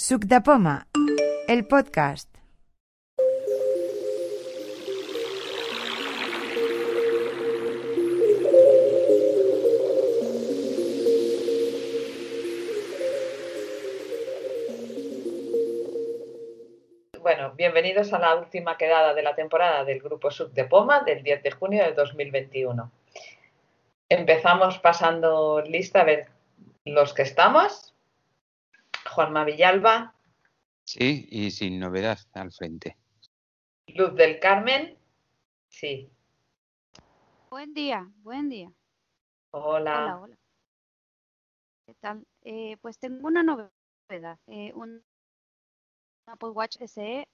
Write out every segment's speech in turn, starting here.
Suc de Poma, el podcast. Bueno, bienvenidos a la última quedada de la temporada del Grupo Sub de Poma del 10 de junio de 2021. Empezamos pasando lista a ver los que estamos. Juanma Villalba, Sí, y sin novedad al frente. Luz del Carmen. Sí. Buen día, buen día. Hola. Hola, hola. ¿Qué tal? Eh, pues tengo una novedad. eh, un Apple Watch SE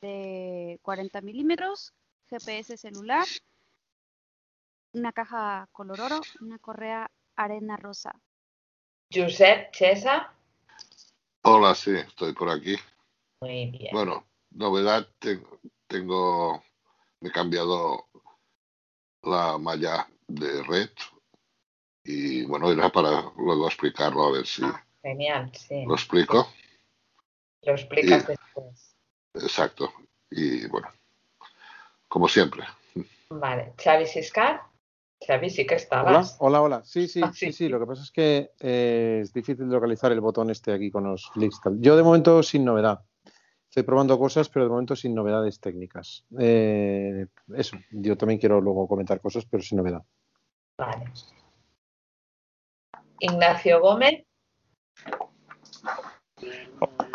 de 40 milímetros, GPS celular, una caja color oro, una correa arena rosa. Josep Chesa. Hola, sí, estoy por aquí. Muy bien. Bueno, novedad, te- tengo, me he cambiado la malla de red y bueno, era para luego explicarlo, a ver si Ah, genial, sí. lo explico. Lo explicas y- después. Exacto. Y bueno, como siempre. Vale. Xavi Siscar. Xavi, sí que Hola, estabas. hola, hola. Sí, sí, Ah, sí. sí, sí. Lo que pasa es que eh, es difícil localizar el botón este aquí con los flicks. tal. Yo de momento sin novedad. Estoy probando cosas, pero de momento sin novedades técnicas. Eh, eso, yo también quiero luego comentar cosas, pero sin novedad. Vale. Ignacio Gómez.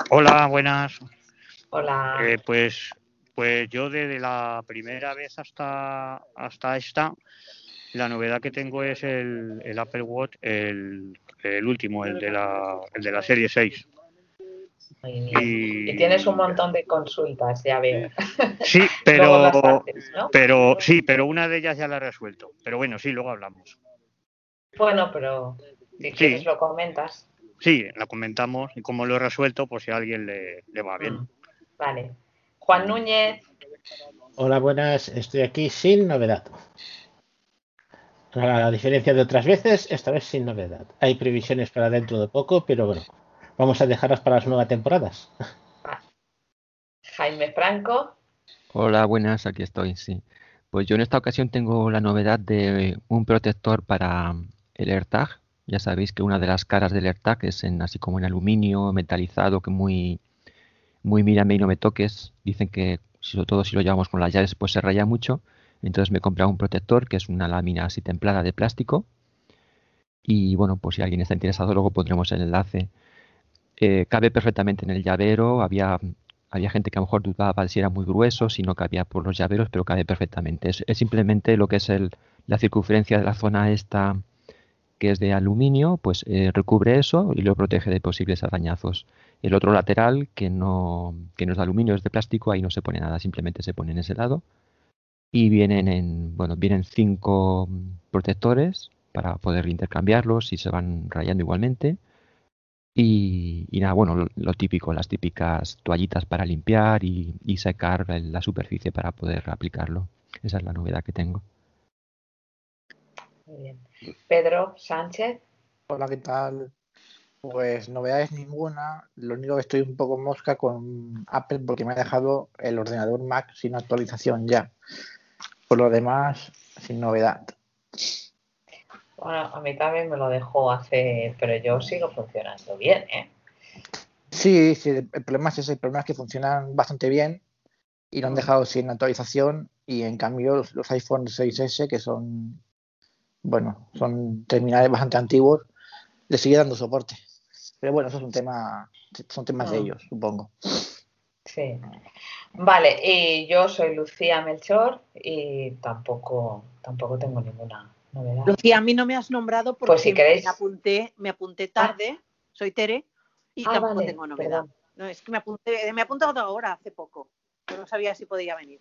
Hola, buenas. Hola. Eh, pues, pues yo desde la primera vez hasta, hasta esta, la novedad que tengo es el, el Apple Watch, el, el último, el de la, el de la serie 6. Muy bien. Y, Y tienes un montón de consultas, ya veo. Sí, pero, haces, ¿no? pero sí, pero una de ellas ya la he resuelto. Pero bueno, sí, luego hablamos. Bueno, pero si Sí. quieres lo comentas. Sí, la comentamos y cómo lo he resuelto, por si a alguien le, le va bien. Mm, Vale. Juan Núñez. Hola, buenas. Estoy aquí sin novedad. A la diferencia de otras veces, esta vez sin novedad. Hay previsiones para dentro de poco, pero bueno, vamos a dejarlas para las nuevas temporadas. Jaime Franco. Hola, buenas, aquí estoy, sí. Pues yo en esta ocasión tengo la novedad de un protector para el AirTag. Ya sabéis que una de las caras del AirTag es en, así como en aluminio metalizado, que muy, muy mírame y no me toques. Dicen que sobre todo si lo llevamos con las llaves pues se raya mucho. Entonces me he comprado un protector que es una lámina así templada de plástico. Y bueno, pues si alguien está interesado luego pondremos el enlace. Eh, cabe perfectamente en el llavero. Había había gente que a lo mejor dudaba si era muy grueso, si no cabía por los llaveros, pero cabe perfectamente. Es, simplemente lo que es el, la circunferencia de la zona esta que es de aluminio, pues eh, recubre eso y lo protege de posibles arañazos. El otro lateral, que no, que no es de aluminio, es de plástico, ahí no se pone nada, simplemente se pone en ese lado. Y vienen en, bueno, vienen cinco protectores para poder intercambiarlos y se van rayando igualmente. Y, y nada, bueno, lo, lo típico, las típicas toallitas para limpiar y, y secar la superficie para poder aplicarlo. Esa es la novedad que tengo. Muy bien. Pedro Sánchez. Hola, ¿qué tal? Pues novedades ninguna. Lo único que estoy un poco mosca con Apple porque me ha dejado el ordenador Mac sin actualización ya. Por lo demás, sin novedad. Bueno, a mí también me lo dejó hace, pero yo sigo funcionando bien, ¿eh? Sí, sí, el problema es ese. El problema es que funcionan bastante bien y lo han dejado sin actualización y en cambio los, los iPhone 6S que son, bueno, son terminales bastante antiguos, le sigue dando soporte. Pero bueno, eso es un tema, son temas de Ah. ellos, supongo. Sí. Vale, y yo soy Lucía Melchor y tampoco, tampoco tengo ninguna novedad. Lucía, a mí no me has nombrado porque Pues si queréis. me apunté, me apunté tarde, soy Tere, y Ah, tampoco vale, tengo novedad. perdón. No, es que me apunté, me he apuntado ahora, hace poco. Yo no sabía si podía venir.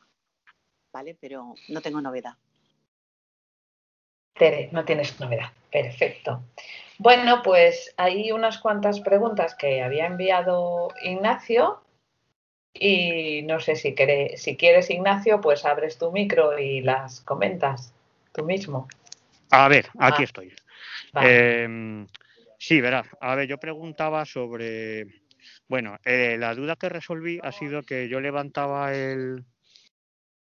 Vale, pero no tengo novedad. Tere, no tienes novedad. Perfecto. Bueno, pues hay unas cuantas preguntas que había enviado Ignacio y no sé si, quere- si quieres, Ignacio, pues abres tu micro y las comentas tú mismo. A ver, aquí Ah, estoy. Vale. Eh, sí, verás. A ver, yo preguntaba sobre Bueno, eh, la duda que resolví ha sido que yo levantaba el,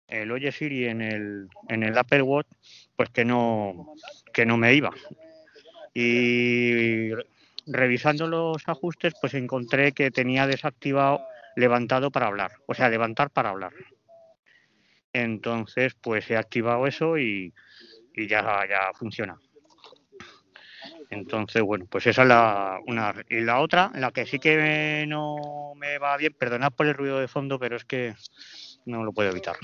el Oye Siri en el, en el Apple Watch, pues que no, que no me iba. Y revisando los ajustes, pues encontré que tenía desactivado levantado para hablar, o sea, levantar para hablar. Entonces, pues he activado eso y, y ya, ya funciona. Entonces, bueno, pues esa es la una. Y la otra, la que sí que no me va bien, perdonad por el ruido de fondo, pero es que no lo puedo evitar.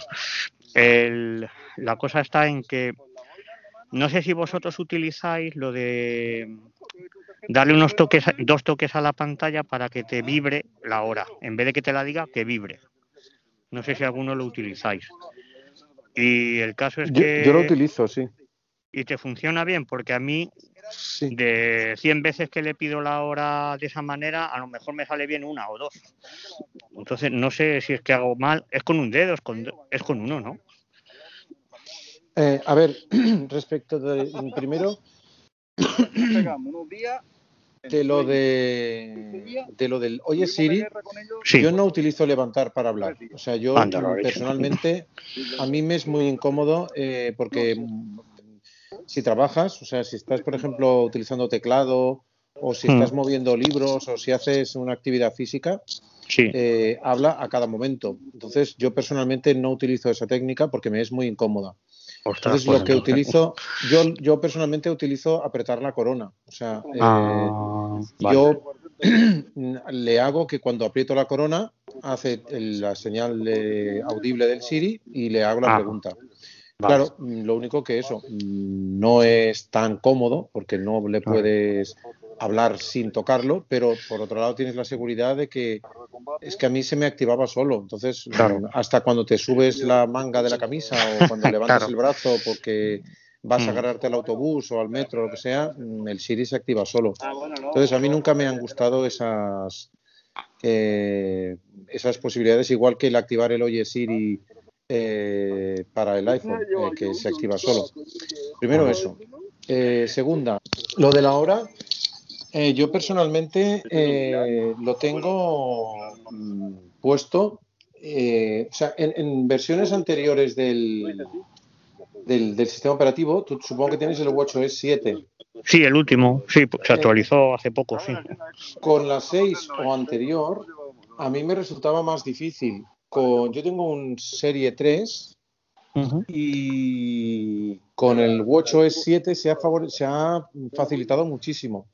El- la cosa está en que no sé si vosotros utilizáis lo de darle unos toques, dos toques a la pantalla para que te vibre la hora, en vez de que te la diga, que vibre. No sé si alguno lo utilizáis. Y el caso es Yo, que yo lo utilizo, sí. y te funciona bien, porque a mí Sí. de 100 veces que le pido la hora de esa manera, a lo mejor me sale bien una o dos. Entonces, no sé si es que hago mal. Es con un dedo, es con, es con uno, ¿no? Eh, a ver, respecto de primero de lo de de lo del oye Siri, Sí. yo no utilizo levantar para hablar. O sea, yo personalmente a mí me es muy incómodo eh, porque mm, si trabajas, o sea, si estás, por ejemplo, utilizando teclado o si Mm. estás moviendo libros o si haces una actividad física, Sí. eh, habla a cada momento. Entonces, yo personalmente no utilizo esa técnica porque me es muy incómoda. Ostras, Entonces, pues lo que entonces- utilizo, yo, yo personalmente utilizo apretar la corona. O sea, eh, Ah, vale. yo le hago que cuando aprieto la corona hace el- la señal de- audible del Siri y le hago la Ah, pregunta. vale. Claro, mm, lo único que eso mm, no es tan cómodo porque no le puedes hablar sin tocarlo, pero por otro lado tienes la seguridad de que es que a mí se me activaba solo. Entonces, Claro. hasta cuando te subes la manga de la camisa o cuando levantas Claro. el brazo porque vas a Mm. agarrarte al autobús o al metro o lo que sea, mm, el Siri se activa solo. Entonces, a mí nunca me han gustado esas eh, esas posibilidades, igual que el activar el Oye Siri eh, para el iPhone, eh, que se activa solo. Primero eso. Eh, segunda, lo de la hora. Eh, yo personalmente eh, lo tengo mm, puesto, eh, o sea, en, en versiones anteriores del, del, del sistema operativo, tú supongo que tienes el WatchOS 7. Sí, el último, sí, pues se actualizó hace poco, sí. Con la 6 o anterior, a mí me resultaba más difícil. Con, yo tengo un Serie 3 Ujú. y con el WatchOS 7 se ha, se ha facilitado muchísimo.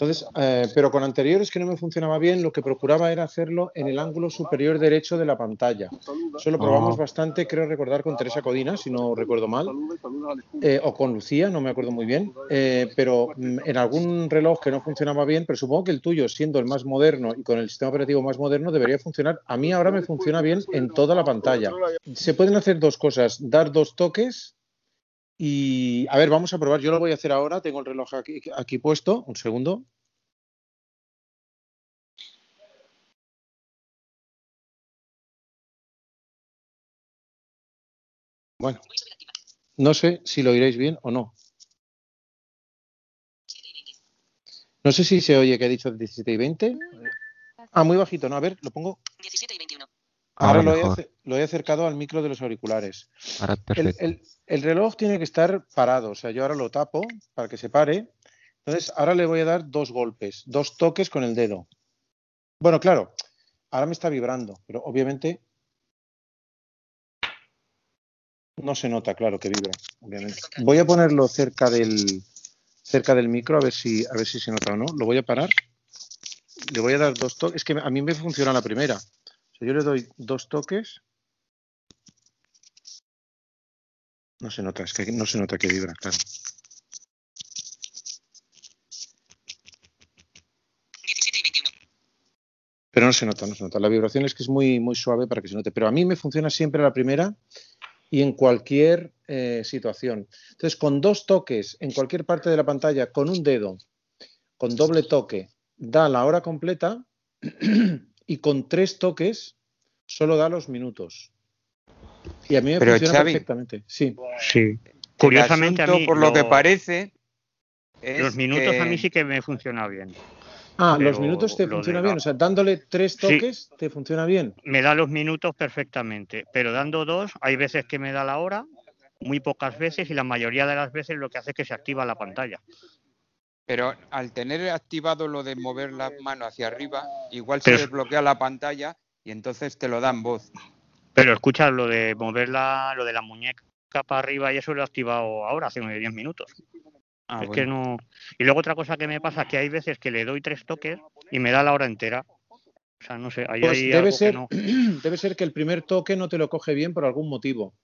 Entonces, eh, pero con anteriores que no me funcionaba bien, lo que procuraba era hacerlo en el ángulo superior derecho de la pantalla. Eso lo probamos Ah. bastante, creo recordar, con Teresa Codina, si no recuerdo mal, eh, o con Lucía, no me acuerdo muy bien, eh, pero mm, en algún reloj que no funcionaba bien, pero supongo que el tuyo, siendo el más moderno y con el sistema operativo más moderno, debería funcionar. A mí ahora me funciona bien en toda la pantalla. Se pueden hacer dos cosas, dar dos toques y, a ver, vamos a probar. Yo lo voy a hacer ahora. Tengo el reloj aquí, aquí puesto. Un segundo. Bueno, no sé si lo oiréis bien o no. No sé si se oye que he dicho 17 y 20. Ah, muy bajito, ¿no? A ver, lo pongo. 17 y 21. Ahora, Ahora lo, he, lo he acercado al micro de los auriculares. Ahora El, perfecto. el- el reloj tiene que estar parado, o sea, yo ahora lo tapo para que se pare. Entonces, ahora le voy a dar dos golpes, dos toques con el dedo. Bueno, claro, ahora me está vibrando, pero obviamente no se nota, claro que vibra, obviamente. Voy a ponerlo cerca del cerca del micro a ver si a ver si se nota o no. Lo voy a parar. Le voy a dar dos toques. Es que a mí me funciona la primera. O sea, yo le doy dos toques. No se nota, es que no se nota que vibra, claro. 17 y 21. Pero no se nota, no se nota. La vibración es que es muy, muy suave para que se note. Pero a mí me funciona siempre la primera y en cualquier eh, situación. Entonces, con dos toques en cualquier parte de la pantalla, con un dedo, con doble toque, da la hora completa y con tres toques solo da los minutos. Y a mí me Pero, funciona Xavi, perfectamente. Sí. Sí. Curiosamente, a mí por lo que parece, es los minutos a mí sí que me funciona bien. Ah, los minutos te lo funciona la- bien. O sea, dándole tres Sí. toques te funciona bien. me da los minutos perfectamente, pero dando dos, hay veces que me da la hora, muy pocas veces, y la mayoría de las veces lo que hace es que se activa la pantalla. Pero al tener activado lo de mover la mano hacia arriba, igual Pero- se desbloquea la pantalla y entonces te lo dan voz. Pero escucha, lo de mover la, lo de la muñeca para arriba y eso lo he activado ahora, hace unos 10 minutos. Ah, es bueno. que no. Y luego otra cosa que me pasa es que hay veces que le doy tres toques y me da la hora entera. O sea, no sé, ahí Pues hay debe algo ser, que no. debe ser que el primer toque no te lo coge bien por algún motivo.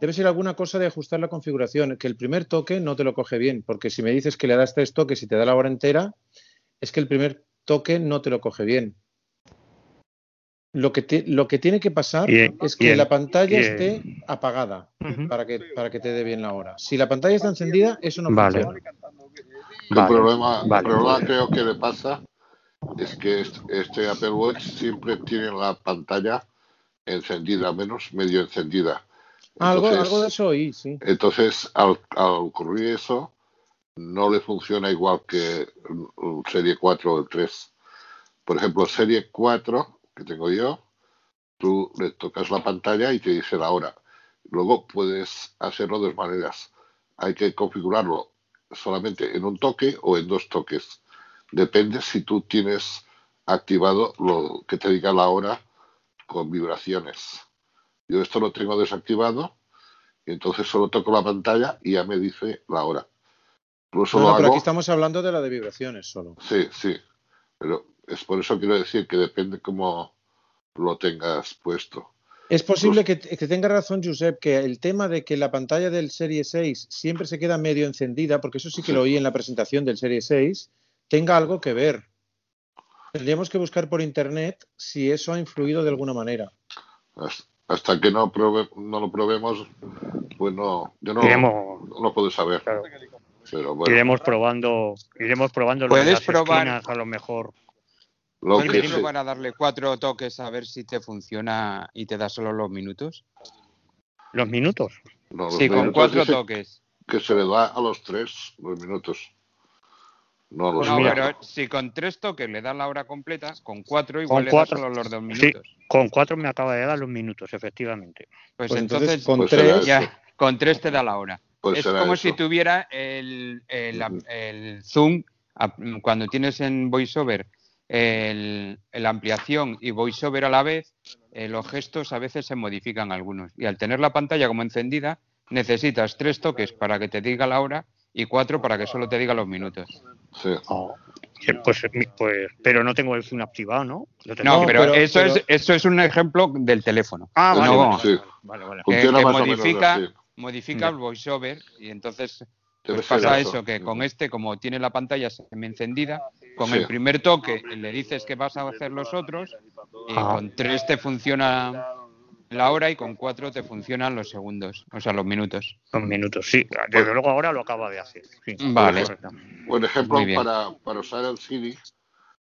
Debe ser alguna cosa de ajustar la configuración, que el primer toque no te lo coge bien, porque si me dices que le das tres toques y te da la hora entera, es que el primer toque no te lo coge bien. Lo que, ti- lo que tiene que pasar es que la pantalla esté apagada para que, para que te dé bien la hora. Si la pantalla está encendida, eso no Vale. funciona. El Vale, problema, el vale. problema creo que le pasa es que est- este Apple Watch siempre tiene la pantalla encendida, menos medio encendida. Algo, Entonces- algo de eso oí, sí. Entonces, al, al ocurrir eso, no le funciona igual que Serie 4 o el 3. Por ejemplo, Serie 4, que tengo yo, tú le tocas la pantalla y te dice la hora. Luego puedes hacerlo de dos maneras. Hay que configurarlo solamente en un toque o en dos toques. Depende si tú tienes activado lo que te diga la hora con vibraciones. Yo esto lo tengo desactivado y entonces solo toco la pantalla y ya me dice la hora. Incluso No, lo pero aquí estamos hablando de la de vibraciones solo. Sí, sí. Pero es por eso quiero decir que depende cómo lo tengas puesto. Es posible que, que tenga razón, Josep, que el tema de que la pantalla del Serie 6 siempre se queda medio encendida, porque eso sí que lo oí en la presentación del Serie 6, tenga algo que ver. Tendríamos que buscar por internet si eso ha influido de alguna manera. Hasta, hasta que no, probe- no lo probemos, pues no, yo no, Iremos- no lo puedo saber. Pero bueno, Iremos probando, iremos probando lo de Puedes las probar- esquinas, a lo mejor. Lo ¿Puedes que sí- para darle cuatro toques a ver si te funciona y te da solo los minutos? ¿Los minutos? no, los Sí, con cuatro toques. Que se le da a los tres los minutos. No los No, pero si con tres toques le das la hora completa, con cuatro igual Con le cuatro. das solo los dos Sí, minutos. con cuatro me acaba de dar los minutos, efectivamente. Pues, Pues entonces, con Pues tres, ya, con tres te da la hora. Pues es como eso. si tuviera el, el, el zoom, cuando tienes en VoiceOver el, la ampliación y VoiceOver a la vez, eh, los gestos a veces se modifican algunos. Y al tener la pantalla como encendida, necesitas tres toques para que te diga la hora y cuatro para que solo te diga los minutos. Sí. Eh, Pues, mi- pues, pero no tengo el zoom activado, ¿no? Lo tengo No, pero, pero- eso, pero- Es, eso es un ejemplo del teléfono. Ah, vale, no, vale, sí. vale, vale. que, Funciona que menos modifica, modifica el VoiceOver y entonces Pues pasa eso. eso, que con este, como tiene la pantalla semi-encendida, con Sí. el primer toque le dices que vas a hacer los otros, y Ah. con tres te funciona la hora y con cuatro te funcionan los segundos, o sea, los minutos. Los minutos, sí. Desde luego ahora lo acaba de hacer. sí. Vale. Buen ejemplo para, para usar el Siri,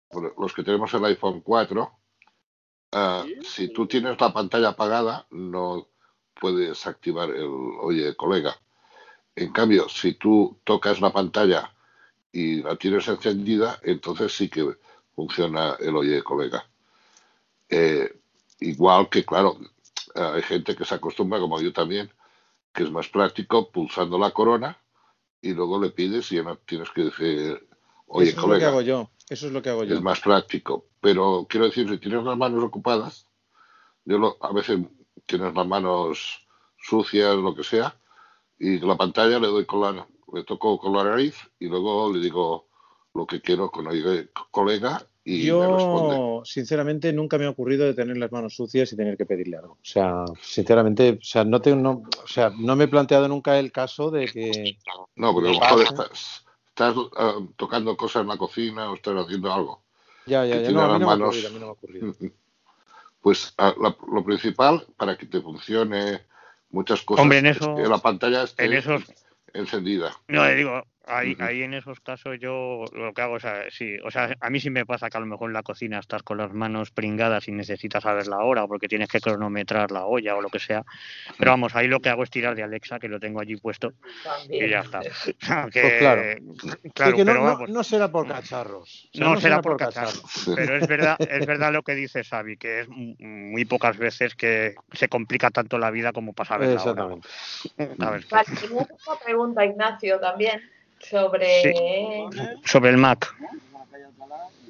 por los que tenemos el iPhone 4, ah, si tú tienes la pantalla apagada, no puedes activar el Oye colega. En cambio, si tú tocas la pantalla y la tienes encendida, entonces sí que funciona el Oye colega. Eh, igual que, claro, hay gente que se acostumbra, como yo también, que es más práctico pulsando la corona y luego le pides y ya no tienes que decir, oye, eso es lo que colega, hago yo. Eso es lo que hago yo. es más práctico. Pero quiero decir, si tienes las manos ocupadas, yo lo- a veces tienes las manos sucias, lo que sea, y la pantalla le doy con la, le toco con la nariz y luego le digo lo que quiero con oye, colega y me responde. Yo, sinceramente, nunca me ha ocurrido de tener las manos sucias y tener que pedirle algo. O sea, sinceramente, o sea, no, tengo, no, o sea, no me he planteado nunca el caso de que No, porque a lo me mejor estás, estás ah, tocando cosas en la cocina o estás haciendo algo. Ya, ya, ya. No, a mí las no me ha manos- ocurrido, a mí no me ha ocurrido. Pues ah, la- lo principal para que te funcione muchas cosas Hombre, en es eso- que la pantalla esté en esos- encendida. Ahí, ahí en esos casos yo lo que hago, o sea, sí, o sea, a mí sí me pasa que a lo mejor en la cocina estás con las manos pringadas y necesitas saber la hora o porque tienes que cronometrar la olla o lo que sea. Pero vamos, ahí lo que hago es tirar de Alexa, que lo tengo allí puesto También. y ya está. Que- Pues claro. claro, Sí, que no, pero vamos, no será por cacharros. O sea, no, será por cacharro. Pero es verdad, es verdad lo que dice Xavi, que es muy pocas veces que se complica tanto la vida como para saber la hora. Exactamente. tenía otra pregunta, Ignacio, también sobre. Sobre el Mac.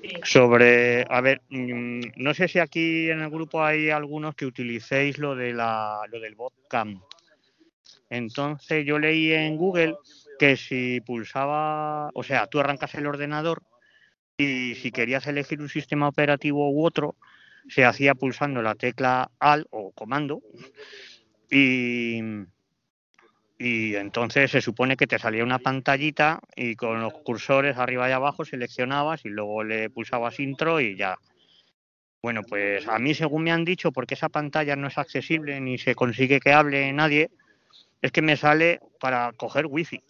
Sí. Sobre, a ver, mm, no sé si aquí en el grupo hay algunos que utilicéis lo de la, lo del botcam. Entonces yo leí en Google que si pulsaba, o sea, tú arrancas el ordenador y si querías elegir un sistema operativo u otro, se hacía pulsando la tecla AL o comando y, y entonces se supone que te salía una pantallita y con los cursores arriba y abajo seleccionabas y luego le pulsabas intro y ya. Bueno, pues a mí según me han dicho, porque esa pantalla no es accesible ni se consigue que hable nadie, es que me sale para coger wifi.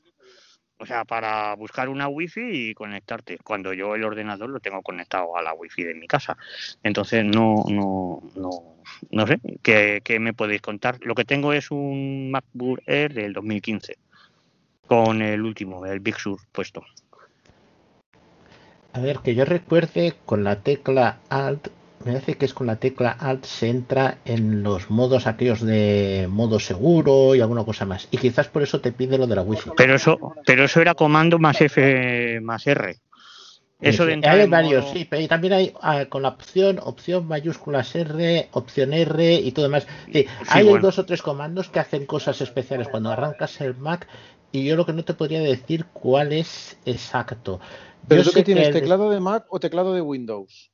O sea, para buscar una wifi y conectarte, cuando yo el ordenador lo tengo conectado a la wifi de mi casa. Entonces no, no, no, no sé, ¿qué, qué me podéis contar? Lo que tengo es un MacBook Air del 2015, con el último, el Big Sur puesto. A ver, que yo recuerde con la tecla Alt, me parece que es con la tecla Alt se entra en los modos aquellos de modo seguro y alguna cosa más. Y quizás por eso te pide lo de la wifi. Pero eso, pero eso era comando más F más R. Eso de entrar hay en varios, modo- sí, pero también hay ah, con la opción, opción mayúsculas R, opción R y todo demás. Sí, hay bueno. dos o tres comandos que hacen cosas especiales cuando arrancas el Mac y yo lo que no te podría decir cuál es exacto. ¿Pero Yo eso sé que tienes, el- teclado de Mac o teclado de Windows?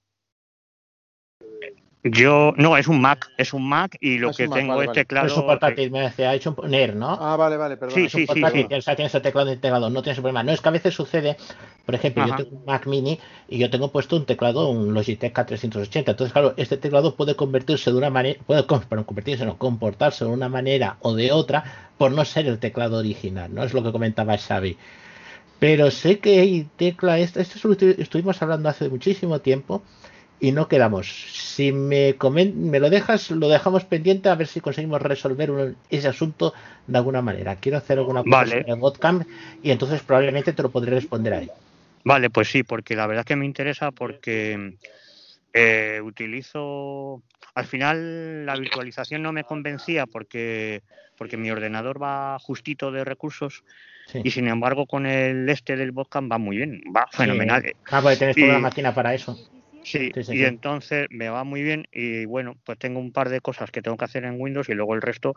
Yo, no, es un Mac, es un Mac y lo Es que un Mac, tengo vale, es vale. teclado. es un portátil, me decía, ha hecho un NER, ¿no? Ah, vale, vale, perdón. Sí, Es un sí, sí, portátil, sí. o sea, tienes el teclado integrado, no tienes problema. No, es que a veces sucede, por ejemplo, Ajá. yo tengo un Mac mini y yo tengo puesto un teclado, un Logitech K380. Entonces, claro, este teclado puede convertirse de una manera, puede convertirse, no, comportarse de una manera o de otra por no ser el teclado original, ¿no? Es lo que comentaba Xavi. Pero sé que hay tecla, esto, esto es estuvimos hablando hace muchísimo tiempo y no quedamos. Si me, me lo dejas, lo dejamos pendiente a ver si conseguimos resolver un- ese asunto de alguna manera. Quiero hacer alguna cosa Vale. el botcamp y entonces probablemente te lo podré responder ahí. Vale, pues sí, porque la verdad es que me interesa porque eh, utilizo. Al final la virtualización no me convencía porque, porque mi ordenador va justito de recursos Sí. y sin embargo con el este del Botcamp va muy bien, va fenomenal. Sí. Ah, porque tienes toda la máquina para eso. Sí, Sí, sí, y entonces me va muy bien y bueno, pues tengo un par de cosas que tengo que hacer en Windows y luego el resto,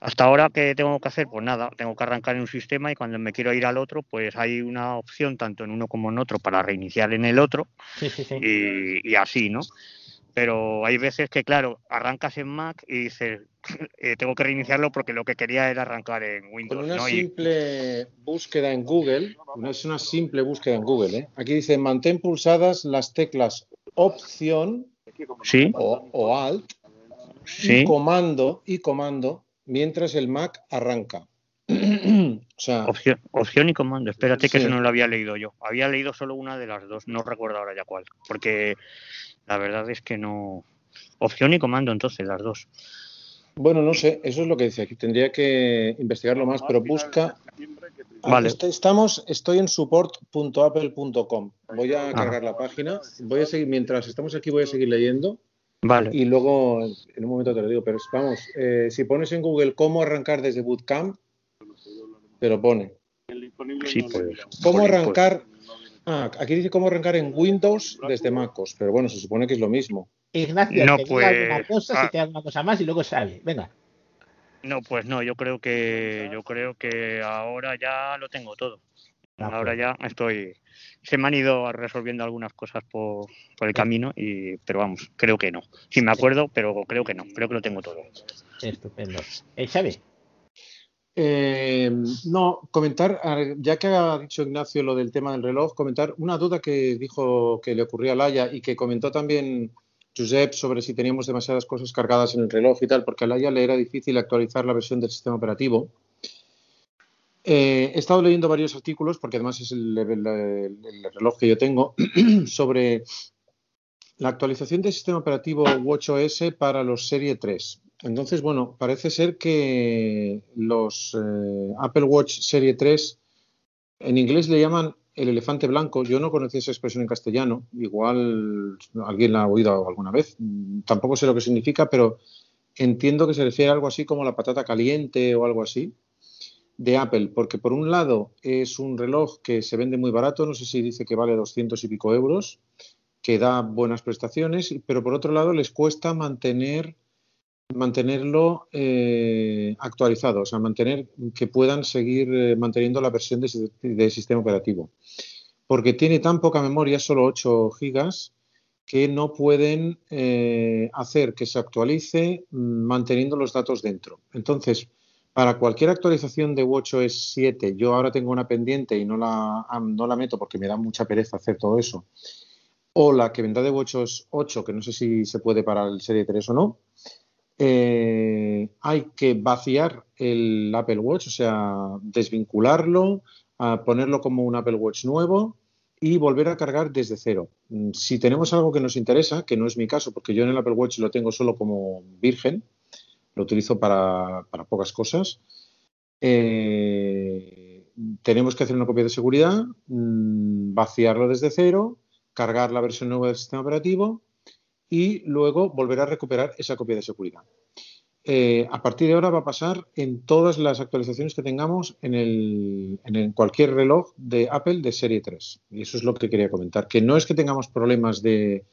hasta ahora que tengo que hacer, pues nada, tengo que arrancar en un sistema y cuando me quiero ir al otro, pues hay una opción tanto en uno como en otro para reiniciar en el otro Sí, sí, sí. y, y así, ¿no? Pero hay veces que, claro, arrancas en Mac y dices, eh, tengo que reiniciarlo porque lo que quería era arrancar en Con Windows, una ¿no? Y- simple búsqueda en Google, no es una simple búsqueda en Google, ¿eh? aquí dice mantén pulsadas las teclas opción sí, o, o alt sí. y comando y comando mientras el Mac arranca. O sea, Opción, opción y comando. Espérate que Sí. eso no lo había leído yo. Había leído solo una de las dos. No recuerdo ahora ya cuál. Porque la verdad es que no. Opción y comando, entonces, las dos. bueno, no sé, eso es lo que dice aquí. Tendría que investigarlo más, pero busca. Ah, Vale. est- Estamos, estoy en support.apple.com. Voy a Ajá. cargar la página. Voy a seguir, mientras estamos aquí, voy a seguir leyendo. Vale. Y luego, en un momento te lo digo, pero vamos, eh, si pones en Google cómo arrancar desde Bootcamp, te lo pone. Sí, pues. ¿Cómo pues, arrancar? Ah, aquí dice cómo arrancar en Windows desde MacOS, pero bueno, se supone que es lo mismo. Ignacio, No, te digo alguna pues, cosa, ah. si te hago una cosa más y luego Xavi. Venga. No, pues no, yo creo que yo creo que ahora ya lo tengo todo. De Ahora acuerdo. ya estoy. Se me han ido resolviendo algunas cosas por, por el camino, y, pero vamos, creo que no. Sí me acuerdo, pero creo que no. Creo que lo tengo todo. Estupendo. Eh, Xavi. Eh, no, comentar, ya que ha dicho Ignacio lo del tema del reloj, comentar una duda que dijo que le ocurría a Laia y que comentó también Josep sobre si teníamos demasiadas cosas cargadas en el reloj y tal, porque a Laia le era difícil actualizar la versión del sistema operativo. Eh, he estado leyendo varios artículos, porque además es el- el reloj que yo tengo, sobre la actualización del sistema operativo WatchOS para los Serie 3. Entonces, bueno, parece ser que los eh, Apple Watch Serie 3, en inglés le llaman el elefante blanco. Yo no conocía esa expresión en castellano. Igual alguien la ha oído alguna vez. Tampoco sé lo que significa, pero entiendo que se refiere a algo así como la patata caliente o algo así de Apple, porque por un lado es un reloj que se vende muy barato, no sé si dice que vale 200 y pico euros, que da buenas prestaciones, pero por otro lado les cuesta mantener mantenerlo eh, actualizado, o sea, mantener que puedan seguir eh, manteniendo la versión de, si- de sistema operativo, porque tiene tan poca memoria, solo 8 gigas, que no pueden eh, hacer que se actualice mm, manteniendo los datos dentro. Entonces, para cualquier actualización de WatchOS 7, yo ahora tengo una pendiente y no la, no la meto porque me da mucha pereza hacer todo eso, o la que vendrá de WatchOS 8, que no sé si se puede para el Serie 3 o no, eh, hay que vaciar el Apple Watch, o sea, desvincularlo, ponerlo como un Apple Watch nuevo y volver a cargar desde cero. Mm, Si tenemos algo que nos interesa, que no es mi caso, porque yo en el Apple Watch lo tengo solo como virgen, lo utilizo para, para pocas cosas, eh, tenemos que hacer una copia de seguridad, mm, vaciarlo desde cero, cargar la versión nueva del sistema operativo y luego volver a recuperar esa copia de seguridad. Eh, a partir de ahora va a pasar en todas las actualizaciones que tengamos en, el, en cualquier reloj de Apple de serie 3. Y eso es lo que quería comentar. Que no es que tengamos problemas de,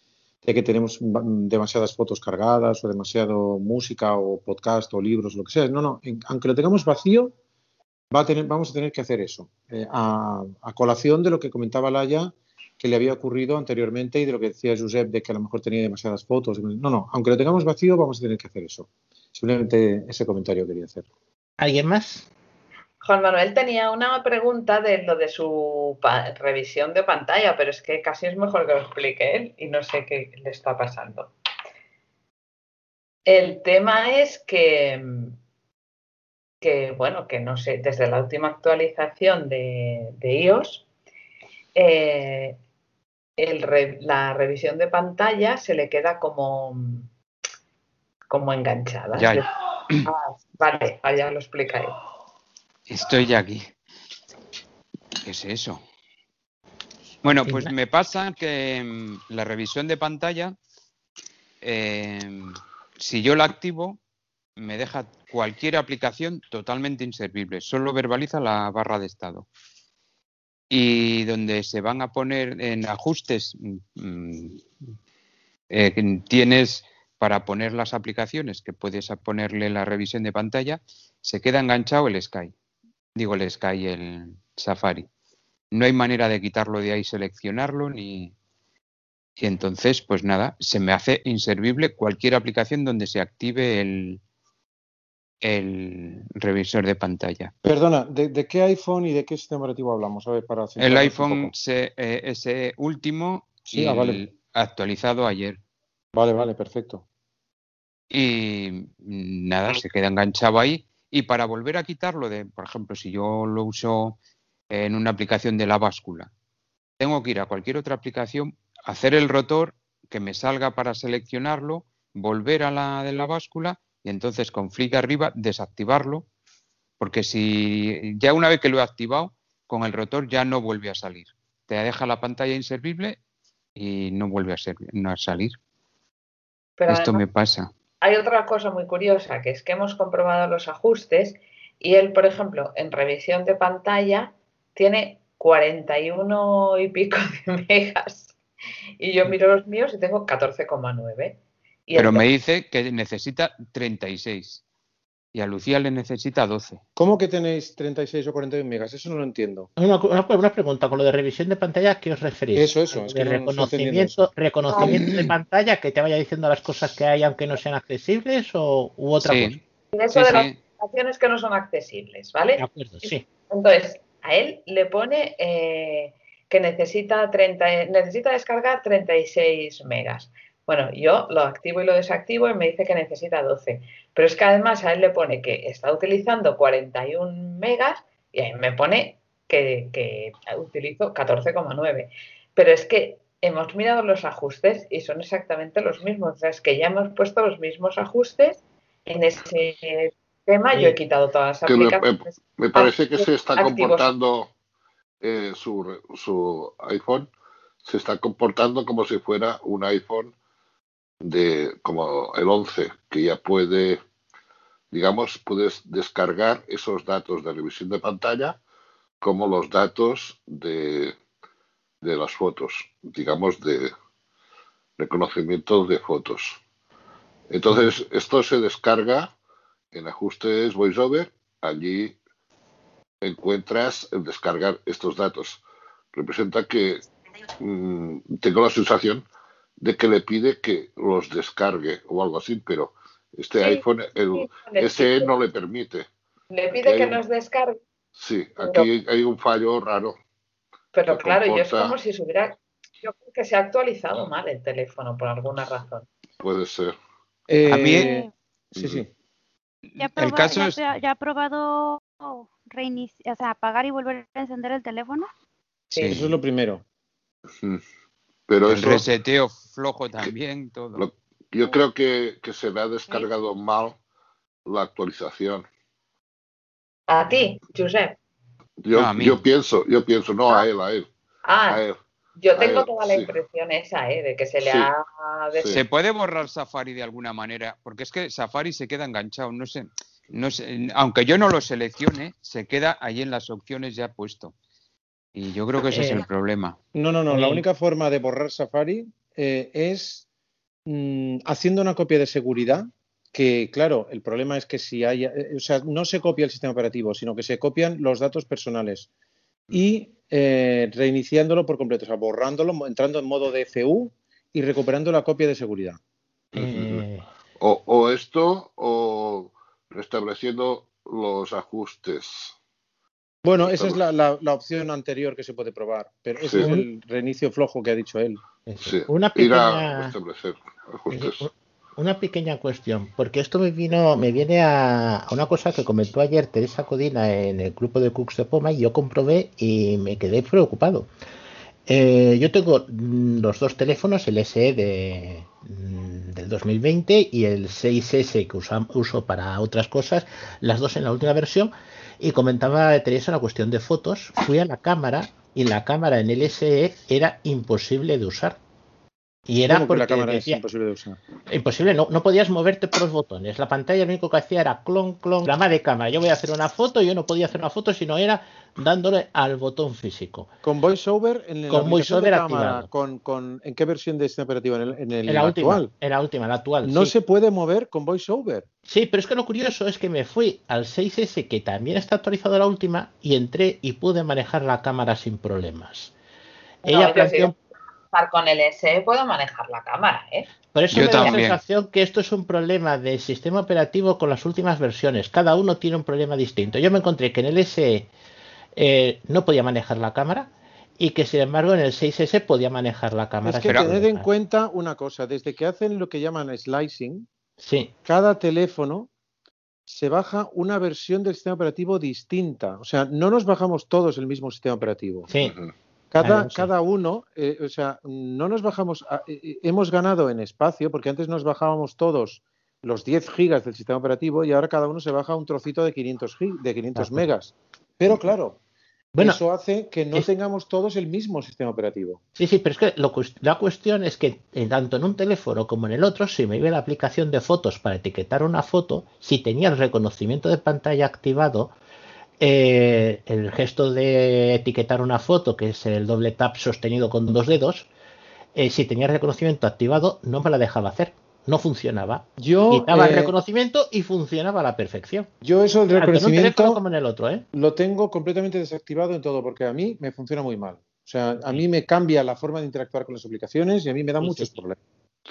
que tenemos demasiadas fotos cargadas o demasiado música o podcast o libros, lo que sea. No, no. Aunque lo tengamos vacío, vamos a tener que hacer eso. Eh, a, a colación de lo que comentaba Laia, que le había ocurrido anteriormente y de lo que decía Josep, de que a lo mejor tenía demasiadas fotos. No, no. Aunque lo tengamos vacío, vamos a tener que hacer eso. Simplemente ese comentario quería hacer. ¿Alguien más? Juan Manuel tenía una pregunta de lo de su revisión de pantalla, pero es que casi es mejor que lo explique él y no sé qué le está pasando. El tema es que, que bueno, que no sé, desde la última actualización de, de iOS, eh, el re- la revisión de pantalla se le queda como, como enganchada. Ya. Ah, vale, ya lo explica él. Estoy ya aquí. ¿Qué es eso? Bueno, pues me pasa que mm, la revisión de pantalla, eh, si yo la activo, me deja cualquier aplicación totalmente inservible. Solo verbaliza la barra de estado. Y donde se van a poner en ajustes, mm, eh, tienes para poner las aplicaciones que puedes ponerle la revisión de pantalla, se queda enganchado el Sky. Digo el Sky, el Safari. No hay manera de quitarlo de ahí, seleccionarlo, ni. Y entonces, pues nada, se me hace inservible cualquier aplicación donde se active el, el revisor de pantalla. Perdona, ¿de, de qué iPhone y de qué sistema operativo hablamos? A ver, para El iPhone se- eh, ese último Sí, y ah, vale. el actualizado ayer. Vale, vale, perfecto. y mm, nada, se queda enganchado ahí. Y para volver a quitarlo de, por ejemplo, si yo lo uso en una aplicación de la báscula, tengo que ir a cualquier otra aplicación, hacer el rotor, que me salga para seleccionarlo, volver a la de la báscula y entonces con flick arriba desactivarlo, porque si ya una vez que lo he activado, con el rotor ya no vuelve a salir. Te deja la pantalla inservible y no vuelve a, ser, no a salir. Pero Esto además- me pasa. Hay otra cosa muy curiosa, que es que hemos comprobado los ajustes y él, por ejemplo, en revisión de pantalla tiene 41 y pico de megas y yo miro los míos y tengo 14,9. Y Pero me dice que necesita 36 y a Lucía le necesita 12. ¿Cómo que tenéis 36 o 41 megas? Eso no lo entiendo. Una, una- una pregunta, con lo de revisión de pantalla, ¿a qué os referís? Eso, eso, es de que no reconocimiento, reconocimiento de pantalla, que te vaya diciendo las cosas que hay aunque no sean accesibles o u otra cosa. Sí, eso sí, de las aplicaciones que no son accesibles, ¿vale? De acuerdo, sí. Entonces, a él le pone eh, que necesita, 30, necesita descargar 36 megas. Bueno, yo lo activo y lo desactivo y me dice que necesita 12. Pero es que además a él le pone que está utilizando 41 megas y ahí me pone que, que utilizo 14,9. Pero es que hemos mirado los ajustes y son exactamente los mismos. O sea, es que ya hemos puesto los mismos ajustes en ese tema. Yo he quitado todas las Que aplicaciones. me- me parece que se está activos. comportando eh, su, su iPhone, se está comportando como si fuera un iPhone de como el 11, que ya puede, digamos, puedes descargar esos datos de revisión de pantalla como los datos de, de las fotos, digamos, de reconocimiento de fotos. Entonces, esto se descarga en ajustes VoiceOver, allí encuentras el descargar estos datos. Representa que mm, tengo la sensación de que le pide que los descargue o algo así, pero este Sí, iPhone, el sí, SE no le permite. Le pide que un- nos descargue, Sí, aquí hay un fallo raro. pero claro, yo es como si se hubiera. Yo creo que se ha actualizado mal el teléfono por alguna razón. Puede ser. A mí- Eh, Sí, sí. Ya, El proba- caso ya, es- ya- ha probado reiniciar, o sea, apagar y volver a encender el teléfono. Sí. Eso es lo primero. Pero El eso, reseteo flojo también, todo. lo- yo creo que, que se le ha descargado mal la actualización. A ti, Josep. Yo, No, a mí. yo pienso, yo pienso, no a él, a él, Ah, a él. yo tengo ver, toda la sí. impresión esa, ¿eh? De que se le Sí, ha. ¿Se puede borrar Safari de alguna manera? Porque es que Safari se queda enganchado, no sé, no sé, aunque yo no lo seleccione, se queda ahí en las opciones ya puesto. Y yo creo que ese es Eh, el problema. No, no, no. La Eh. única forma de borrar Safari eh, es mm, haciendo una copia de seguridad. Que claro, el problema es que si hay, eh, o sea, no se copia el sistema operativo, sino que se copian los datos personales y eh, reiniciándolo por completo, o sea, borrándolo, entrando en modo DFU y recuperando la copia de seguridad. eh, O, o esto, o restableciendo los ajustes. Bueno, esa es la, la- la opción anterior que se puede probar, pero ese Sí. es el reinicio flojo que ha dicho él. Sí, Una pequeña, eh, una pequeña cuestión, porque esto me vino, me viene a, a una cosa que comentó ayer Teresa Codina en el grupo de Cooks de Poma y yo comprobé y me quedé preocupado. Eh, yo tengo mm, los dos teléfonos, el SE de, mm, del 2020 y el 6S que usa- uso para otras cosas, las dos en la última versión. Y comentaba Teresa la cuestión de fotos. Fui a la cámara y la cámara en el SE era imposible de usar. Y era ¿Cómo que porque la cámara decía- es imposible de usar? Imposible, no, no podías moverte por los botones. La pantalla lo único que hacía era clon, clon, grama de cámara. Yo voy a hacer una foto, yo no podía hacer una foto si no era dándole al botón físico. Con VoiceOver en la Con VoiceOver cámara, con, con- ¿en qué versión de sistema operativo? En el, en el En la última, actual. en la última, la actual. No sí. se puede mover con VoiceOver. Sí, pero es que lo curioso es que me fui al 6S, que también está actualizado la última, y entré y pude manejar la cámara sin problemas. No, Ella planteó, con el SE puedo manejar la cámara, ¿eh? por eso Yo me da la sensación que esto es un problema del sistema operativo con las últimas versiones. Cada uno tiene un problema distinto. Yo me encontré que en el SE eh, no podía manejar la cámara y que sin embargo en el 6S podía manejar la cámara. Es que tened en cuenta una cosa, desde que hacen lo que llaman slicing, Sí, cada teléfono se baja una versión del sistema operativo distinta. O sea, no nos bajamos todos el mismo sistema operativo. sí. Cada, cada uno, eh, o sea, no nos bajamos, a- eh, eh, hemos ganado en espacio, porque antes nos bajábamos todos los 10 gigas del sistema operativo y ahora cada uno se baja un trocito de 500, gi- de 500 Claro. megas. Pero claro, Bueno, eso hace que no es- tengamos todos el mismo sistema operativo. Sí, sí, pero es que lo la cuestión es que tanto en un teléfono como en el otro, si me iba la aplicación de fotos para etiquetar una foto, si tenía el reconocimiento de pantalla activado, eh, el gesto de etiquetar una foto, que es el doble tap sostenido con dos dedos, eh, si tenía reconocimiento activado, no me la dejaba hacer. No funcionaba. Yo, Quitaba el eh, reconocimiento y funcionaba a la perfección. yo eso, el reconocimiento, como en el otro, ¿eh? lo tengo completamente desactivado en todo, porque a mí me funciona muy mal. O sea, a mí me cambia la forma de interactuar con las aplicaciones y a mí me da Sí, muchos sí. problemas.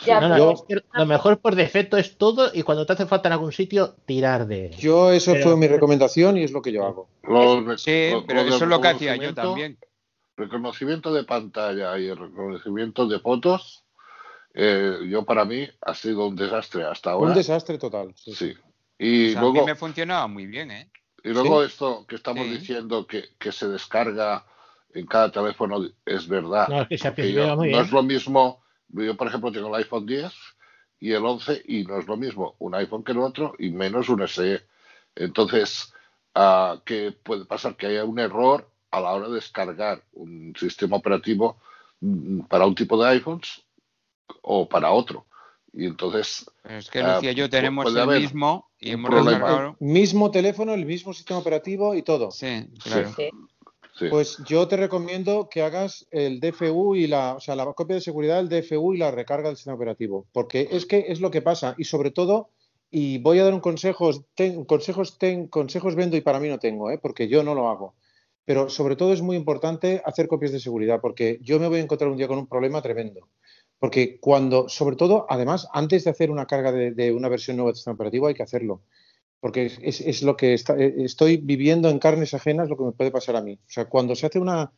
Ya, No, yo- lo mejor por defecto es todo y cuando te hace falta en algún sitio, tirar de... Yo, eso Pero- fue mi recomendación y es lo que yo hago. Sí, lo- pero eso es lo que hacía yo también. Reconocimiento de pantalla y el reconocimiento de fotos, eh, yo para mí ha sido un desastre hasta ahora. Un desastre total. sí. Y O sea, a mí luego, me funcionaba muy bien, ¿eh? y luego ¿Sí? esto que estamos Sí. diciendo que, que se descarga en cada teléfono es verdad. No, es que se ha Porque principio yo- muy no bien. es lo mismo, yo por ejemplo tengo el iPhone 10 y el 11 y no es lo mismo un iPhone que el otro y menos un SE. Entonces, ah, ¿qué puede pasar? Que haya un error a la hora de descargar un sistema operativo mm, para un tipo de iPhones o para otro. Y entonces, Es que Ah, Lucía y yo tenemos el mismo y hemos problema. descargado. Mismo teléfono, el mismo sistema operativo y todo. Sí, Sí. claro. Sí. Pues yo te recomiendo que hagas el DFU y la, o sea, la copia de seguridad, el DFU y la recarga del sistema operativo, porque es que es lo que pasa y sobre todo, y voy a dar un consejo, ten- consejos, ten- consejos vendo y para mí no tengo, ¿eh? porque yo no lo hago. Pero sobre todo es muy importante hacer copias de seguridad, porque yo me voy a encontrar un día con un problema tremendo. Porque cuando, sobre todo, además, antes de hacer una carga de, de una versión nueva del sistema operativo, hay que hacerlo. Porque es, es lo que está- eh, estoy viviendo en carnes ajenas, lo que me puede pasar a mí. O sea, cuando se hace una,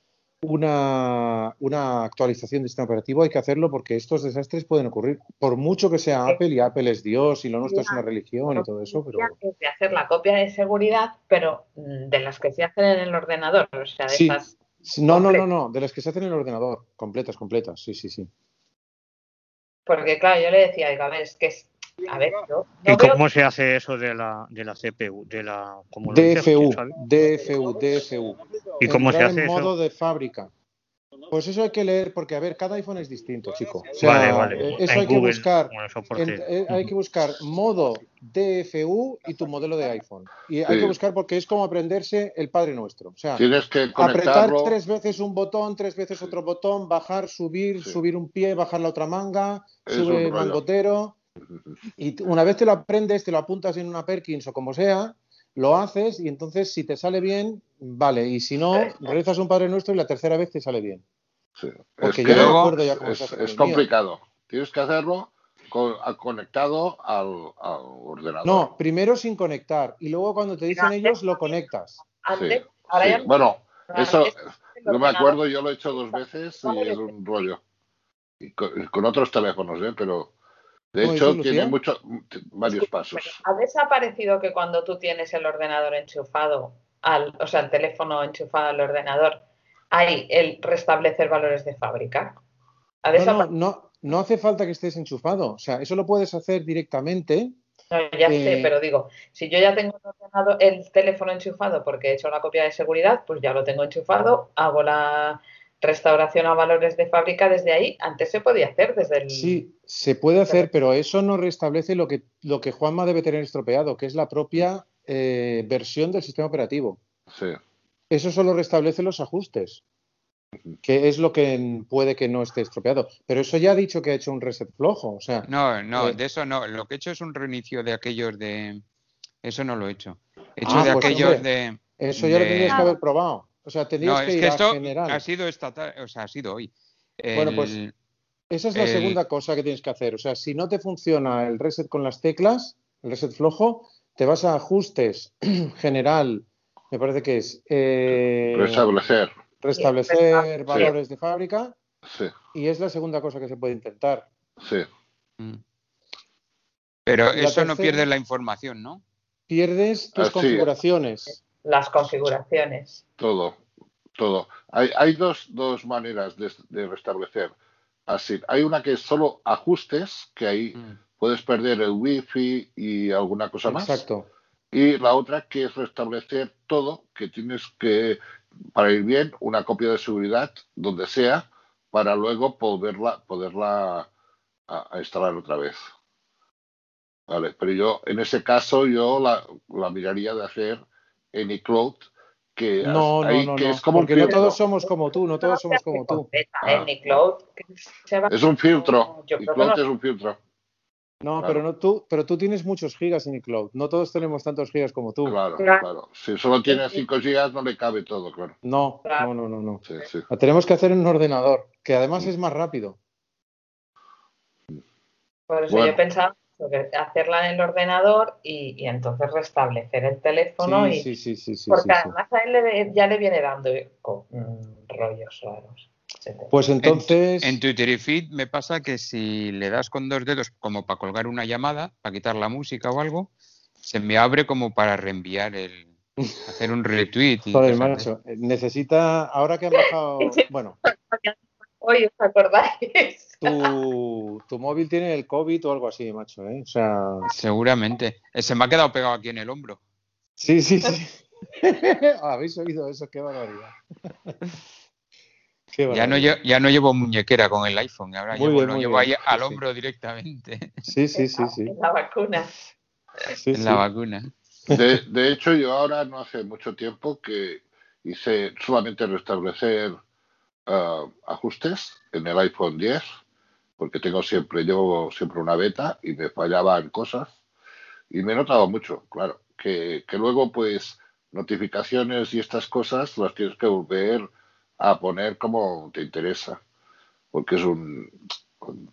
una, una actualización del sistema operativo, hay que hacerlo porque estos desastres pueden ocurrir. Por mucho que sea Apple, y Apple es Dios, y lo nuestro es una religión y todo eso, pero. De hacer la copia de seguridad, pero mm, de las que se hacen en el ordenador, o sea, de Sí. esas No, no, no, no, de las que se hacen en el ordenador, completas, completas, sí, sí, sí. Porque claro, yo le decía, digo, a ver, es que es, a ver, yo ¿Y veo cómo se hace eso de la, de la CPU? De la, ¿cómo lo dices? DFU. DFU, DFU. ¿Y cómo se hace en eso? modo de fábrica. Pues eso hay que leer, porque a ver, cada iPhone es distinto, chico. O sea, Vale, vale. eh, eso En hay que buscar. en- eh, hay que buscar modo DFU y tu modelo de iPhone. Y hay que buscar porque es como aprenderse el Padre Nuestro. O sea, tienes que apretar tres veces un botón, tres veces otro botón, bajar, subir, Sí. subir un pie, bajar la otra manga, Es sube un el rollo. mangotero. Y una vez te lo aprendes, te lo apuntas en una Perkins o como sea, lo haces y entonces si te sale bien, vale. Y si no, rezas un Padre Nuestro y la tercera vez te sale bien. Sí. Porque es yo que no recuerdo ya cómo es, se hace es mío. complicado. Tienes que hacerlo con- a- conectado al, al ordenador. No, primero sin conectar y luego cuando te dicen antes- ellos lo conectas. antes, Sí, ahora sí. ya no- Bueno, eso el no me acuerdo, yo lo he hecho dos veces y es un rollo. Y con, y con otros teléfonos, ¿eh? pero de ¿Cómo hecho tiene muchos varios pasos. ¿Ha desaparecido que cuando tú tienes el ordenador enchufado, al, o sea, el teléfono enchufado al ordenador, hay el restablecer valores de fábrica? ¿Ha No, no, desaparecido? no, no hace falta que estés enchufado. O sea, eso lo puedes hacer directamente. No, ya sé, Eh, pero digo, si yo ya tengo el, ordenador- el teléfono enchufado porque he hecho la copia de seguridad, pues ya lo tengo enchufado, hago la restauración a valores de fábrica desde ahí. Antes se podía hacer desde el... Sí, se puede hacer, pero eso no restablece lo que, lo que Juanma debe tener estropeado, que es la propia eh, versión del sistema operativo. Sí. Eso solo restablece los ajustes, que es lo que puede que no esté estropeado. Pero eso ya ha dicho que ha hecho un reset flojo. O sea, No, no, Eh. de eso no. Lo que he hecho es un reinicio de aquellos de. Eso no lo he hecho. He hecho Ah, de pues, aquellos hombre, de. eso ya lo tendrías que haber probado. O sea, tendrías No, que es ir que a esto general. ha sido esta tarde, o sea, ha sido hoy. Bueno, pues, Esa es la el- segunda cosa que tienes que hacer. O sea, si no te funciona el reset con las teclas, el reset flojo, te vas a ajustes, general, me parece que es eh, Restablecer. restablecer Sí. valores de fábrica Sí, y es la segunda cosa que se puede intentar. sí. Mm. Pero La eso no tercera- pierde la información, ¿no? Pierdes tus Así. configuraciones. Las configuraciones. Todo, todo. Hay, hay dos, dos maneras de, de restablecer. Así, hay una que es solo ajustes, que ahí Mm. puedes perder el wifi y alguna cosa más. Exacto. Y la otra que es restablecer todo, que tienes que, para ir bien, una copia de seguridad donde sea, para luego poderla, poderla a, a instalar otra vez. Vale, pero yo, en ese caso, yo la, la miraría de hacer en iCloud, que, No, no, ahí, no, que no, es como un porque no filtro. todos somos como tú, no todos somos como tú. Ah. Es un filtro. ICloud no- es un filtro. No, Claro. pero no tú, pero tú tienes muchos gigas en iCloud. No todos tenemos tantos gigas como tú. Claro, Claro. claro. Si solo tiene 5 gigas, no le cabe todo, claro. No, Claro. no, no, no, no. Sí, sí. La tenemos que hacer en un ordenador, que además es más rápido. Por eso Bueno. yo pensaba hacerla en el ordenador y, y entonces restablecer el teléfono Sí, y sí, sí, sí, sí, porque sí, sí. además a él le- ya le viene dando mm, rollos raros. Pues entonces, En Twitter y Feed me pasa que si le das con dos dedos como para colgar una llamada, para quitar la música o algo, se me abre como para reenviar el, hacer un retweet. Y Joder, macho, eh, necesita, ahora que han bajado, bueno, Hoy os acordáis. Tu, tu móvil tiene el COVID o algo así, macho, ¿eh? O sea, Seguramente. Se me ha quedado pegado aquí en el hombro. sí, sí, sí. ¿Habéis oído eso? Qué barbaridad. Qué Ya no, barbaridad. lle- ya no llevo muñequera con el iPhone, ahora Muy llevo, bien, lo llevo bien. ahí al Sí, sí. hombro directamente Sí, sí, sí, sí. En la vacuna. sí, en sí. la vacuna. De, de hecho, yo ahora no hace mucho tiempo que hice solamente restablecer ah, ajustes en el iPhone 10, porque tengo siempre, llevo siempre una beta y me fallaban cosas y me he notado mucho, claro, que, que luego pues notificaciones y estas cosas las tienes que volver a poner como te interesa, porque es un,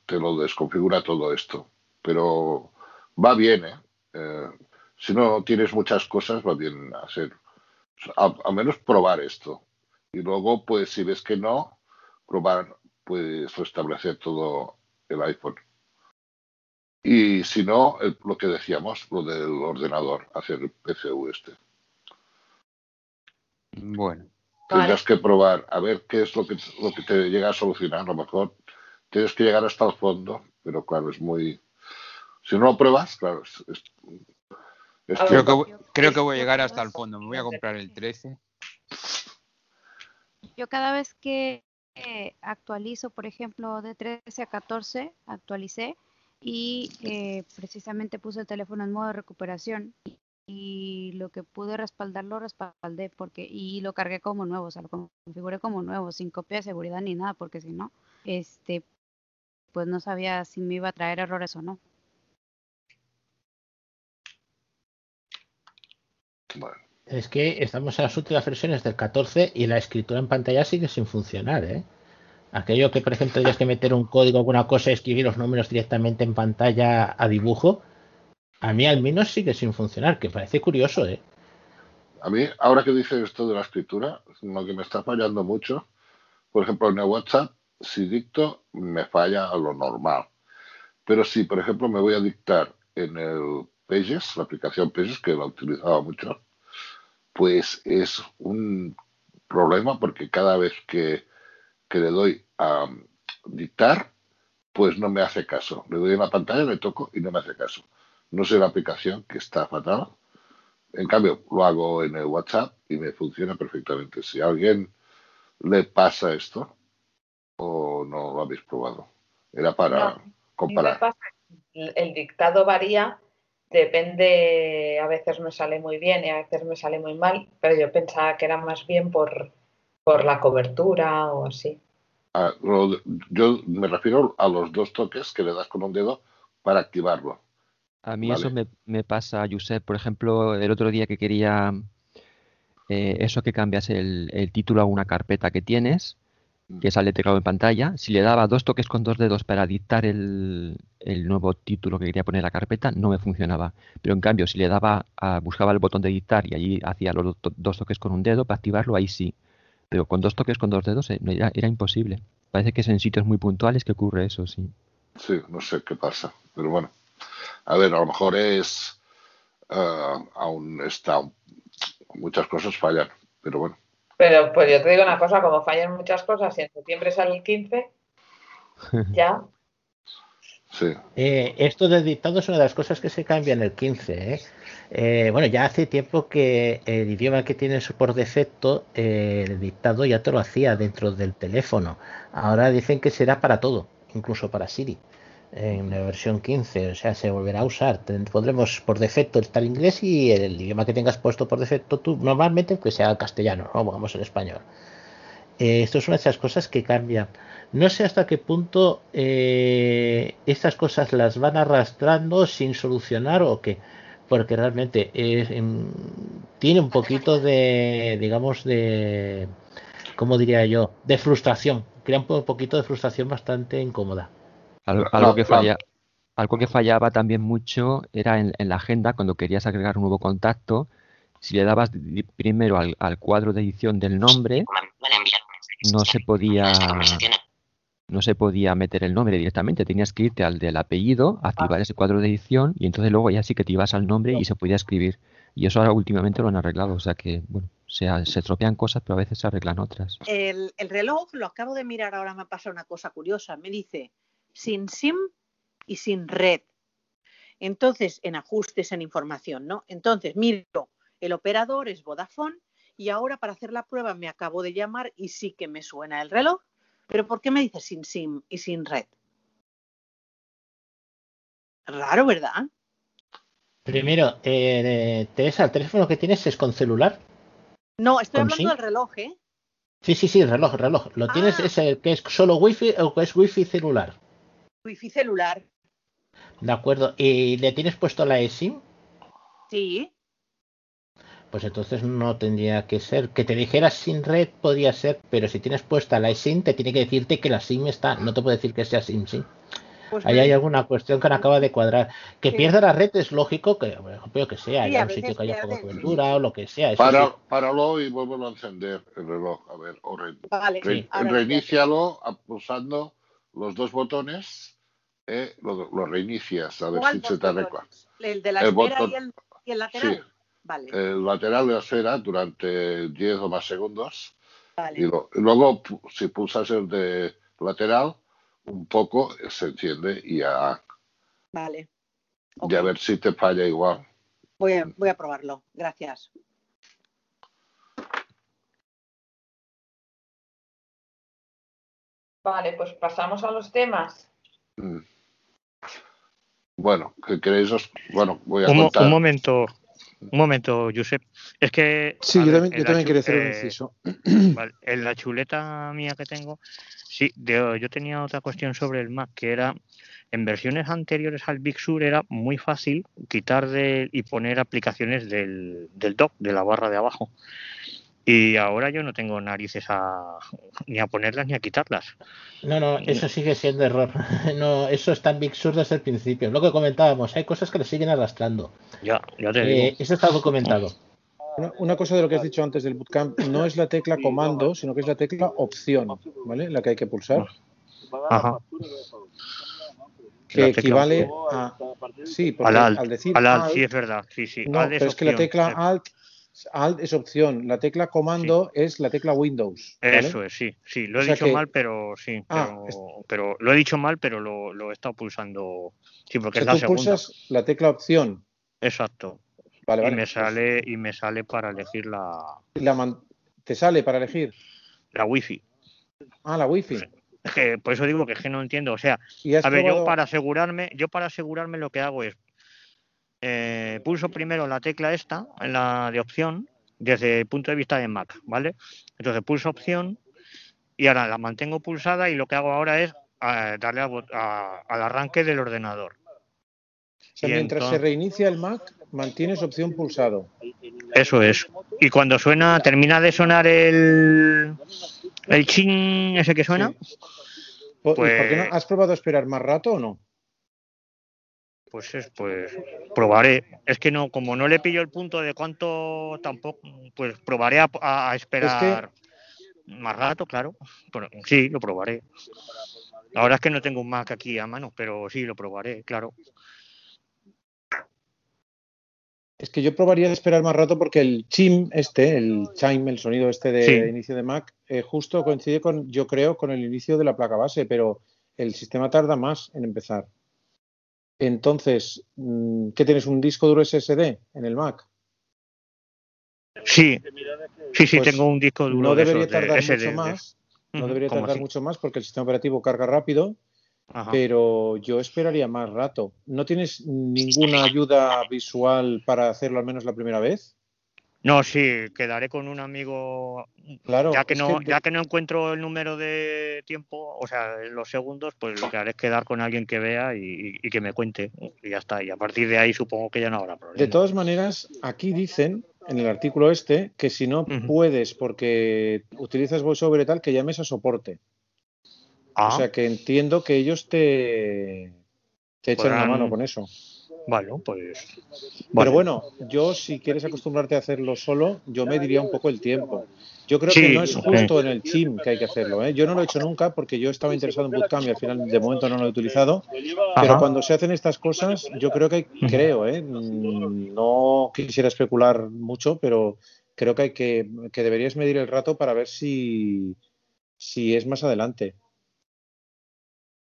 te lo desconfigura todo esto, pero va bien, ¿eh? Eh, si no tienes muchas cosas, va bien hacer, al, al menos probar esto. Y luego, pues si ves que no, probar, pues restablecer todo el iPhone. Y si no, el- lo que decíamos, lo del ordenador, hacer el PCU este. Bueno, Tendrás que probar a ver qué es lo que, lo que te llega a solucionar. A lo mejor tienes que llegar hasta el fondo, pero claro, es muy... Si no lo pruebas, claro, es, es- es A creo que, voy- creo que voy a llegar hasta el fondo. Me voy a comprar el 13. Yo cada vez que eh, actualizo, por ejemplo, de 13 a 14, actualicé y eh, precisamente puse el teléfono en modo de recuperación y lo que pude respaldarlo, respaldé porque y lo cargué como nuevo, o sea, lo configuré como nuevo, sin copia de seguridad ni nada, porque si no, este, pues no sabía si me iba a traer errores o no. Bueno, Es que estamos en las últimas versiones del 14 y la escritura en pantalla sigue sin funcionar, ¿eh? Aquello que, por ejemplo, tendrías que meter un código, alguna cosa, escribir los números directamente en pantalla a dibujo, a mí al menos sigue sin funcionar, que parece curioso, ¿eh? a mí, ahora que dices esto de la escritura, lo que me está fallando mucho, por ejemplo, en el WhatsApp, si dicto, me falla a lo normal. Pero si, por ejemplo, me voy a dictar en el Pages, la aplicación Pages, que la utilizaba mucho, pues es un problema porque cada vez que, que le doy a um, dictar, pues no me hace caso. Le doy en la pantalla, le toco y no me hace caso. No sé la aplicación que está fatal. En cambio, lo hago en el WhatsApp y me funciona perfectamente. Si a alguien le pasa esto o no lo habéis probado, era para No, comparar. el dictado varía, depende, a veces me sale muy bien y a veces me sale muy mal, pero yo pensaba que era más bien por, por la cobertura o así. Ah, de- yo me refiero a los dos toques que le das con un dedo para activarlo. A mí Vale. eso me, me pasa, Josep, por ejemplo, el otro día que quería eh, eso que cambias el, el título a una carpeta que tienes, que sale teclado en pantalla, si le daba dos toques con dos dedos para dictar el, el nuevo título que quería poner en la carpeta, no me funcionaba. Pero en cambio, si le daba, buscaba el botón de dictar y allí hacía los do- dos toques con un dedo para activarlo, ahí sí. Pero con dos toques con dos dedos eh, era, era imposible. Parece que es en sitios muy puntuales que ocurre eso, sí. Sí, no sé qué pasa, pero bueno. A ver, a lo mejor es ah, aún está muchas cosas fallan, pero bueno. Pero pues yo te digo una cosa, como fallan muchas cosas y en septiembre sale el 15, ya, Sí. Eh, esto del dictado es una de las cosas que se cambia en el 15. ¿eh? Eh, bueno, ya hace tiempo que el idioma que tienes por defecto, eh, el dictado ya te lo hacía dentro del teléfono. Ahora dicen que será para todo, incluso para Siri, en la versión 15. O sea, se volverá a usar. Podremos por defecto estar inglés y el idioma que tengas puesto por defecto tú, normalmente que sea el castellano, no pongamos el español. Eh, esto es una de esas cosas que cambian. No sé hasta qué punto eh, estas cosas las van arrastrando sin solucionar o qué, porque realmente es, em, tiene un poquito de, digamos, de, ¿cómo diría yo? De frustración. Crea un po- poquito de frustración bastante incómoda. Algo, que no. falla, algo que fallaba también mucho era en, en la agenda cuando querías agregar un nuevo contacto. Si le dabas primero al, al cuadro de edición del nombre, no se podía no se podía meter el nombre directamente. Tenías que irte al del apellido, activar ese cuadro de edición y entonces luego ya sí que te ibas al nombre y se podía escribir. Y eso ahora últimamente lo han arreglado, o sea que, bueno, se, se tropean cosas, pero a veces se arreglan otras. El, el reloj, lo acabo de mirar ahora, me ha pasado una cosa curiosa. Me dice sin SIM y sin red. Entonces, en ajustes, en información, ¿no? Entonces, miro, el operador es Vodafone y ahora para hacer la prueba me acabo de llamar y sí que me suena el reloj. Pero ¿por qué me dice sin SIM y sin red? Raro, ¿verdad? Primero, eh, Teresa, ¿el teléfono que tienes es con celular? No, estoy ¿Con hablando SIM? del reloj, ¿eh? Sí, sí, sí, reloj, reloj. ¿Lo tienes Ah. es el que es solo wifi o que es wifi celular? Wifi celular. De acuerdo. ¿Y le tienes puesto la eSIM? Sí. Pues entonces no tendría que ser. Que te dijeras sin red podría ser, pero si tienes puesta la eSIM, te tiene que decirte que la SIM está. No te puede decir que sea SIM, sí. Pues Ahí me- hay alguna cuestión que no acaba de cuadrar. Que Sí. pierda la red es lógico, que por ejemplo, que sea, Sí, un sitio que haya poca cobertura o lo que sea. Eso Para, sí. páralo y vuelvo a encender el reloj. A ver, o re- Vale, re- ahora reinícialo a- pulsando los dos botones. eh, lo, lo reinicias a ver ¿Cuál si se te botones? El de la El esfera botón- y el, y el lateral. Sí. Vale, El lateral de la esfera durante 10 o más segundos. vale. Y, lo- y luego, si pulsas el de lateral, un poco se enciende y a, Vale. y a ver si te falla igual. Voy a, voy a probarlo. Gracias. Vale, pues pasamos a los temas. Mm. Bueno, ¿qué queréis? Os- Bueno, voy a Un, contar. un momento, un momento, Josep. Es que. Sí, yo ver, también, yo también quería hacer un eh, inciso. Vale, en la chuleta mía que tengo, sí, de- yo tenía otra cuestión sobre el Mac, que era, en versiones anteriores al Big Sur era muy fácil quitar de, y poner aplicaciones del, del dock, de la barra de abajo. Y ahora yo no tengo narices a, ni a ponerlas ni a quitarlas. No, no, eso sigue siendo error. No, eso está en Big Sur desde el principio. Lo que comentábamos, hay cosas que le siguen arrastrando. Ya, ya te Eh, digo. eso está documentado. Una, una cosa de lo que has dicho antes del bootcamp, no es la tecla comando, sino que es la tecla opción, ¿vale? La que hay que pulsar, Ajá. que equivale a... Sí, porque Al alt, al decir al alt, alt, sí, es verdad. Sí, sí. no, alt es pero es que la tecla alt, alt es opción, la tecla comando es la tecla Windows, ¿vale? Eso es, sí, sí, lo he O sea dicho que- mal, pero sí, Ah, pero, lo he dicho mal, pero lo, lo he estado pulsando, sí, O porque sea, es la tú segunda. pulsas la tecla opción, Exacto. vale, y vale. me pues sale y me sale para elegir la, la man- te sale para elegir, la wifi. ah, la wifi. Es que por eso digo que es que no entiendo. O sea, Y a ver, yo para asegurarme, yo para asegurarme lo que hago es eh, pulso primero la tecla esta, en la de opción, desde el punto de vista de Mac, ¿vale? Entonces pulso opción y ahora la mantengo pulsada y lo que hago ahora es eh, darle a bot- a- al arranque del ordenador. O sea, y mientras se reinicia el Mac, mantienes opción pulsado. Eso es. Y cuando suena, termina de sonar el el ching ese que suena, Po- ¿Y por qué no? Pues- ¿Has probado a esperar más rato o no? Pues es, pues probaré. Es que no, como no le pillo el punto de cuánto tampoco, pues probaré a, esperar más rato, claro. Pero sí, lo probaré. Ahora es que no tengo un Mac aquí a mano, pero sí lo probaré, claro. Es que yo probaría a esperar más rato porque el chim este, el chime, el sonido este de Sí. inicio de Mac, eh, justo coincide con, yo creo, con el inicio de la placa base, pero el sistema tarda más en empezar. Entonces, mm, ¿qué tienes? ¿Un disco duro SSD en el Mac? Sí, sí, sí, Pues tengo un disco duro No de debería de tardar mucho más. No debería tardar así. mucho más porque el sistema operativo carga rápido, Ajá. pero yo esperaría más rato. ¿No tienes ninguna ayuda visual para hacerlo al menos la primera vez? No, sí, quedaré con un amigo. Claro, ya que no, que- ya que no encuentro el número de tiempo, o sea, los segundos, pues lo que haré es quedar con alguien que vea y, y que me cuente. Y ya está. Y a partir de ahí supongo que ya no habrá problema. De todas maneras, aquí dicen en el artículo este que si no puedes porque utilizas VoiceOver y tal, que llames a soporte. Ah, O sea que entiendo que ellos te, te echan una mano con eso. Bueno, pues. Pero bueno, yo si quieres acostumbrarte a hacerlo solo, yo me diría un poco el tiempo. Yo creo Sí, que no es justo en el team que hay que hacerlo. ¿eh? Yo no lo he hecho nunca porque yo estaba interesado en Bootcamp y al final de momento no lo he utilizado. Pero cuando se hacen estas cosas, yo creo que hay- creo, ¿eh? No quisiera especular mucho, pero creo que hay que, que deberías medir el rato para ver si, si es más adelante.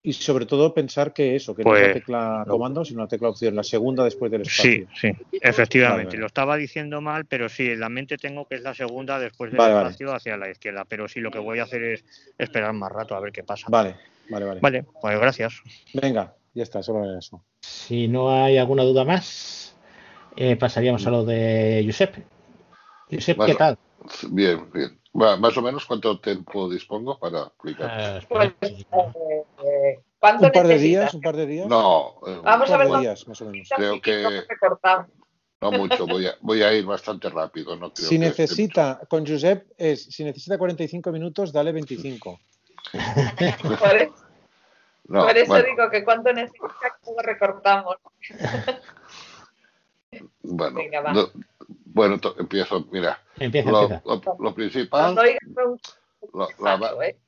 Y sobre todo pensar que eso, que no es Pues- la tecla comando, sino la tecla opción, la segunda después del espacio. Sí, sí, efectivamente. Vale. Lo estaba diciendo mal, pero sí, en la mente tengo que es la segunda después del Vale, vale. espacio hacia la izquierda. Pero sí, lo que voy a hacer es esperar más rato a ver qué pasa. Vale, vale, vale. Vale, pues gracias. Venga, ya está, solo era eso. Si no hay alguna duda más, eh, pasaríamos a lo de Josep. Josep, ¿qué tal? Bien, bien. Más o menos cuánto tiempo dispongo para aplicar. Espera. Pues, eh, ¿cuánto Un par de necesitas? días, un par de días. No, eh, Vamos un a ver de cuánto días, más o menos. Creo que- no mucho. Voy a, voy a ir bastante rápido. No creo Si que- necesita, con Josep, es, si necesita 45 minutos, dale 25. Por eso, No, por eso bueno, digo que cuánto necesitas, cómo recortamos. bueno, Venga, va. No- bueno, to- empiezo. Mira, Empieza, lo, empieza. lo- lo principal, lo- la ¿eh?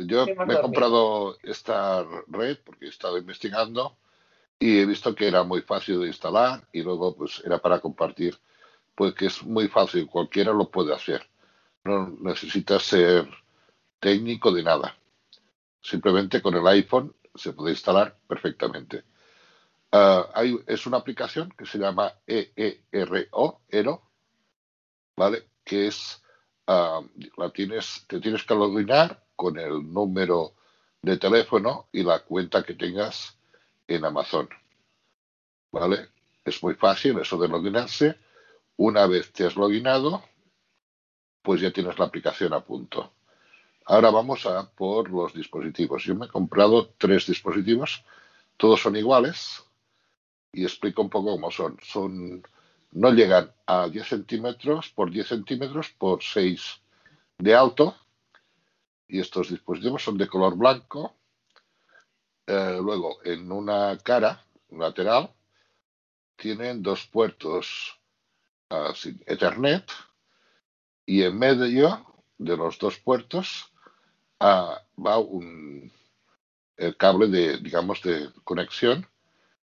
Yo me he dormido. comprado esta red porque he estado investigando y he visto que era muy fácil de instalar y luego pues era para compartir, pues que es muy fácil, cualquiera lo puede hacer. No necesitas ser técnico de nada. Simplemente con el iPhone se puede instalar perfectamente. Ah, hay, es una aplicación que se llama E EERO, ERO, ¿vale? Que es, ah, la tienes, te tienes que loginar con el número de teléfono y la cuenta que tengas en Amazon, ¿vale? Es muy fácil eso de loginarse. Una vez te has loginado, pues ya tienes la aplicación a punto. Ahora vamos a por los dispositivos. Yo me he comprado tres dispositivos, todos son iguales y explico un poco cómo son. Son no llegan a 10 centímetros por 10 centímetros por 6 de alto y estos dispositivos son de color blanco. Eh, luego, en una cara lateral tienen dos puertos sin Ethernet y en medio de los dos puertos ah, va un el cable de digamos de conexión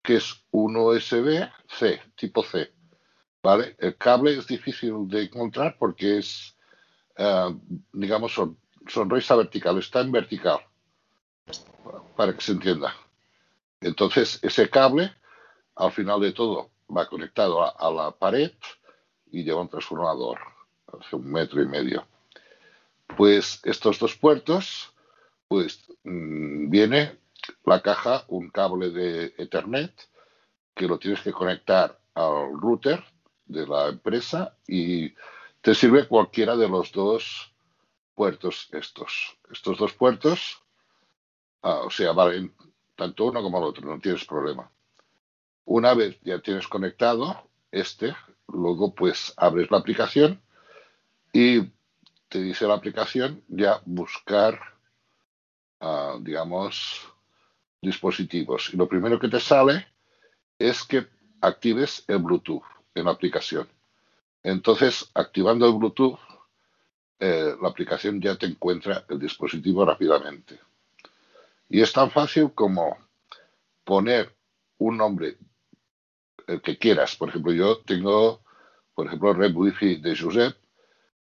que es un USB-C tipo C vale el cable es difícil de encontrar porque es ah, digamos son, sonrisa vertical está en vertical para que se entienda. Entonces ese cable al final de todo va conectado a, a la pared y lleva un transformador hace un metro y medio. Pues estos dos puertos pues mm, viene la caja un cable de Ethernet que lo tienes que conectar al router de la empresa y te sirve cualquiera de los dos puertos estos. Estos dos puertos, ah, o sea, valen tanto uno como el otro, no tienes problema. Una vez ya tienes conectado este, luego pues abres la aplicación y te dice la aplicación ya buscar, ah, digamos, dispositivos. Y lo primero que te sale es que actives el Bluetooth en la aplicación. Entonces, activando el Bluetooth, eh, la aplicación ya te encuentra el dispositivo rápidamente. Y es tan fácil como poner un nombre el que quieras. Por ejemplo, yo tengo, por ejemplo, red wifi de Josep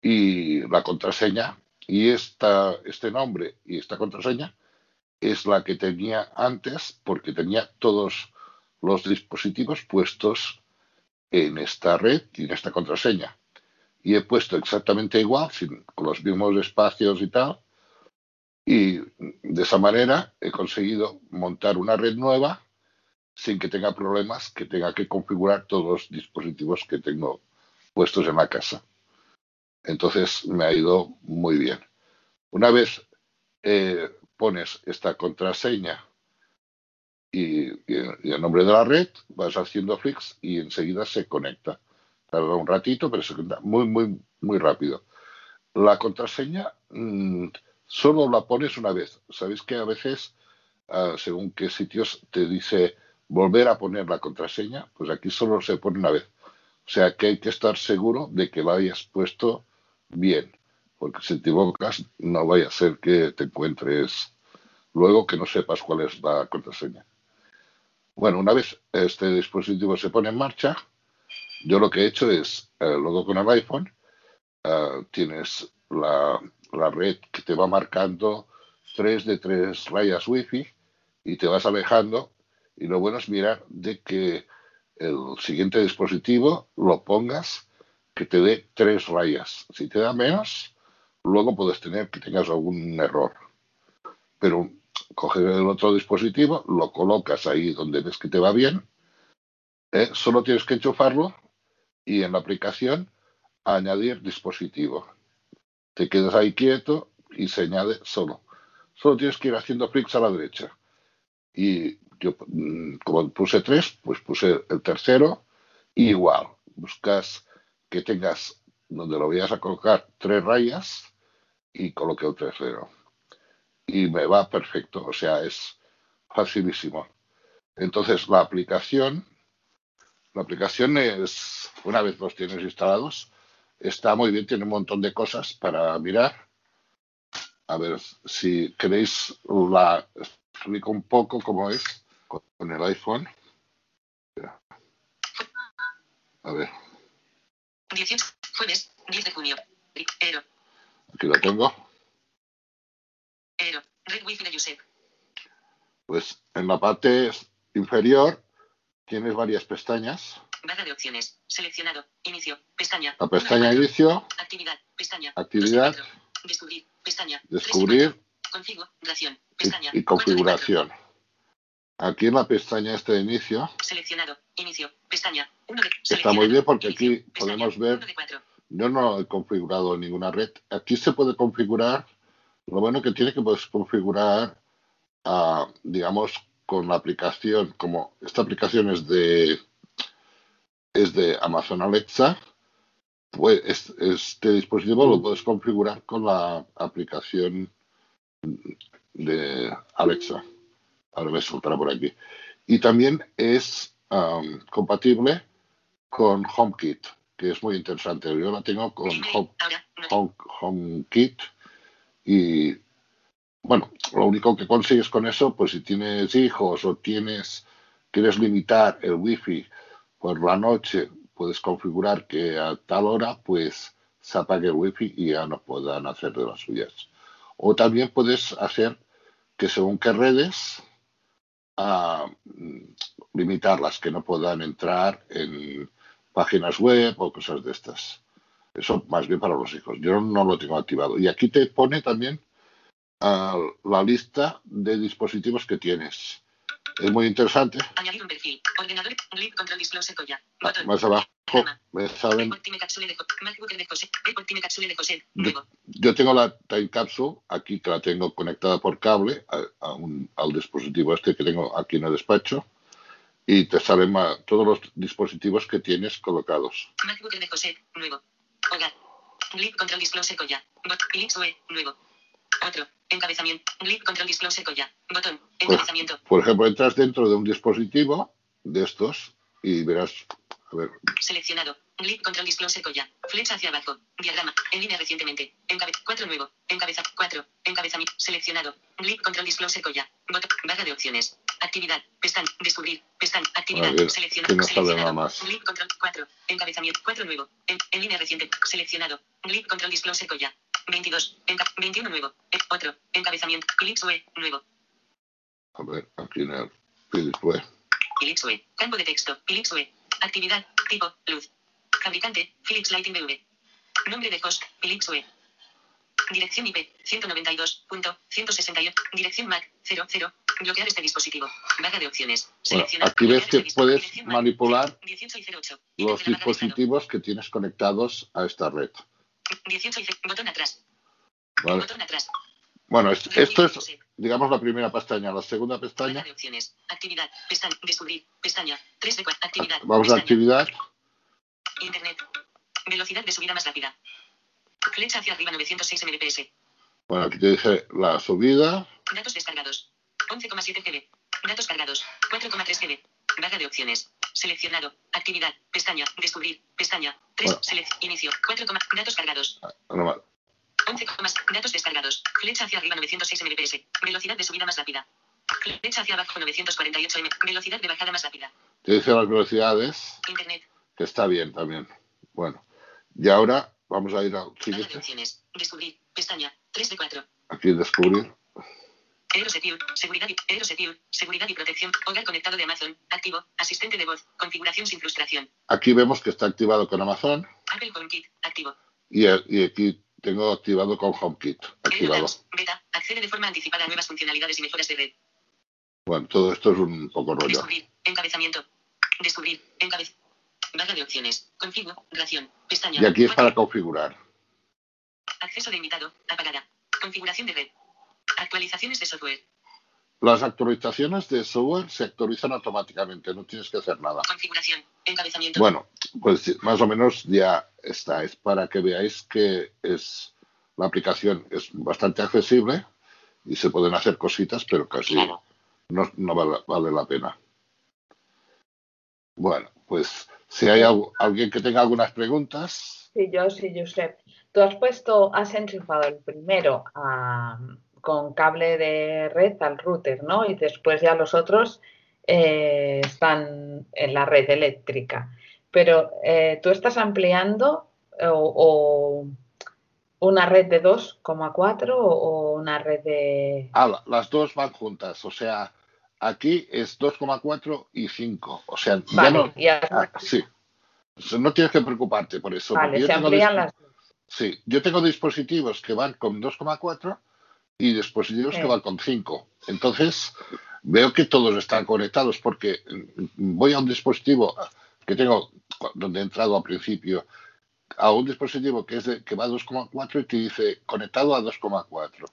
y la contraseña y esta, este nombre y esta contraseña es la que tenía antes porque tenía todos los dispositivos puesos en esta red y en esta contraseña. Y he puesto exactamente igual, sin, con los mismos espacios y tal. Y de esa manera he conseguido montar una red nueva sin que tenga problemas, que tenga que configurar todos los dispositivos que tengo puestos en la casa. Entonces me ha ido muy bien. Una vez eh, pones esta contraseña y, el nombre de la red, vas haciendo flicks y enseguida se conecta. Tarda un ratito, pero se conecta muy, muy, muy rápido. La contraseña mmm, solo la pones una vez. Sabéis que a veces, uh, según qué sitios, te dice volver a poner la contraseña, pues aquí solo se pone una vez. O sea que hay que estar seguro de que la hayas puesto bien, porque si te equivocas no vaya a ser que te encuentres luego que no sepas cuál es la contraseña. Bueno, una vez este dispositivo se pone en marcha, yo lo que he hecho es, eh, con el iPhone, eh, tienes la, la red que te va marcando tres de tres rayas Wi-Fi y te vas alejando y lo bueno es mirar de que el siguiente dispositivo lo pongas que te dé tres rayas. Si te da menos, luego puedes tener que tengas algún error. Pero coges el otro dispositivo, lo colocas ahí donde ves que te va bien, ¿eh? solo tienes que enchufarlo y en la aplicación añadir dispositivo. Te quedas ahí quieto y se añade solo. Solo tienes que ir haciendo clics a la derecha. Y yo, mm, como puse tres, pues puse el tercero, igual. Buscas que tengas donde lo vayas a colocar tres rayas y coloqué el tercero. Y me va perfecto, o sea, es facilísimo. Entonces, la aplicación, la aplicación es, una vez los tienes instalados, está muy bien, tiene un montón de cosas para mirar. A ver, si queréis, la explico un poco cómo es con el iPhone. A ver, 18. Jueves, 10 de junio. Ero. Aquí lo tengo. Pues en la parte inferior tienes varias pestañas. Barra de opciones. Seleccionado. Inicio. Pestaña. La pestaña inicio, Actividad. Pestaña. actividad, 2 de 4. Descubrir. Pestaña. descubrir Configuración. Pestaña. y 4 de 4. configuración. Aquí en la pestaña este de inicio Seleccionado. Inicio. Pestaña. 1 de está muy bien porque aquí Inicio. Podemos ver 1 de 4. Yo no he configurado ninguna red. Aquí se puede configurar. Lo bueno que tiene que puedes configurar, ah, digamos, con la aplicación, como esta aplicación es de es de Amazon Alexa, pues es- este dispositivo lo puedes configurar con la aplicación de Alexa. Ahora me soltará por aquí. Y también es am, compatible con HomeKit, que es muy interesante. Yo la tengo con Home. No. Home, HomeKit y bueno, lo único que consigues con eso, pues si tienes hijos o tienes quieres limitar el wifi por la noche, puedes configurar que a tal hora pues se apague el wifi y ya no puedan hacer de las suyas. O también puedes hacer que según qué redes a limitarlas, que no puedan entrar en páginas web o cosas de estas. Eso más bien para los hijos. Yo no lo tengo activado. Y aquí te pone también ah, la lista de dispositivos que tienes. Es muy interesante. Añadir un perfil. Ordenador. Lip control disclose colla. Ah, Botón. Más abajo me José. Yo, yo tengo la Time Capsule aquí que la tengo conectada por cable a, a un- al dispositivo este que tengo aquí en el despacho y te salen ma- todos los dispositivos que tienes colocados. MacBook de José. Nuevo. Hogar. Lip control disclose colla. Bot. Links UE. Nuevo. Otro. Encabezamiento. Lip control disclose colla. Botón. Por, Encabezamiento. por ejemplo, entras dentro de un dispositivo de estos y verás, a ver, Seleccionado. Lip control disclose colla. Flecha hacia abajo. Diagrama. En línea recientemente. Encabe 4 nuevo. Encabeza 4. Encabezamiento. Seleccionado. Lip control disclose colla. Botón. Barra de opciones. Actividad. Pestaña. Descubrir. Pestaña. Actividad. Seleccionado. no Seleccionado. más. Control 4. Encabezamiento 4 nuevo. En, en línea reciente. Seleccionado. Lip control disclose colla. 22. Enca 21 nuevo. Otro. Encabezamiento. Clips UE. Nuevo. a ver, aquí en el Web. Philips. Campo de texto. Philips UE. Actividad. Tipo. Luz. Fabricante. Philips Lighting BV. Nombre de host. Philips UE. Dirección IP. 192.168. Dirección MAC. 00. Bloquear este dispositivo. Barra de opciones. Bueno, aquí ves que este puedes manipular 18 y 08. los dispositivos que tienes conectados a esta red. 18 y 0. Botón atrás. ¿vale? Botón atrás. Bueno, es- esto es, digamos, la primera pestaña. La segunda Barra pestaña, de opciones. Actividad. Pestaña. Descubrir. Pestaña. 3 de 4. Actividad. vamos a Pestaña. actividad. Internet. Velocidad de subida más rápida. Flecha hacia arriba 906 Mbps. Bueno, aquí te dice la subida, Datos descargados. 11,7 GB. Datos cargados. 4,3 GB. Barra de opciones. Seleccionado. Actividad. Pestaña. Descubrir. Pestaña. 3. Bueno. Selec. Inicio. 4, datos cargados. Normal. 11, datos descargados. Flecha hacia arriba 906 mbps. Velocidad de subida más rápida. Flecha hacia abajo 948 m. Velocidad de bajada más rápida. Te dice las velocidades, Internet. que está bien también. Bueno, y ahora vamos a ir de siguiente. opciones. Descubrir. Pestaña. 3 de 4. Aquí descubrir. Aerosecure, seguridad y, seguridad y protección, hogar conectado de Amazon, activo, asistente de voz, configuración sin frustración, Aquí vemos que está activado con Amazon Apple HomeKit, activo, y, y aquí tengo activado con HomeKit. Activado. Beta, accede de forma anticipada a nuevas funcionalidades y mejoras de red, Bueno, todo esto es un poco rollo. descubrir, encabezamiento, descubrir, encabez, barra de opciones, configuración, pestaña, Y aquí es para configurar. acceso de invitado, apagada, configuración de red, actualizaciones de software, Las actualizaciones de software se actualizan automáticamente, no tienes que hacer nada. configuración, encabezamiento, Bueno, pues más o menos ya está. Es para que veáis que es la aplicación es bastante accesible y se pueden hacer cositas, pero casi no, no vale, vale la pena. Bueno, pues si hay al- alguien que tenga algunas preguntas, Sí, yo sí, Josep. Tú has puesto, has enchufado el primero a- con cable de red al router, ¿no? Y después ya los otros eh, están en la red eléctrica. Pero eh, tú estás ampliando eh, o, o una red de 2,4 o o una red de... ah, la- las dos van juntas. O sea, aquí es 2,4 y 5. O sea, ya no. ya- ah, sí. No tienes que preocuparte por eso. vale, se amplían las. Sí, yo tengo dispositivos que van con 2,4 y dispositivos Sí. que van con 5. Entonces, veo que todos están conectados porque voy a un dispositivo que tengo, donde he entrado al principio, a un dispositivo que, es de, que va a 2,4 y te dice conectado a 2,4.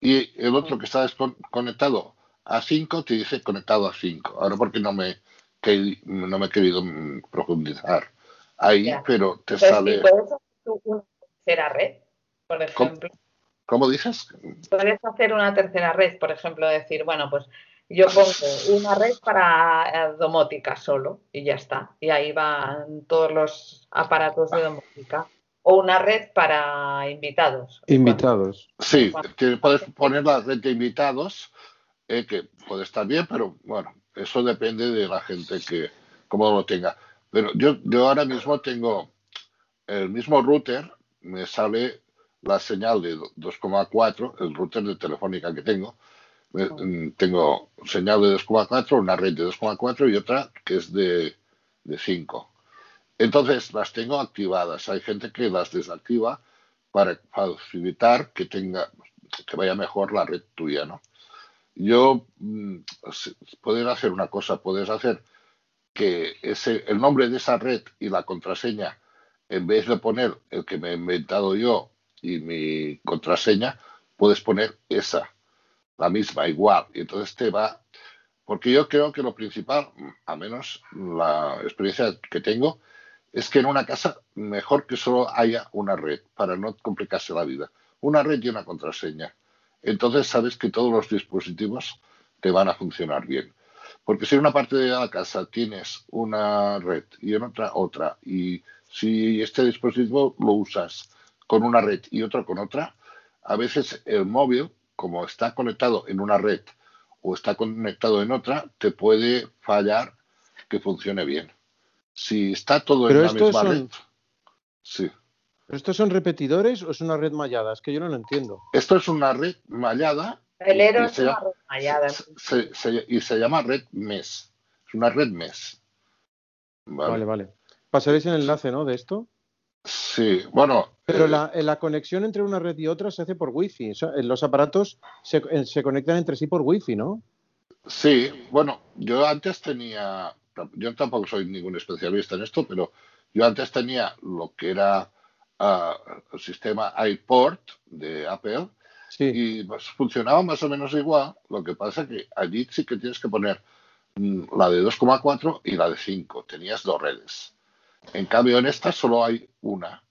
Y el otro que está conectado a 5 te dice conectado a 5. Ahora porque no me, que, no me he querido profundizar ahí, Ya. pero te sale... si puedes hacer una tercera red, por ejemplo. ¿Cómo dices? Puedes hacer una tercera red, por ejemplo, decir, bueno, pues yo pongo una red para domótica solo y ya está. Y ahí van todos los aparatos de domótica. O una red para invitados. Invitados. Sí, te puedes poner la red de invitados, eh, que puede estar bien, pero bueno, eso depende de la gente que cómo lo tenga. Pero yo, yo ahora mismo tengo el mismo router, me sale la señal de 2,4, el router de Telefónica que tengo. Me- mm, tengo señal de 2,4, una red de 2,4 y otra que es de, de 5. Entonces las tengo activadas. Hay gente que las desactiva para facilitar que tenga que vaya mejor la red tuya, ¿no? Yo mm, puedes hacer una cosa, puedes hacer que ese, el nombre de esa red y la contraseña, en vez de poner el que me he inventado yo y mi contraseña, puedes poner esa, la misma, igual. Y entonces te va, porque yo creo que lo principal, a menos la experiencia que tengo, es que en una casa mejor que solo haya una red para no complicarse la vida. Una red y una contraseña. Entonces sabes que todos los dispositivos te van a funcionar bien. Porque si en una parte de la casa tienes una red y en otra otra, y si este dispositivo lo usas con una red y otro con otra, a veces el móvil, como está conectado en una red o está conectado en otra, te puede fallar que funcione bien. Si está todo Pero en la misma son- red, sí. ¿Pero estos son repetidores o es una red mallada? Es que yo no lo entiendo. Esto es una red mallada El y es se una llama- red mallada. se- se- y se llama red MES. Es una red MES. ¿Vale? Vale, vale. Pasaréis el enlace, ¿no? De esto. Sí, bueno, Pero eh, la, eh, la conexión entre una red y otra se hace por wifi. Los aparatos se, eh, se conectan entre sí por wifi, ¿no? Sí, bueno, yo antes tenía, yo tampoco soy ningún especialista en esto, pero yo antes tenía lo que era ah, el sistema iPort de Apple y pues, funcionaba más o menos igual. Lo que pasa que allí sí que tienes que poner mm, la de 2,4 y la de 5. Tenías dos redes. En cambio, en esta solo hay una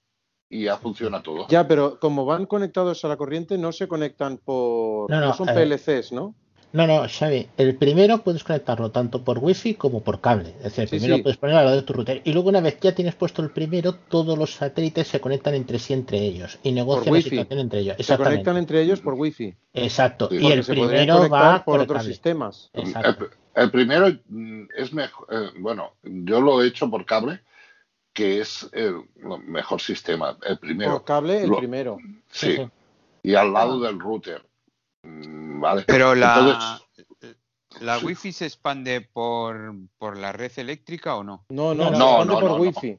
y ya funciona todo. Ya, pero como van conectados a la corriente, no se conectan por. No, No, no, son eh, PLCs, ¿no? No, no, Xavi, el primero puedes conectarlo tanto por wifi como por cable. Es decir, el Sí, primero sí. puedes poner al lado de tu router. Y luego una vez ya tienes puesto el primero, todos los satélites se conectan entre sí entre ellos y negocian la wifi. situación entre ellos. Se conectan entre ellos por wifi. Exacto. Sí. Y Porque el primero va por por el otros cable. sistemas. Exacto. El, el primero mm, es mejor, eh, bueno, yo lo he hecho por cable, que es el mejor sistema. El primero. Por cable, el Lo- primero. Sí. Y al lado del router. Mm, Vale. Pero la, Entonces, la sí. wifi se expande por, por la red eléctrica o no? No, No, no, no, se expande no, por no, no. wifi.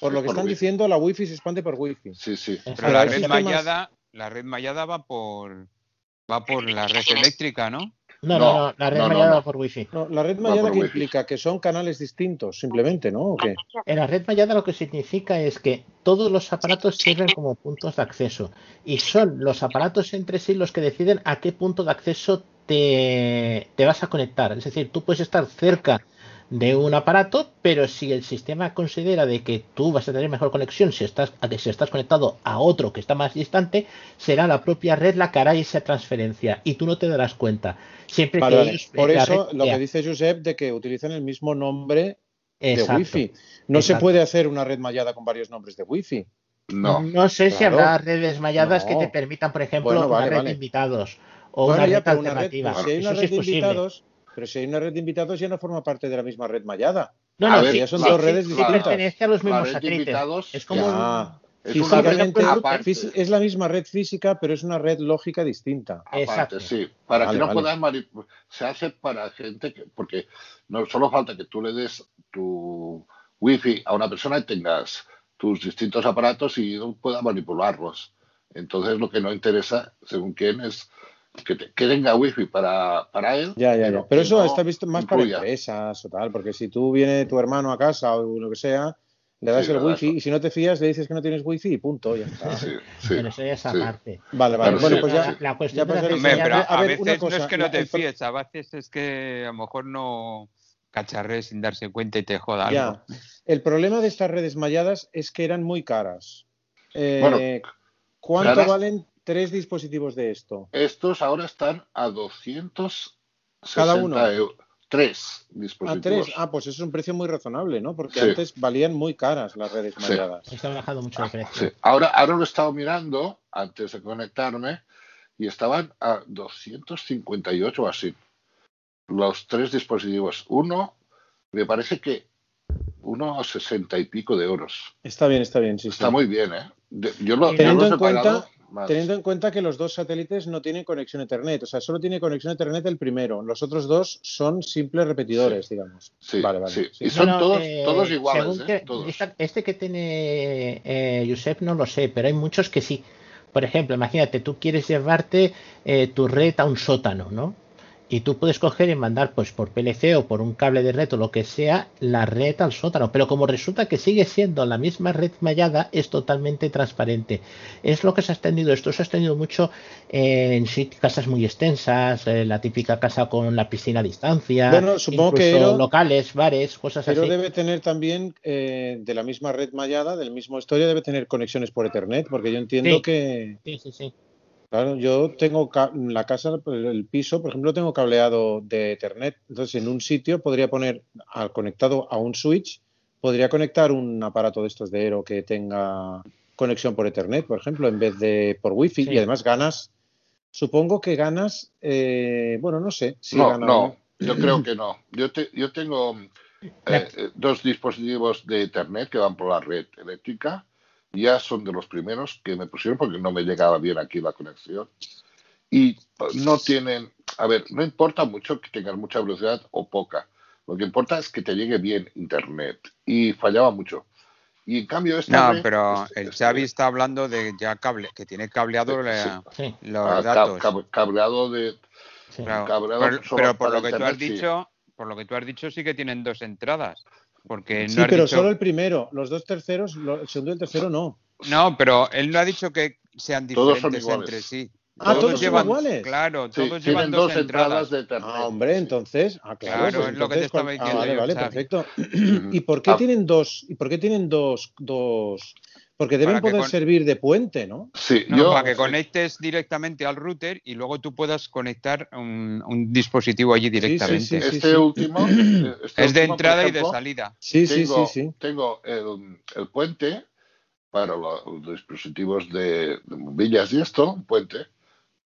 Por Sí, lo que por están wifi. diciendo, la wifi se expande por wifi. Sí, sí. Pero Pero la red mallada, la red mallada va por va por la red eléctrica, ¿no? No, no, No, la red no, mallada no. va por wifi. No, la red mallada que wifi. implica que son canales distintos, simplemente, ¿no? ¿O qué? En la red mallada lo que significa es que todos los aparatos sirven como puntos de acceso y son los aparatos entre sí los que deciden a qué punto de acceso te, te vas a conectar. Es decir, tú puedes estar cerca de un aparato, pero si el sistema considera de que tú vas a tener mejor conexión si estás, a que si estás conectado a otro que está más distante, será la propia red la que hará esa transferencia y tú no te darás cuenta. Siempre Vale, que vale. ellos- Por eso red lo sea- que dice Josep de que utilizan el mismo nombre de wifi. No se puede hacer una red mallada con varios nombres de wifi. No. No sé si habrá redes malladas que te permitan, por ejemplo, Bueno, vale, una red vale. de invitados o Bueno, una ya, red pero una red- alternativa. pues si hay una Eso sí red es de invitados, pero si hay una red de invitados ya no forma parte de la misma red mallada. No, no, ver, sí, ya son sí, dos sí, redes sí distintas. pertenece a los mismos satélites. Es como Ya. es una Físicamente es la misma red física, pero es una red lógica distinta. Aparte, Exacto. sí. Para Vale, que no vale. puedas manipular. Se hace para gente que. Porque no solo falta que tú le des tu wifi a una persona y tengas tus distintos aparatos y no pueda manipularlos. Entonces, lo que no interesa, según quién, es que, te- que tenga wifi para, para él. Ya, ya, ya. Pero eso no está visto más para empresas o tal, porque si tú viene tu hermano a casa o lo que sea, le das Sí, el wifi y si no te fías le dices que no tienes wifi y punto, ya está. Sí, sí, Pero eso ya es sí. aparte. Vale, vale. Claro, bueno, sí, pues ya. La cuestión ya de la mallada- a a, ver, veces una no es que no te el fíes, a veces es que a lo mejor no cacharrés sin darse cuenta y te joda algo. Ya. El problema de estas redes malladas es que eran muy caras. Eh, Bueno, ¿Cuánto caras- valen tres dispositivos de esto? Estos ahora están a 260 Cada uno. euros. Tres A dispositivos. tres. Ah, pues eso es un precio muy razonable, ¿no? Porque Sí. antes valían muy caras las redes Sí. malladas. Está bajado mucho de precio. Sí. Ahora, ahora lo he estado mirando antes de conectarme y estaban a 258 o así. Los tres dispositivos. Uno, me parece que uno a 60 y pico de euros. Está bien, está bien, sí, Está sí. muy bien, ¿eh? De- yo, lo, yo Teniendo los en he pagado cuenta, más. teniendo en cuenta que los dos satélites no tienen conexión a Ethernet, o sea, solo tiene conexión a Ethernet el primero, los otros dos son simples repetidores, digamos. Sí, vale, vale. sí. sí. Y son todos, eh, todos iguales, según ¿eh? que- Todos. esta- este que tiene eh, Josep no lo sé, pero hay muchos que sí. Por ejemplo, imagínate, tú quieres llevarte eh, tu red a un sótano, ¿no? Y tú puedes coger y mandar pues por PLC o por un cable de red o lo que sea la red al sótano. Pero como resulta que sigue siendo la misma red mallada, es totalmente transparente. Es lo que se ha extendido. Esto se ha extendido mucho eh, en casas muy extensas, eh, la típica casa con la piscina a distancia, Bueno, supongo que Eero- locales, bares, cosas Pero así. debe tener también, eh, de la misma red mallada, del mismo historia, debe tener conexiones por Ethernet, porque yo entiendo Sí. que, Sí, sí, sí. Claro, yo tengo la casa, el piso, por ejemplo, tengo cableado de Ethernet. Entonces, en un sitio podría poner, al conectado a un switch, podría conectar un aparato de estos de Aero que tenga conexión por Ethernet, por ejemplo, en vez de por Wi-Fi. Sí. Y además ganas, supongo que ganas, eh, bueno, no sé si no, gana o no, yo creo que no. Yo, te- yo tengo eh, dos dispositivos de Ethernet que van por la red eléctrica. Ya son de los primeros que me pusieron porque no me llegaba bien aquí la conexión. Y no tienen, a ver, no importa mucho que tengas mucha velocidad o poca. Lo que importa es que te llegue bien Internet. Y fallaba mucho. Y en cambio esta No, pero este- el este- Xavi está hablando de ya cable, que tiene cableado la- Sí, los ah, datos. cab- cableado de sí. Cableado pero, por lo que tú has Internet, sí. dicho, por lo que tú has dicho sí que tienen dos entradas, porque Sí, no pero dicho- solo el primero. Los dos terceros, lo- el segundo y el tercero no. no, pero él no ha dicho que sean Todos son diferentes entre sí. Ah, todos son llevan, iguales. Claro, todos tienen llevan dos dos entradas entradas. de. Ah, hombre, entonces, ah, claro, Claro, pues es lo que te entonces estaba con- diciendo ah, vale, yo, vale, perfecto. ¿Y por qué Ah, tienen dos? ¿Y por qué tienen dos, dos? Porque deben poder con- servir de puente, ¿no? Sí, No, yo para que conectes directamente al router y luego tú puedas conectar un, un dispositivo allí directamente. sí, sí, este sí. último eh, este Es de último, entrada y de salida. Sí, sí, tengo, sí, sí. tengo el, el puente para lo- los dispositivos de, de bombillas y esto, un puente.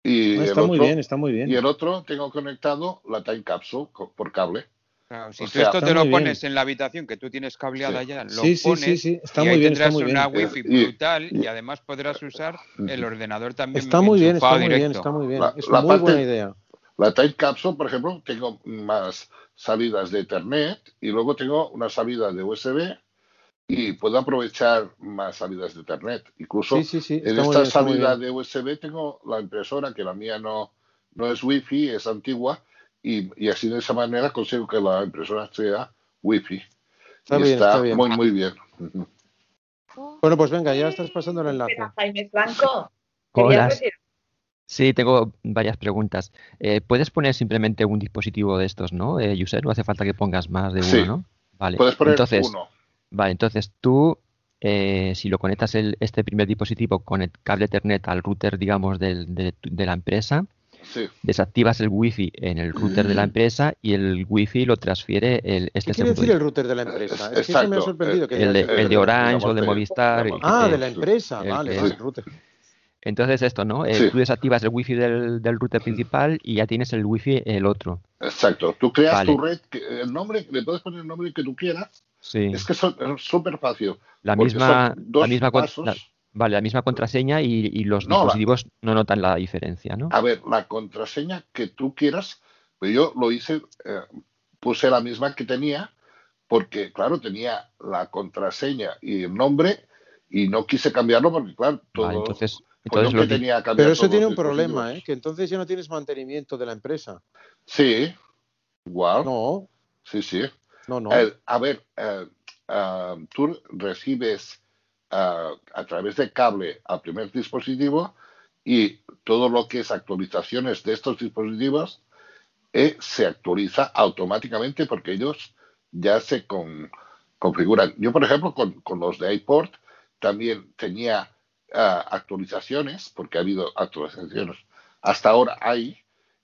Y Ah, el está muy otro- bien, está muy bien. Y el otro tengo conectado la time capsule por cable. Claro, si O tú sea, esto está te lo muy bien. pones en la habitación que tú tienes cableada Sí. ya, lo Sí, sí, pones sí, sí, está y muy ahí bien, está tendrás muy una bien. wifi brutal y y- además podrás usar el ordenador también Está muy bien, está enchufado muy bien, directo. está muy bien. La- Es la muy parte- buena idea. La time capsule, por ejemplo, tengo más salidas de Ethernet y luego tengo una salida de USB y puedo aprovechar más salidas de Ethernet. Incluso Sí, sí, sí, en está muy esta bien, está muy salida bien. de USB tengo la impresora, que la mía no, no es Wi-Fi, es antigua, y, y así de esa manera consigo que la impresora sea Wi-Fi. Está y bien, está está bien. muy, muy bien. Bueno, pues venga, ya estás pasando el enlace. Jaime. Hola. Sí, tengo varias preguntas. Eh, ¿Puedes poner simplemente un dispositivo de estos, no, eh, user? No hace falta que pongas más de uno, Sí. ¿no? Vale. Puedes poner entonces, uno. Vale, entonces tú, eh, si lo conectas el, este primer dispositivo con el cable Ethernet al router, digamos, del- de, de la empresa, Sí. desactivas el wifi en el router de la empresa y el wifi lo transfiere el, este ¿Qué quiere decir el router de la empresa? Es que eso me ha sorprendido. que el de, el de eh, Orange o de Movistar. Ah, de la empresa, el vale, vale, router. Entonces esto, ¿no? Eh, Sí. Tú desactivas el wifi del, del router principal y ya tienes el wifi el otro. Exacto. Tú creas Vale. tu red, el nombre, le puedes poner el nombre que tú quieras. Sí. Es que es súper fácil. La misma, son dos la misma la- vale, la misma contraseña y, y los No, la- dispositivos no notan la diferencia, ¿no? A ver, la contraseña que tú quieras, pues yo lo hice, eh, puse la misma que tenía, porque claro, tenía la contraseña y el nombre y no quise cambiarlo porque claro, todo entonces, pues yo entonces que tenía que cambiar Pero eso tiene un problema. ¿eh? Que entonces ya no tienes mantenimiento de la empresa. Sí, igual, No, sí, sí. no, no. El- a ver, eh, ah, tú recibes ah, a través de cable al primer dispositivo y todo lo que es actualizaciones de estos dispositivos eh, se actualiza automáticamente porque ellos ya se con- configuran. Yo, por ejemplo, con, con los de iPort también tenía ah, actualizaciones, porque ha habido actualizaciones. Hasta ahora hay,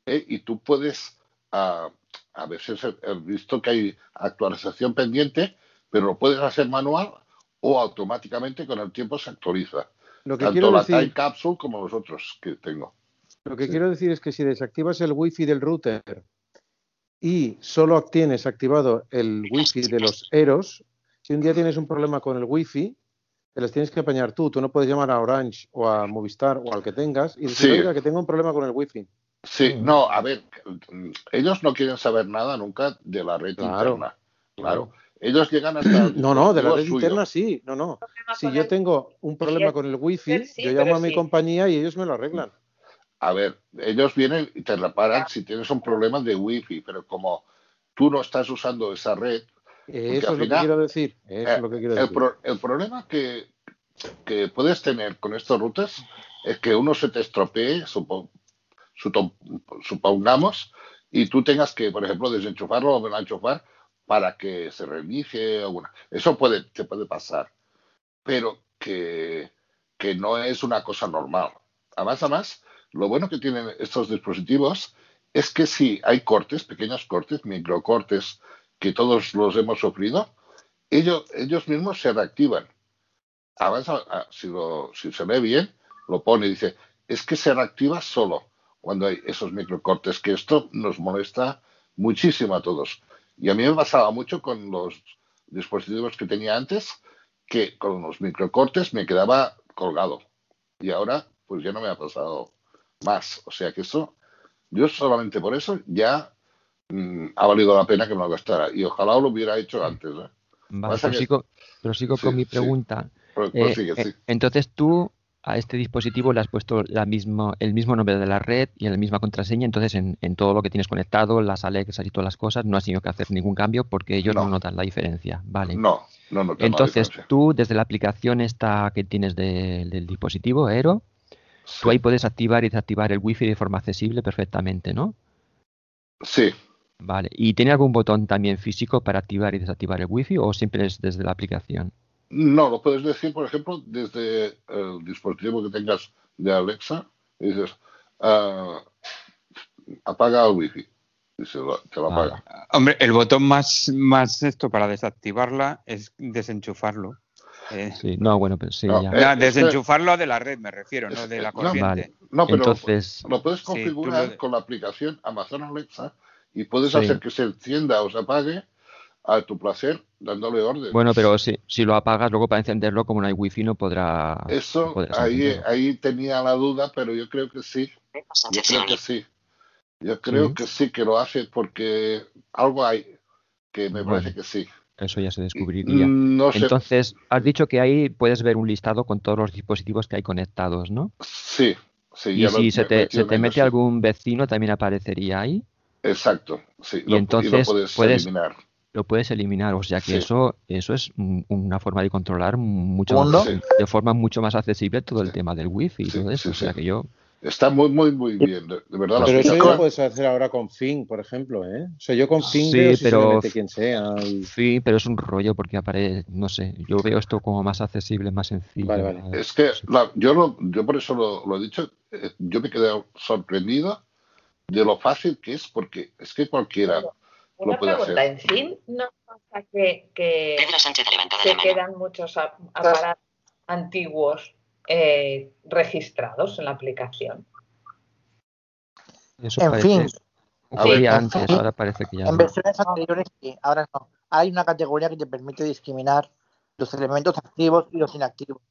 eh, y tú puedes, ah, a veces he visto que hay actualización pendiente, pero lo puedes hacer manual o automáticamente con el tiempo se actualiza. Lo que Tanto quiero la decir, Time Capsule como los otros que tengo. lo que Sí. quiero decir es que si desactivas el wifi del router y solo tienes activado el wifi de los Eros, si un día tienes un problema con el wifi, te las tienes que apañar tú. Tú no puedes llamar a Orange o a Movistar o al que tengas y decir, Sí. oiga, que tengo un problema con el wifi. Sí, no, a ver, ellos no quieren saber nada nunca de la red Claro, interna. Claro. Ellos llegan hasta. No, no, de la red suyo. interna sí, no, no. Si yo el- tengo un problema con el wifi, sí, yo llamo a mi sí. compañía y ellos me lo arreglan. A ver, ellos vienen y te reparan si tienes un problema de wifi, pero como tú no estás usando esa red, Eso es lo que quiero decir. Eso eh, es lo que quiero el, decir. pro- el problema que, que puedes tener con estos routers es que uno se te estropee, supo- suto- supongamos, y tú tengas que, por ejemplo, desenchufarlo o enchufar para que se reinicie. Alguna. Eso puede, puede pasar, pero que, que no es una cosa normal. Además, además, lo bueno que tienen estos dispositivos es que si hay cortes, pequeños cortes, microcortes, que todos los hemos sufrido, ellos, ellos mismos se reactivan. Además, a- a- si, lo- si se ve bien, lo pone y dice, es que se reactiva solo cuando hay esos microcortes, que esto nos molesta muchísimo a todos. Y a mí me pasaba mucho con los dispositivos que tenía antes, que con los microcortes me quedaba colgado. Y ahora, pues ya no me ha pasado más. O sea que eso, yo solamente por eso ya mm, ha valido la pena que me lo gastara. Y ojalá lo hubiera hecho antes. ¿eh? Vale, que- prosigo, prosigo Sí, con mi pregunta. Eh, eh, entonces tú a este dispositivo le has puesto la mismo, el mismo nombre de la red y la misma contraseña, entonces en, en todo lo que tienes conectado, las Alexas y todas las cosas, no has tenido que hacer ningún cambio porque ellos no, No. notan la diferencia. Vale. No, no, no. tengo Entonces tú desde la aplicación esta que tienes de- del dispositivo Aero, tú ahí puedes activar y desactivar el wifi de forma accesible perfectamente, ¿no? Sí, Vale. ¿Y tiene algún botón también físico para activar y desactivar el wifi o siempre es desde la aplicación? No, lo puedes decir, por ejemplo, desde el dispositivo que tengas de Alexa. Y dices, ah, apaga el wifi. Y se lo, te lo apaga. Hombre, el botón más, más esto para desactivarla es desenchufarlo. Eh, Sí, no, bueno, pero sí, No, ya. eh, no, es que- desenchufarlo de la red, me refiero, no de la no, corriente. Vale. No, pero Entonces, lo puedes Sí, configurar lo- con la aplicación Amazon Alexa y puedes Sí. hacer que se encienda o se apague a tu placer dándole orden. bueno, pero si, si lo apagas, luego para encenderlo, como no hay wifi, no podrá. Eso, no ahí, encenderlo. ahí tenía la duda, pero yo creo que sí. Yo creo que sí. Yo creo Sí. que sí que lo hace porque algo hay que me Bueno. parece que sí. Eso ya se descubriría. Mm, No sé. Entonces, has dicho que ahí puedes ver un listado con todos los dispositivos que hay conectados, ¿no? Sí, sí. Y si se te, se te mete algún vecino, también aparecería ahí. Exacto, sí. Y lo- y lo entonces puedes, puedes- eliminar. Lo puedes eliminar. O sea que Sí. eso, eso es una forma de controlar mucho más- de forma mucho más accesible todo el Sí. tema del wifi y Sí, todo eso. sí, o sea sí. que yo, Está muy, muy, muy bien. De, de verdad, Pero eso ya lo puedes hacer ahora con Fing, por ejemplo, ¿eh? O sea, yo con Fing Sí, veo pero- quien sea. y- sí, pero es un rollo porque aparece, no sé, yo veo esto como más accesible, más sencillo. Vale, vale. Es que la- yo, lo- yo por eso lo, lo he dicho, eh, yo me quedé sorprendido de lo fácil que es, porque es que cualquiera Una pregunta, hacer. en fin, ¿no pasa que, que Pedro Sánchez ha levantado se la mano. quedan muchos aparatos antiguos eh, registrados en la aplicación? Eso En fin. ocurría en antes, fin, ahora parece que ya En no. versiones anteriores sí, ahora no. Hay una categoría que te permite discriminar los elementos activos y los inactivos.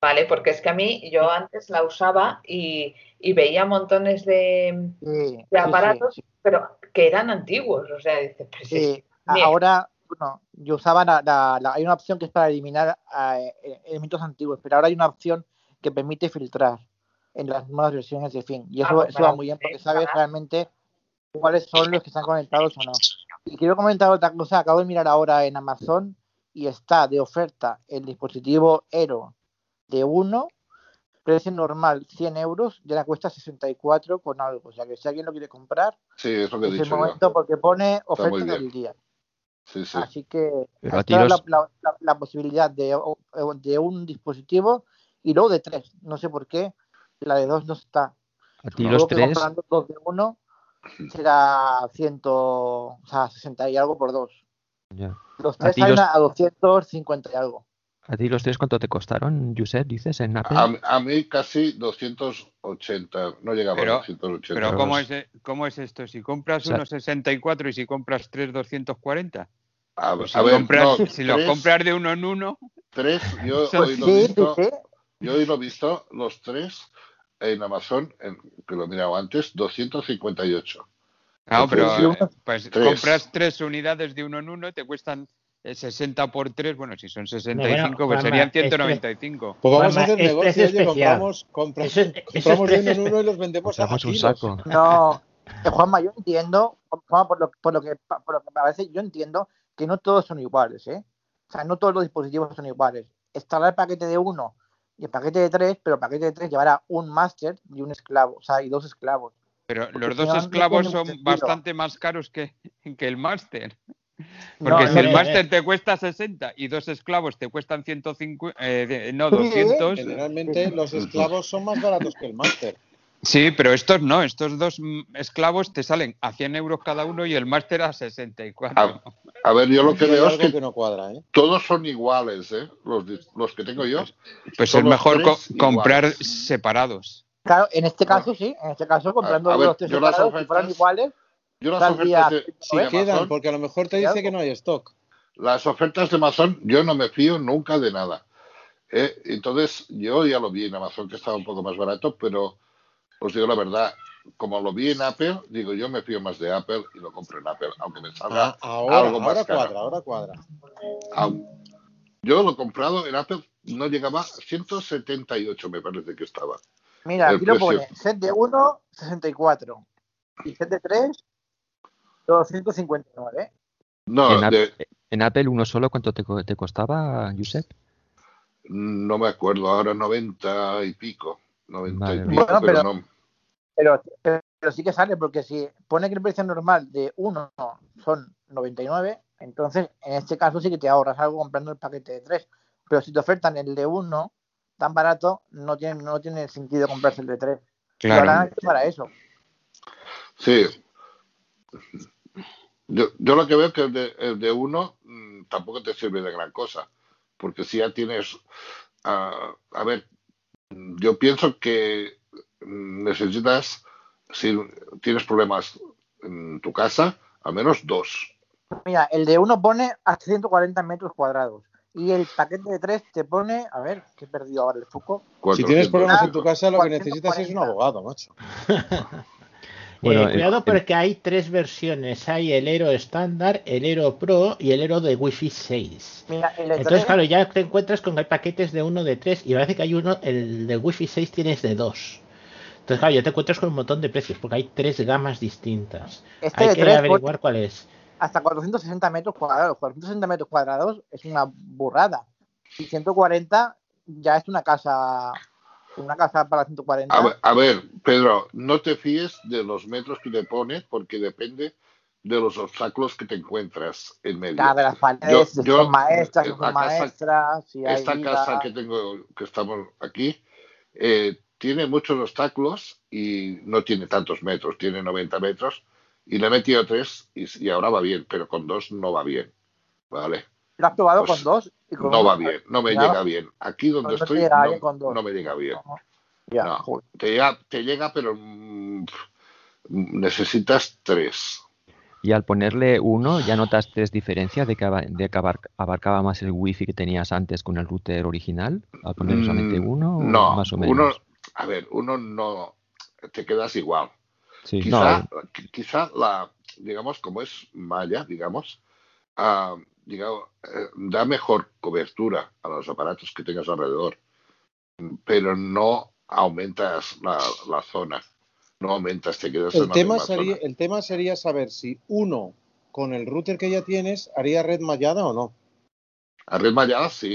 Vale, porque es que a mí yo antes la usaba y, y veía montones de, Sí, de sí, sí, aparatos, sí. pero que eran antiguos. O sea, dices, pues es Sí, ahora, bueno, yo usaba la, la- la- hay una opción que es para eliminar eh, elementos antiguos, pero ahora hay una opción que permite filtrar en las nuevas versiones de fin. Y Ah, eso, pues eso va muy bien porque sabes realmente cuáles son los que están conectados o no. Y quiero comentar otra cosa, acabo de mirar ahora en Amazon y está de oferta el dispositivo Aero de 1, precio normal 100 euros, ya la cuesta 64 con algo. O sea que si alguien lo quiere comprar, Sí, es lo que he es el dicho momento porque pone oferta del día. Sí, sí. Así que Pero a está ti la, la- la- la posibilidad de, de un dispositivo y luego de tres. No sé por qué. La de dos no está. A tres, comprando dos de uno será 100, o sea, 60 y algo por dos. ya. Los A tres salen los- a 250 y algo. ¿A ti los tres cuánto te costaron, Josep, dices, en Apple? A, a mí casi 280, no llegaba Pero- a 280. Pero Pero ¿cómo los- es, ¿cómo es esto? Si compras O sea- uno 64 y si compras tres 240. A, Pues a si ver, compras, no, si lo tres- compras de uno en uno, tres, yo hoy lo Sí, he sí, visto, sí. yo hoy lo he visto, los tres en Amazon, en- que lo he mirado antes, 258. no, pero eh, pues tres. compras tres unidades de uno en uno, te cuestan eh, 60 por 3, bueno, si son 65, pues Juanma, serían es pre- 195. Pues vamos Juanma, a hacer negocio, oye, compramos, Eso es- eso es compramos de uno precio en uno y los vendemos a Compramos un saco. No, eh, Juanma, yo entiendo, Juanma, por lo, por lo que por lo que me parece, yo entiendo que no todos son iguales, ¿eh? O sea, no todos los dispositivos son iguales. Estará el paquete de uno y el paquete de tres, pero el paquete de tres llevará un máster y un esclavo, o sea, y dos esclavos. Pero Porque los dos esclavos son sentido. bastante más caros que, que el máster. Porque no, si el máster te cuesta 60 y dos esclavos te cuestan 150, eh, no, Sí, 200. Generalmente los esclavos son más baratos que el máster. Sí, pero estos no, estos dos mm, esclavos te salen a 100 euros cada uno y el máster a 64. A, a ver, yo lo que veo es que que no cuadra, ¿eh? todos son iguales, ¿eh? Los, los que tengo yo. Pues es mejor co- comprar iguales. separados. Claro, en este caso sí, en este caso comprando a ver, los tres yo las separados, si fueran iguales, Yo las ofertas de, Si de ¿eh? quedan, Amazon, porque a lo mejor te dice que no hay stock. las ofertas de Amazon, yo no me fío nunca de nada. ¿eh? Entonces, yo ya lo vi en Amazon que estaba un poco más barato, pero os digo la verdad, como lo vi en Apple, digo, yo me fío más de Apple y lo compro en Apple, aunque me salga Ah, ahora, algo más ahora caro. cuadra, ahora cuadra. Yo lo he comprado en Apple, no llegaba a 178, me parece que estaba. mira, El aquí lo pone, set de 1, 64, y set de 3, 259. No, en, Ap- de- en Apple uno solo, ¿cuánto te, co- te costaba, Josep? no me acuerdo, ahora 90 y pico. 90 Vale, y pico, Bueno, pero, pero- no. Pero, pero, pero sí que sale, porque si pone que el precio normal de 1 son 99, entonces en este caso sí que te ahorras algo comprando el paquete de 3. pero si te ofertan el de 1 tan barato, no tiene, no tiene sentido comprarse el de 3. Claro. Para eso. Sí. Yo, yo lo que veo que el de, el de uno mm, tampoco te sirve de gran cosa, porque si ya tienes, ah, a ver, yo pienso que mm, necesitas, si tienes problemas en tu casa, al menos dos. Mira, el de 1 pone hasta 140 metros cuadrados. Y el paquete de 3 te pone, a ver, que he perdido ahora el foco. Si tienes 400 problemas en tu casa, lo que necesitas es un 440. abogado, macho. Bueno, Eh, el- cuidado el- porque hay tres versiones. Hay el Aero estándar, el Aero Pro y el Aero de Wi-Fi 6. Mira, el de Entonces, 3, claro, ya te encuentras con que hay paquetes de uno de tres y parece que hay uno, el de Wi-Fi 6 tienes de dos. Entonces, claro, ya te encuentras con un montón de precios porque hay tres gamas distintas. este Hay que 3 averiguar cuál es. hasta 460 metros cuadrados. 460 metros cuadrados es una burrada. Y 140 ya es una casa, una casa para 140. A ver, a ver, Pedro, no te fíes de los metros que te pones porque depende de los obstáculos que te encuentras en medio. De las Yo- paredes, si yo, son maestras, son casa- maestras, si hay Esta vida. casa que tengo, que estamos aquí, eh, tiene muchos obstáculos y no tiene tantos metros, tiene 90 metros y le he metido tres y, y ahora va bien, pero con dos no va bien, ¿vale? Lo has probado Pues con dos y con No va bien, no me llega bien. Aquí donde Pues no estoy llega no, bien con dos. no me llega bien. Ya, te llega, te llega, pero mm, necesitas tres. Y al ponerle uno, ¿ya notaste diferencias de que, aba- de que abar- abarcaba más el wifi que tenías antes con el router original? Al ponerle solamente Mm, uno, o no, más o menos. uno, a ver, uno no, te quedas igual. Sí, Quizá, no, qui- quizá la, digamos, como es malla, digamos, ah, digamos, eh, da mejor cobertura a los aparatos que tengas alrededor, pero no aumentas la, la zona, no aumentas, te quedas en El la tema, sería, zona. el tema sería saber si uno con el router que ya tienes haría red mallada o no. A red mallada sí.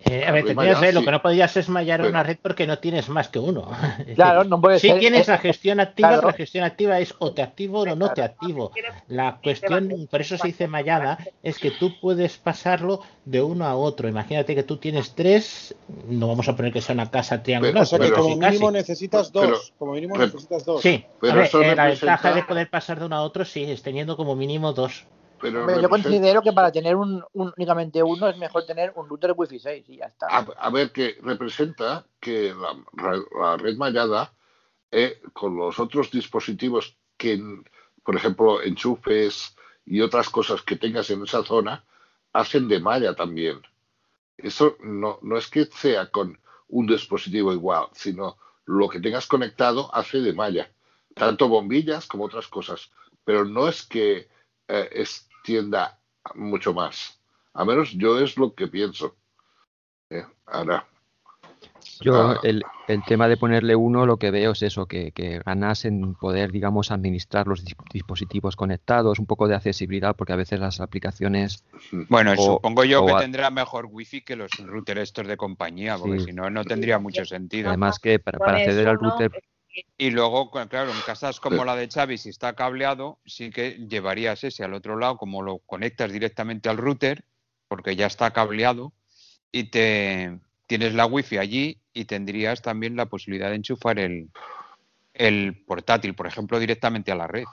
Eh, a ver, tendrías lo sí. que no podías es mallar una red porque no tienes más que uno. Claro, no puede si ser. tienes eh, la gestión activa, claro. la gestión activa es o te activo o no te activo. La cuestión, por eso se dice mallada, es que tú puedes pasarlo de uno a otro. Imagínate que tú tienes tres, no vamos a poner que sea una casa triangular, O sea que Pero- como mínimo necesitas Pero- dos. Como mínimo necesitas dos. Sí, Pero a ver, eso eh, la ventaja de poder pasar de uno a otro sí es teniendo como mínimo dos. Pero Hombre, yo considero que para tener un, un- únicamente uno es mejor tener un router Wi-Fi 6 y ya está. A, a ver, que representa que la, la red mallada eh, con los otros dispositivos que, por ejemplo, enchufes y otras cosas que tengas en esa zona, hacen de malla también. Eso no, no es que sea con un dispositivo igual, sino lo que tengas conectado hace de malla. Tanto bombillas como otras cosas. Pero no es que eh, extienda mucho más. A menos yo es lo que pienso. Eh, ahora, Yo Ah. el, el tema de ponerle uno lo que veo es eso, que, que ganas en poder, digamos, administrar los dis- dispositivos conectados, un poco de accesibilidad, porque a veces las aplicaciones... Bueno, O- supongo yo que a- tendrá mejor wifi que los routers estos de compañía, porque Sí. si no, no tendría mucho sentido. Además que para, acceder al router... Y luego, claro, en casas como la de Xavi, si está cableado, sí que llevarías ese al otro lado, como lo conectas directamente al router, porque ya está cableado, y te tienes la wifi allí y tendrías también la posibilidad de enchufar el, el portátil, por ejemplo, directamente a la red.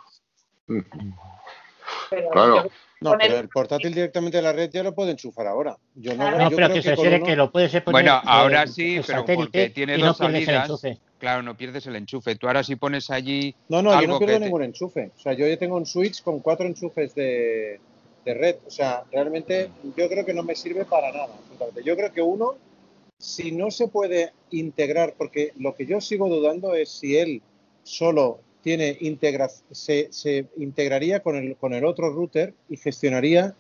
Pero Claro. No, el- pero el portátil directamente de la red ya lo puede enchufar ahora. Yo no. No, yo pero creo que se uno- que lo puedes poner Bueno, ahora eh, sí, el pero porque tiene no dos el salidas. Claro, no pierdes el enchufe. Tú ahora si pones allí No, no, yo no pierdo te- ningún enchufe. O sea, yo ya tengo un switch con cuatro enchufes de, de red. O sea, realmente yo creo que no me sirve para nada. Yo creo que uno, si no se puede integrar, porque lo que yo sigo dudando es si él solo tiene integra se, se integraría con el, con el otro router y gestionaría.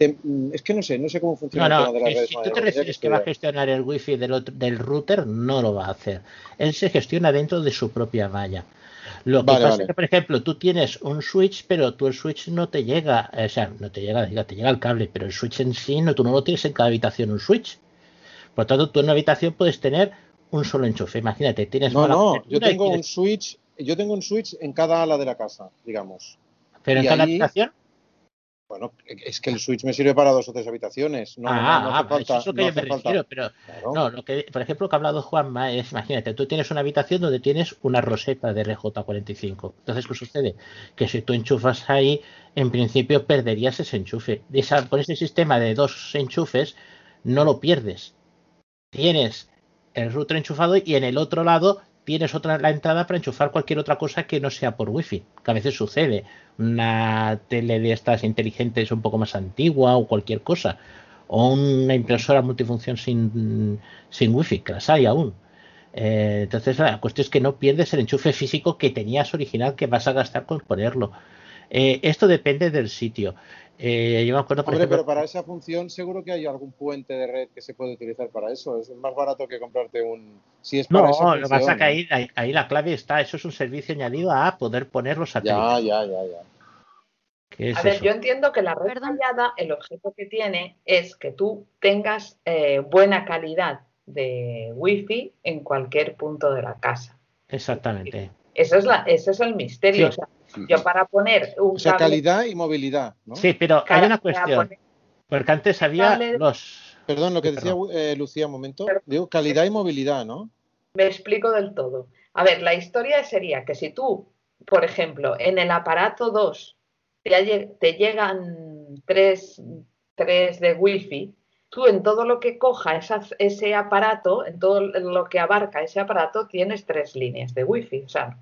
Te- es que no sé, no sé cómo funciona No, el no, tema de las que redes si tú te refieres que va a gestionar el wifi del, otro- del router, no lo va a hacer. Él se gestiona dentro de su propia valla. Lo que Vale, pasa vale. es que, por ejemplo, tú tienes un switch, pero tú el switch no te llega, o sea, no te llega, te llega el cable, pero el switch en sí, no, tú no lo tienes en cada habitación un switch. Por tanto, tú en una habitación puedes tener un solo enchufe. Imagínate, tienes No, no, yo tengo un switch, yo tengo un switch en cada ala de la casa, digamos. Pero en cada ahí- habitación, Bueno, es que el switch me sirve para dos o tres habitaciones. No, ah, no, no ah, falta. eso es lo que no yo me refiero, pero Claro. no, lo que, por ejemplo, que ha hablado Juanma es, imagínate, tú tienes una habitación donde tienes una roseta de RJ45. Entonces, ¿qué sucede? Que si tú enchufas ahí, en principio perderías ese enchufe. Esa- con ese sistema de dos enchufes, no lo pierdes. Tienes el router enchufado y en el otro lado tienes otra la entrada para enchufar cualquier otra cosa que no sea por wifi, que a veces sucede. Una tele de estas inteligentes un poco más antigua o cualquier cosa. O una impresora multifunción sin, sin wifi, que las hay aún. Eh, entonces la cuestión es que no pierdes el enchufe físico que tenías original que vas a gastar con ponerlo. Eh, esto depende del sitio. Eh, yo me acuerdo, por Hombre, ejemplo, pero para esa función seguro que hay algún puente de red que se puede utilizar para eso. Es más barato que comprarte un. Si es para No, esa lo que pasa función, que ahí, ahí, ahí la clave está. Eso es un servicio añadido a poder poner los satélites. Ya, ya, ya, ya. ¿Qué es A ver, eso? yo entiendo que la red fallada, el objeto que tiene es que tú tengas eh, buena calidad de wifi en cualquier punto de la casa. Exactamente. Eso es la, ese es el misterio. Sí. O sea, yo para poner un O sea, cable- calidad y movilidad, ¿no? Sí, pero hay una cuestión. poner- Porque antes había Cable- los. Perdón, lo que Sí, decía eh, Lucía un momento. Digo, calidad y movilidad, ¿no? Me explico del todo. A ver, la historia sería que si tú, por ejemplo, en el aparato 2 te, lle- te llegan tres, tres de wifi, tú en todo lo que coja esas- ese aparato, en todo lo que abarca ese aparato, tienes tres líneas de wifi. O sea,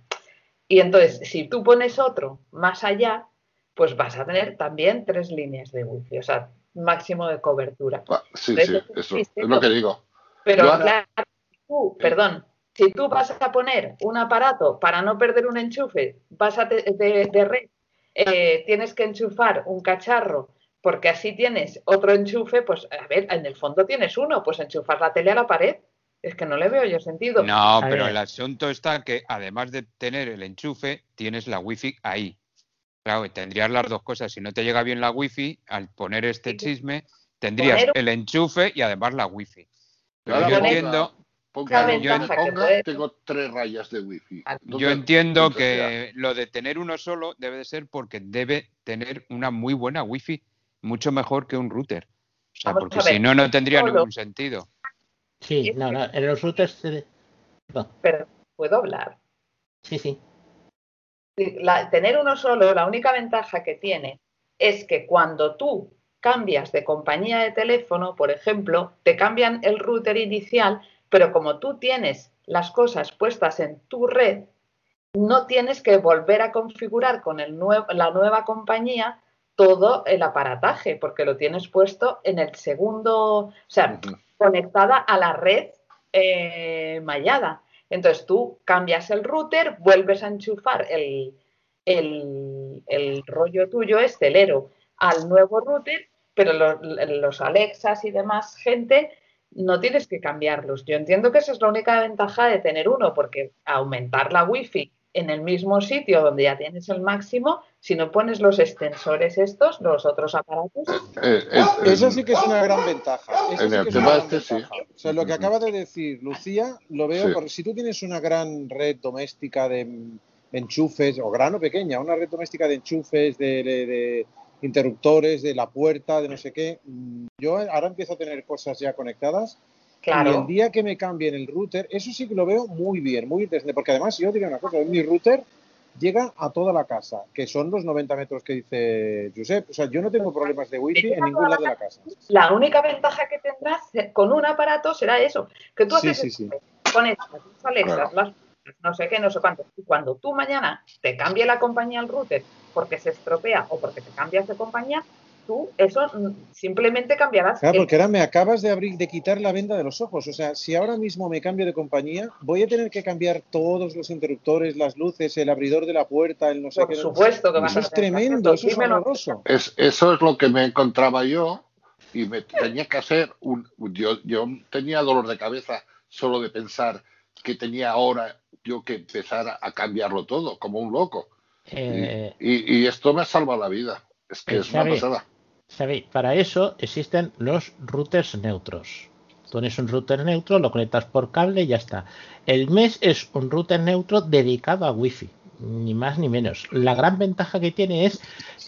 y entonces, si tú pones otro más allá, pues vas a tener también tres líneas de wifi, o sea, máximo de cobertura. Ah, Sí, Pero sí, eso es lo que digo. Pero ahora- claro, tú, perdón, si tú vas a poner un aparato para no perder un enchufe, vas a de red, eh, tienes que enchufar un cacharro, porque así tienes otro enchufe, pues a ver, en el fondo tienes uno, pues enchufar la tele a la pared. Es que no le veo yo sentido. No, A pero ver. el asunto está que además de tener el enchufe, tienes la wifi ahí. Claro, tendrías las dos cosas. Si no te llega bien la wifi, al poner este chisme, tendrías Poner- el enchufe y además la wifi. Pero yo entiendo, Ponga, yo ponga, puede- tengo tres rayas de wifi. Ah, yo entiendo que lo de tener uno solo debe de ser porque debe tener una muy buena wifi, mucho mejor que un router. O sea, Vamos porque si no, no tendría solo- ningún sentido. Sí, no, no, en los routers. no, Pero puedo hablar. sí, sí. la- tener uno solo, la única ventaja que tiene es que cuando tú cambias de compañía de teléfono, por ejemplo, te cambian el router inicial, pero como tú tienes las cosas puestas en tu red, no tienes que volver a configurar con el nue- la nueva compañía todo el aparataje, porque lo tienes puesto en el segundo, o sea. Conectada a la red eh, mallada. Entonces tú cambias el router, vuelves a enchufar el, el, el rollo tuyo, este, el Ero, al nuevo router, pero lo- los Alexas y demás gente no tienes que cambiarlos. Yo entiendo que esa es la única ventaja de tener uno, porque aumentar la wifi en el mismo sitio donde ya tienes el máximo, si no pones los extensores estos, los otros aparatos, eh, eh, Esa sí que es una gran ventaja. Esa en sí el que es tema una gran este, sí. ventaja. O sea, lo que acaba de decir Lucía, lo veo, Sí. porque si tú tienes una gran red doméstica de enchufes, o gran o pequeña, una red doméstica de enchufes, de, de- de interruptores, de la puerta, de no sé qué, mm, yo ahora empiezo a tener cosas ya conectadas y el claro. día que me cambien el router, eso sí que lo veo muy bien, muy interesante, porque además yo diría una cosa, mi router llega a toda la casa, que son los 90 metros que dice Josep. O sea, yo no tengo problemas de wifi en ningún lado de la casa. La única ventaja que tendrás con un aparato será eso, que tú Sí, haces sí, sí. conectas tus Alexas, Claro. las no sé qué, no sé cuánto. Y cuando tú mañana te cambie la compañía al router porque se estropea o porque te cambias de compañía, tú eso simplemente cambiarás. Claro, el- porque ahora me acabas de abrir, de quitar la venda de los ojos. O sea, si ahora mismo me cambio de compañía, voy a tener que cambiar todos los interruptores, las luces, el abridor de la puerta, el no sé Por qué. supuesto que vas Eso a es tremendo, eso es horroroso. Es, eso es lo que me encontraba yo y me tenía que hacer un... Yo, yo tenía dolor de cabeza solo de pensar que tenía ahora yo que empezar a, a cambiarlo todo, como un loco. Y, Eh, y- y esto me ha salvado la vida. Es que Eh, es una pasada. ¿Sabéis? Para eso existen los routers neutros. Tú Tienes un router neutro, lo conectas por cable y ya está. El mes es un router neutro dedicado a Wi-Fi, ni más ni menos. La gran ventaja que tiene es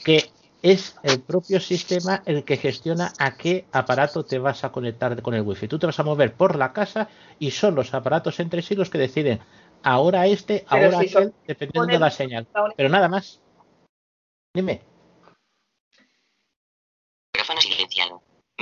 que es el propio sistema el que gestiona a qué aparato te vas a conectar con el wifi. Tú te vas a mover por la casa y son los aparatos entre sí los que deciden ahora este, Pero ahora si aquel, dependiendo de la señal. Pero nada más. Dime. Micrófono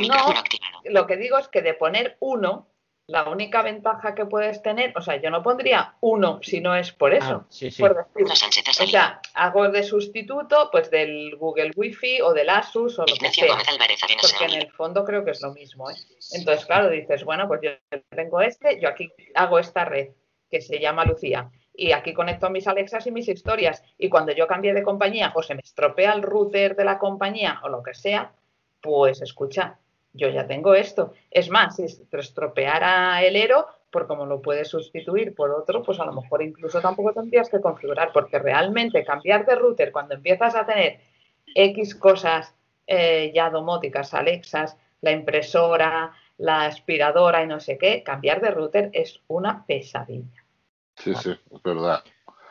No, activado. lo que digo es que de poner uno, la única ventaja que puedes tener, o sea, yo no pondría uno si no es por eso. Ah, sí, sí. por O sea, hago de sustituto pues del Google Wi-Fi o del Asus o lo que sea. Álvarez Porque en el fondo creo que es lo mismo. ¿eh? Entonces, claro, dices, bueno, pues yo tengo este, yo aquí hago esta red que se llama Lucía. Y aquí conecto mis Alexas y mis historias. Y cuando yo cambie de compañía o se me estropea el router de la compañía o lo que sea, pues escucha, yo ya tengo esto. Es más, si estropeara el Ero, por como lo puedes sustituir por otro, pues a lo mejor incluso tampoco tendrías que configurar, porque realmente cambiar de router cuando empiezas a tener X cosas eh, ya domóticas, Alexas, la impresora, la aspiradora y no sé qué, cambiar de router es una pesadilla. Sí, sí, es verdad.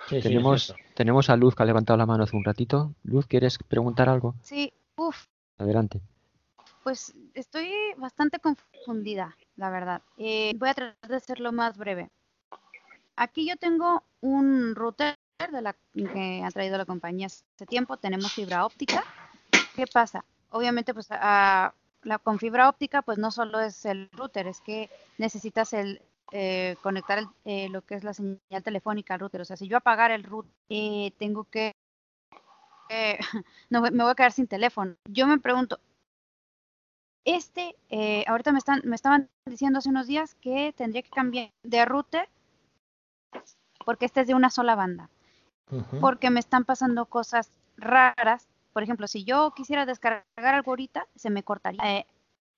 Sí, sí, Tenemos, es tenemos a Luz que ha levantado la mano hace un ratito. Luz, ¿quieres preguntar algo? Sí, uff, Adelante. Pues estoy bastante confundida, la verdad. Eh, voy a tratar de ser lo más breve. Aquí yo tengo un router de la que ha traído la compañía hace tiempo. Tenemos fibra óptica. ¿Qué pasa? Obviamente, pues a- la, con fibra óptica, pues no solo es el router, es que necesitas el eh, conectar el- eh, lo que es la señal telefónica al router. O sea, si yo apagar el router, eh, tengo que eh, no, me voy a quedar sin teléfono. Yo me pregunto, este, eh, ahorita me, están, me estaban diciendo hace unos días que tendría que cambiar de router porque este es de una sola banda. Porque me están pasando cosas raras. Por ejemplo, si yo quisiera descargar algo ahorita, se me cortaría eh,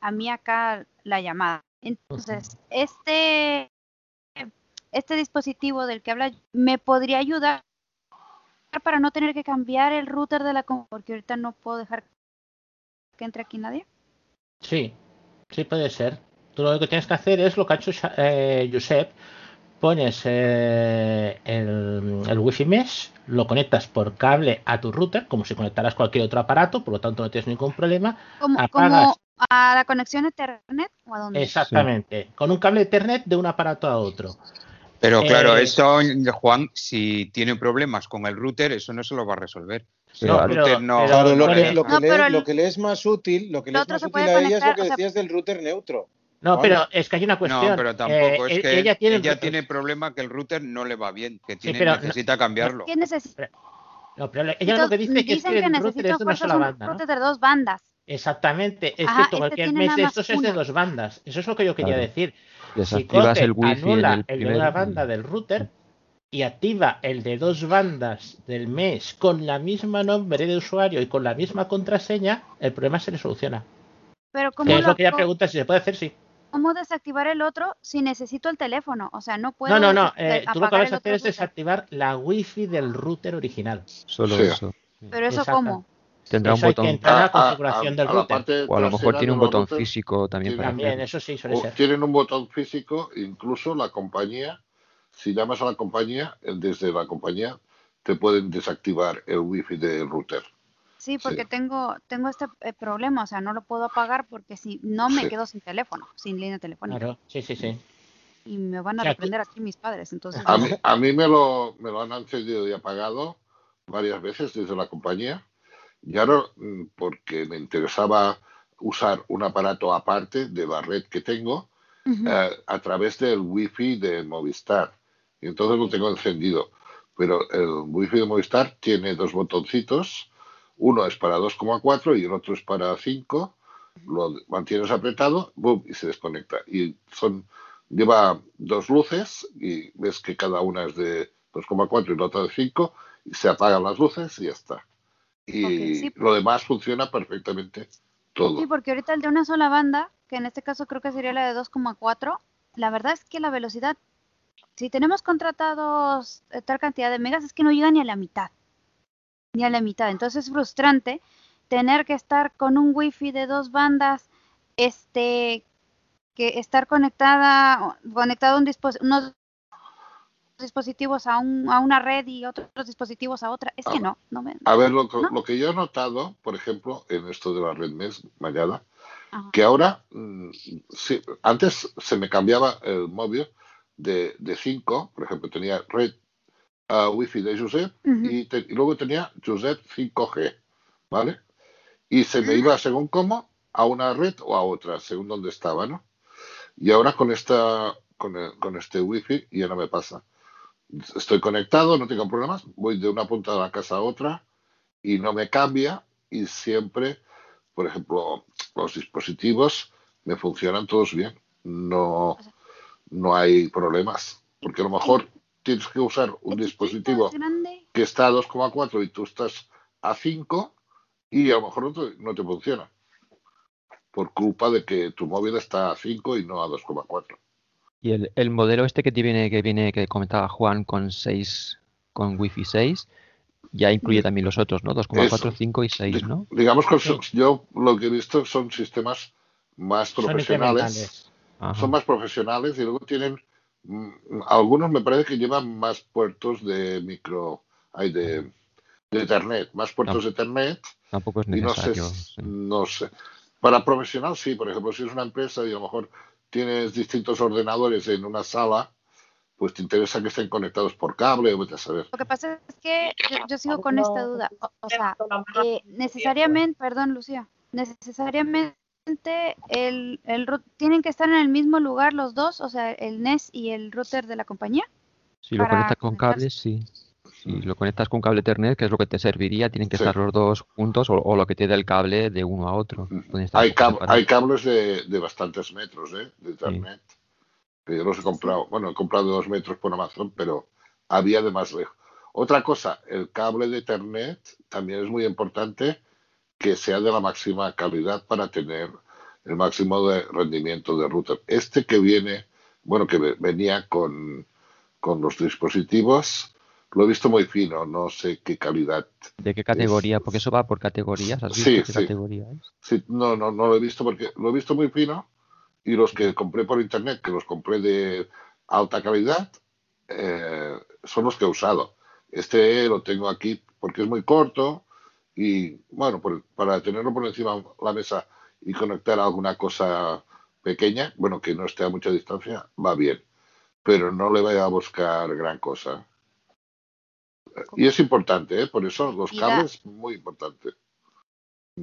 a mí acá la llamada. Entonces, este, este dispositivo del que habla me podría ayudar para no tener que cambiar el router de la porque ahorita no puedo dejar que entre aquí nadie. Sí, sí puede ser. Tú lo que tienes que hacer es lo que ha hecho eh, Josep. Pones eh, el, el Wi-Fi Mesh, lo conectas por cable a tu router, como si conectaras cualquier otro aparato, por lo tanto no tienes ningún problema. Apagas. como a la conexión a Ethernet o a dónde. Exactamente, con un cable Ethernet de un aparato a otro. Pero claro, Eh, eso, Juan, si tiene problemas con el router, eso no se lo va a resolver. No, el pero- router no, pero- Claro, lo que, le- lo, que No, le, pero el- lo que le es más útil, lo que el le es más útil a ella es lo que o sea- decías del router neutro. No, Vale. pero es que hay una cuestión. No, pero tampoco Eh, es e- que ella tiene, tiene problema que el router no le va bien, que tiene, pero no- necesita cambiarlo. ¿Qué necesita? No, pero ella lo que dice que es que que el router es de una sola un banda, ¿no? router de dos bandas. Exactamente, es Ajá, que todo este cualquier tiene mes estos es de dos bandas. Eso es lo que yo quería Claro. decir. Si Desactivas coge, el wifi en anula el el de primer una banda del router y activa el de dos bandas del mes con la misma nombre de usuario y con la misma contraseña, el problema se le soluciona. Pero ¿cómo, Que es lo lo que ella pregunta si se puede hacer, sí. ¿cómo desactivar el otro si necesito el teléfono? O sea, no puedo. No, no, no. eh, tú lo que vas a hacer es desactivar la wifi del router original. Solo Sí. eso. Pero eso Exacto. cómo? Tendrá un Eso hay que botón. entrar a la A- a- configuración a- del a la router. parte O a lo mejor tiene un botón físico también para También, eso sí, suele o ser. tienen un botón físico, incluso la compañía, si llamas a la compañía, desde la compañía te pueden desactivar el wifi del router. Sí, porque Sí. tengo tengo este eh, problema, o sea, no lo puedo apagar porque si no me Sí. quedo sin teléfono, sin línea telefónica. Claro, sí, sí, sí. Y me van a reprender aquí mis padres, entonces. A mí, a mí me, lo, me lo han encendido y apagado varias veces desde la compañía. Y ahora, mm, porque me interesaba usar un aparato aparte de la red que tengo, eh, a través del wifi de Movistar. Y entonces lo tengo encendido. Pero el wifi de Movistar tiene dos botoncitos. Uno es para 2,4 y el otro es para 5. Lo mantienes apretado boom, y se desconecta. Y son lleva dos luces y ves que cada una es de 2,4 y la otra de 5 y se apagan las luces y ya está. Y sí. lo demás funciona perfectamente todo. Sí, porque ahorita el de una sola banda, que en este caso creo que sería la de 2,4, la verdad es que la velocidad, si tenemos contratados eh, tal cantidad de megas, es que no llega ni a la mitad. Ni a la mitad. Entonces es frustrante tener que estar con un wifi de dos bandas, este, que estar conectada, conectado a un dispositivo, dispositivos a, un, a una red y otros dispositivos a otra. Es que Ah. no, no me... A ver, lo, que- ¿No? lo que yo he notado, por ejemplo, en esto de la red MES, Mayada, Ajá. que ahora, mm, sí, antes se me cambiaba el móvil de, de 5, por ejemplo, tenía red ah, Wi-Fi de Josep y, te- y luego tenía Josep 5G, ¿vale? Y se me iba según cómo a una red o a otra, según dónde estaba, ¿no? Y ahora con esta con, el- con este Wi-Fi ya no me pasa. Estoy conectado, no tengo problemas, voy de una punta de la casa a otra y no me cambia y siempre, por ejemplo, los dispositivos me funcionan todos bien. No, no hay problemas, porque a lo mejor tienes que usar un dispositivo que está a 2,4 y tú estás a 5 y a lo mejor no te, no te funciona por culpa de que tu móvil está a 5 y no a 2,4. Y el, el modelo este que te viene, que viene, que comentaba Juan con 6, con Wi-Fi 6, ya incluye también los otros, ¿no? 2,4, Eso. 5 y 6, ¿no? Digamos que Sí. yo lo que he visto son sistemas más Son profesionales. Ajá. son más profesionales y luego tienen mm, algunos me parece que llevan más puertos de micro hay de, de Ethernet más puertos de Ethernet Tampoco es y no sé necesario. sí. no sé para profesional sí por ejemplo si es una empresa y a lo mejor tienes distintos ordenadores en una sala pues te interesa que estén conectados por cable o vete a saber Lo que pasa es que yo, yo sigo con esta duda. O, o sea, eh, necesariamente, perdón, Lucía, necesariamente el, el tienen que estar en el mismo lugar los dos, o sea, el NES y el router de la compañía. Si lo conectas con cables, sí. Si lo conectas con cable Ethernet, que es lo que te serviría, tienen que Sí. estar los dos juntos o, o lo que te da el cable de uno a otro. Hay, cab- separados. hay cables de, de bastantes metros ¿eh? de Ethernet que yo los he comprado bueno he comprado dos metros por Amazon pero había de más lejos otra cosa el cable de Ethernet también es muy importante que sea de la máxima calidad para tener el máximo de rendimiento de router este que viene bueno que ve- venía con con los dispositivos lo he visto muy fino no sé qué calidad ¿De qué categoría? Porque eso va por categorías. ¿Has Sí, visto qué sí. categoría es? Sí, no, no, no lo he visto porque lo he visto muy fino y los que compré por internet, que los compré de alta calidad, eh, son los que he usado. Este lo tengo aquí porque es muy corto y bueno, por- para tenerlo por encima de la mesa y conectar a alguna cosa pequeña, bueno, que no esté a mucha distancia, va bien, pero no le vaya a buscar gran cosa. Y es importante, ¿eh? por eso los cables, muy importante.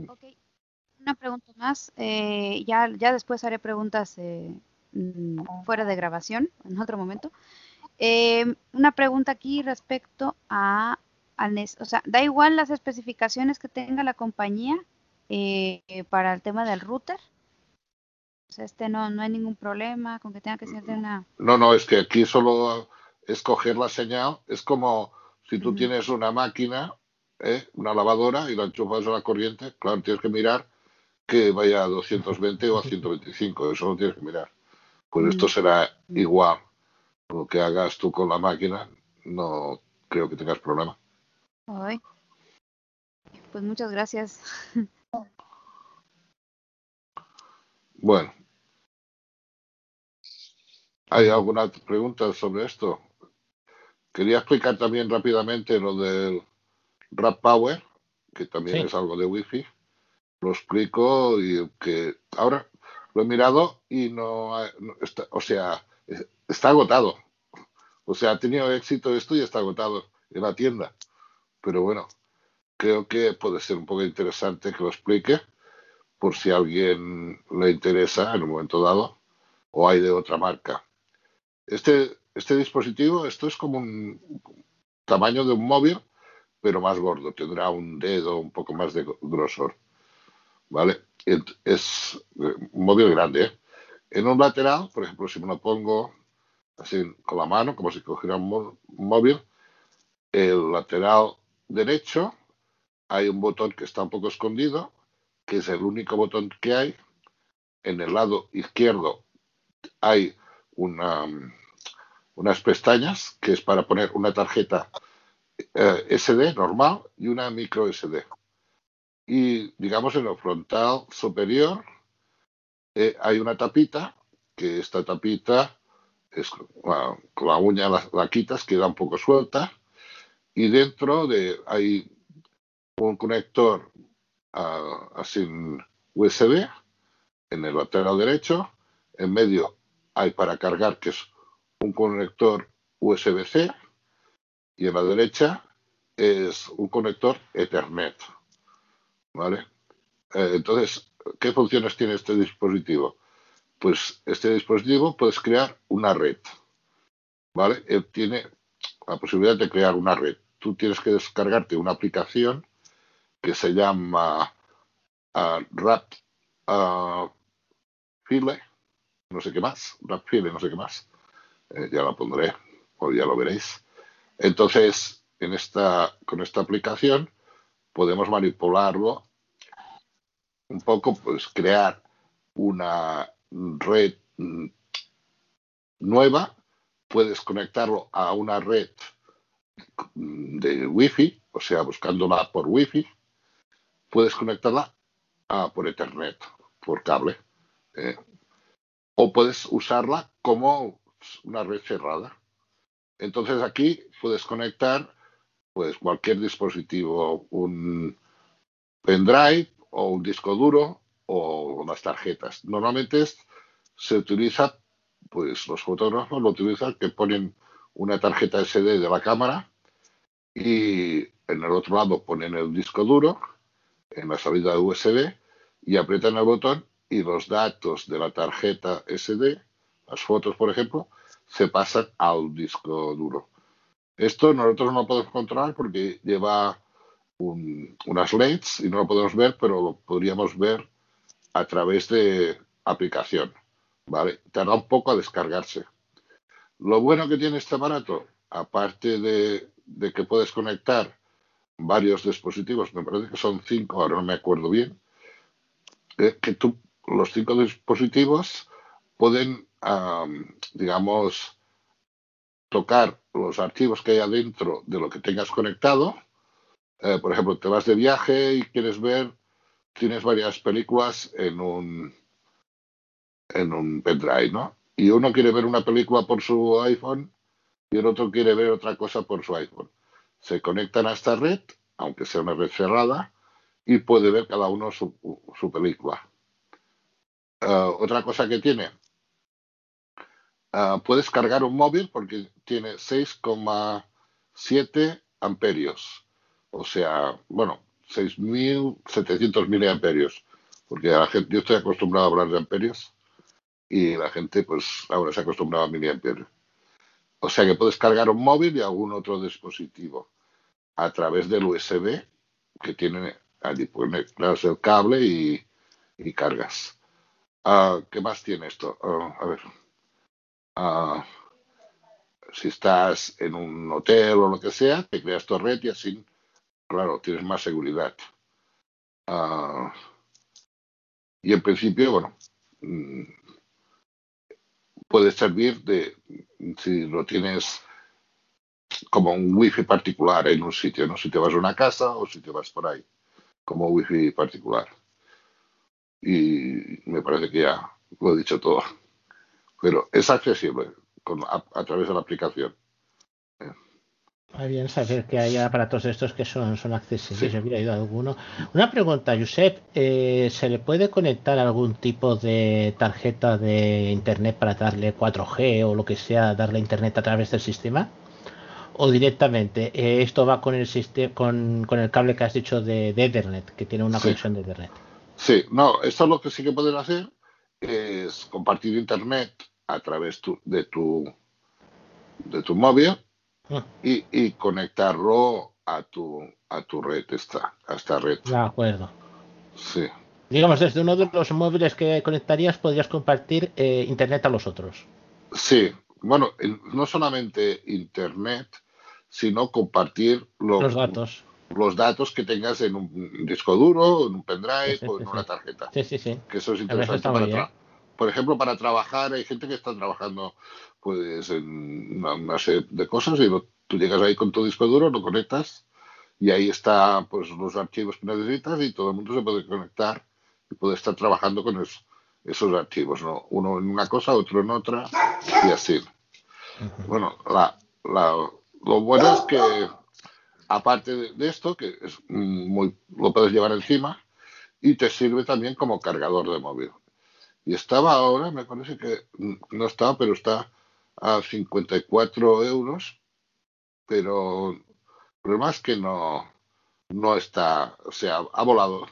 Ok, una pregunta más. eh, ya, ya después haré preguntas eh, mm, fuera de grabación, en otro momento. Eh, una pregunta aquí respecto a al NES. O sea, da igual las especificaciones que tenga la compañía eh, para el tema del router. O sea, este no, no hay ningún problema con que tenga que ser de una... No, no, es que aquí solo es coger la señal. Es como si tú tienes una máquina, ¿eh? una lavadora, y la enchufas a la corriente. Claro, tienes que mirar que vaya a 220 o a 125. Eso lo tienes que mirar. Pues esto será igual. Lo que hagas tú con la máquina, no creo que tengas problema. Ay. Pues muchas gracias. Bueno. ¿Hay alguna pregunta sobre esto? Quería explicar también rápidamente lo del Rap Power, que también Sí. es algo de Wi-Fi. Lo explico y que ahora lo he mirado y no, no está, o sea, es- está agotado. O sea, ha tenido éxito esto y está agotado en la tienda. Pero bueno, creo que puede ser un poco interesante que lo explique por si a alguien le interesa en un momento dado o hay de otra marca. Este, este dispositivo, esto es como un tamaño de un móvil, pero más gordo. Tendrá un dedo, un poco más de grosor. ¿Vale? Es un móvil grande. ¿eh? En un lateral, por ejemplo, si me lo pongo así con la mano, como si cogiera un móvil, el lateral derecho hay un botón que está un poco escondido, que es el único botón que hay. En el lado izquierdo hay una, unas pestañas que es para poner una tarjeta eh, SD normal y una micro SD. Y digamos en el frontal superior eh, hay una tapita, que esta tapita es, bueno, con la uña la, la quitas, queda un poco suelta y dentro de hay un conector ah, así USB en el lateral derecho, en medio hay para cargar que es un conector USB-C y en la derecha es un conector Ethernet. ¿Vale? Eh, entonces, ¿qué funciones tiene este dispositivo? Pues este dispositivo puedes crear una red. ¿Vale? Él tiene la posibilidad de crear una red. Tú tienes que descargarte una aplicación que se llama uh, Rap uh, File, no sé qué más, Rap File, no sé qué más. Eh, ya la pondré, o ya lo veréis. Entonces, en esta, con esta aplicación podemos manipularlo un poco, pues crear una red mm, nueva, puedes conectarlo a una red de Wi-Fi, o sea, buscándola por Wi-Fi, puedes conectarla a, por Ethernet, por cable, eh, o puedes usarla como una red cerrada. Entonces aquí puedes conectar pues cualquier dispositivo, un pendrive o un disco duro o las tarjetas. Normalmente se utiliza, pues los fotógrafos lo utilizan que ponen una tarjeta SD de la cámara y en el otro lado ponen el disco duro en la salida USB y aprietan el botón y los datos de la tarjeta SD, las fotos por ejemplo, se pasan al disco duro. Esto nosotros no lo podemos controlar porque lleva un, unas LEDs y no lo podemos ver, pero lo podríamos ver a través de aplicación. ¿vale? Tarda un poco a descargarse. Lo bueno que tiene este aparato, aparte de, que puedes conectar varios dispositivos, me parece que son cinco, ahora no me acuerdo bien, es que tú, los cinco dispositivos pueden, digamos, tocar los archivos que hay adentro de lo que tengas conectado. Eh, por ejemplo, te vas de viaje y quieres ver, tienes varias películas en un, en un pendrive, ¿no? Y uno quiere ver una película por su iPhone y el otro quiere ver otra cosa por su iPhone. Se conectan a esta red, aunque sea una red cerrada, y puede ver cada uno su, su película. Uh, otra cosa que tiene, uh, puedes cargar un móvil porque tiene 6,7 amperios. O sea, bueno, 6.700 miliamperios. Porque la gente, yo estoy acostumbrado a hablar de amperios y la gente pues ahora se ha acostumbrado a miliamperios. O sea que puedes cargar un móvil y algún otro dispositivo a través del USB que tiene allí. Pones el cable y, y cargas. Uh, ¿Qué más tiene esto? Uh, a ver. Uh, si estás en un hotel o lo que sea, te creas tu red y así, claro, tienes más seguridad. y en principio, bueno, mm, puede servir de, si lo tienes como un wifi particular en un sitio, ¿no? Si te vas a una casa o si te vas por ahí, como wifi particular. Y me parece que ya lo he dicho todo. Pero es accesible con, a, a, través de la aplicación. Muy bien saber que hay aparatos de estos que son, son accesibles. Sí. Yo hubiera ido a alguno. Una pregunta, Josep. Eh, ¿Se le puede conectar algún tipo de tarjeta de internet para darle 4G o lo que sea, darle internet a través del sistema? ¿O directamente eh, esto va con el sistema, con, con, el cable que has dicho de, de Ethernet, que tiene una sí. conexión de Ethernet? Sí, no, esto es lo que sí que pueden hacer es compartir internet a través tu, de tu de tu móvil. Y, y, conectarlo a tu a tu red esta a esta red. De acuerdo. Sí. Digamos desde uno de los móviles que conectarías podrías compartir eh, internet a los otros. Sí. Bueno no solamente internet sino compartir lo, los datos. los datos que tengas en un disco duro en un pendrive sí, sí, o en sí, una tarjeta. Sí sí sí. Que eso es interesante para por ejemplo para trabajar hay gente que está trabajando pues en una, serie de cosas y lo, tú llegas ahí con tu disco duro, lo conectas y ahí está pues los archivos que necesitas y todo el mundo se puede conectar y puede estar trabajando con esos, esos archivos, ¿no? Uno en una cosa, otro en otra y así. Bueno, la, la- lo bueno es que, aparte de, esto, que es muy, lo puedes llevar encima y te sirve también como cargador de móvil. Y estaba ahora, me parece que no estaba, pero está a 54 euros, pero el problema es que no, no está, o sea, ha volado.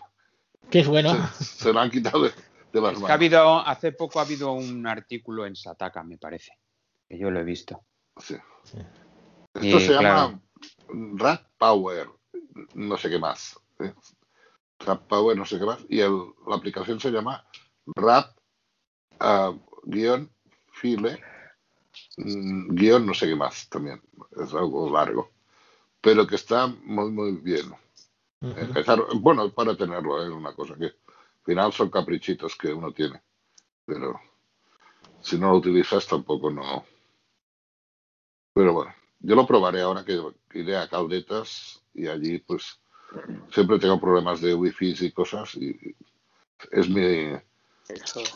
Que es bueno. Se, se lo han quitado de, de las Es que ha manos. habido, hace poco ha habido un artículo en Sataka, me parece, que yo lo he visto. Sí. Esto se claro. llama Rat Power, no sé qué más. ¿eh? Rat Power, no sé qué más. Y el- la aplicación se llama Rap ah, guion file guion no sé qué más también. Es algo largo. Pero que está muy, muy bien. Empezar, bueno, para tenerlo, es una cosa que al final son caprichitos que uno tiene. Pero si no lo utilizas tampoco no. Pero bueno, yo lo probaré ahora que iré a Caldetas y allí pues siempre tengo problemas de wifi y cosas y es mi,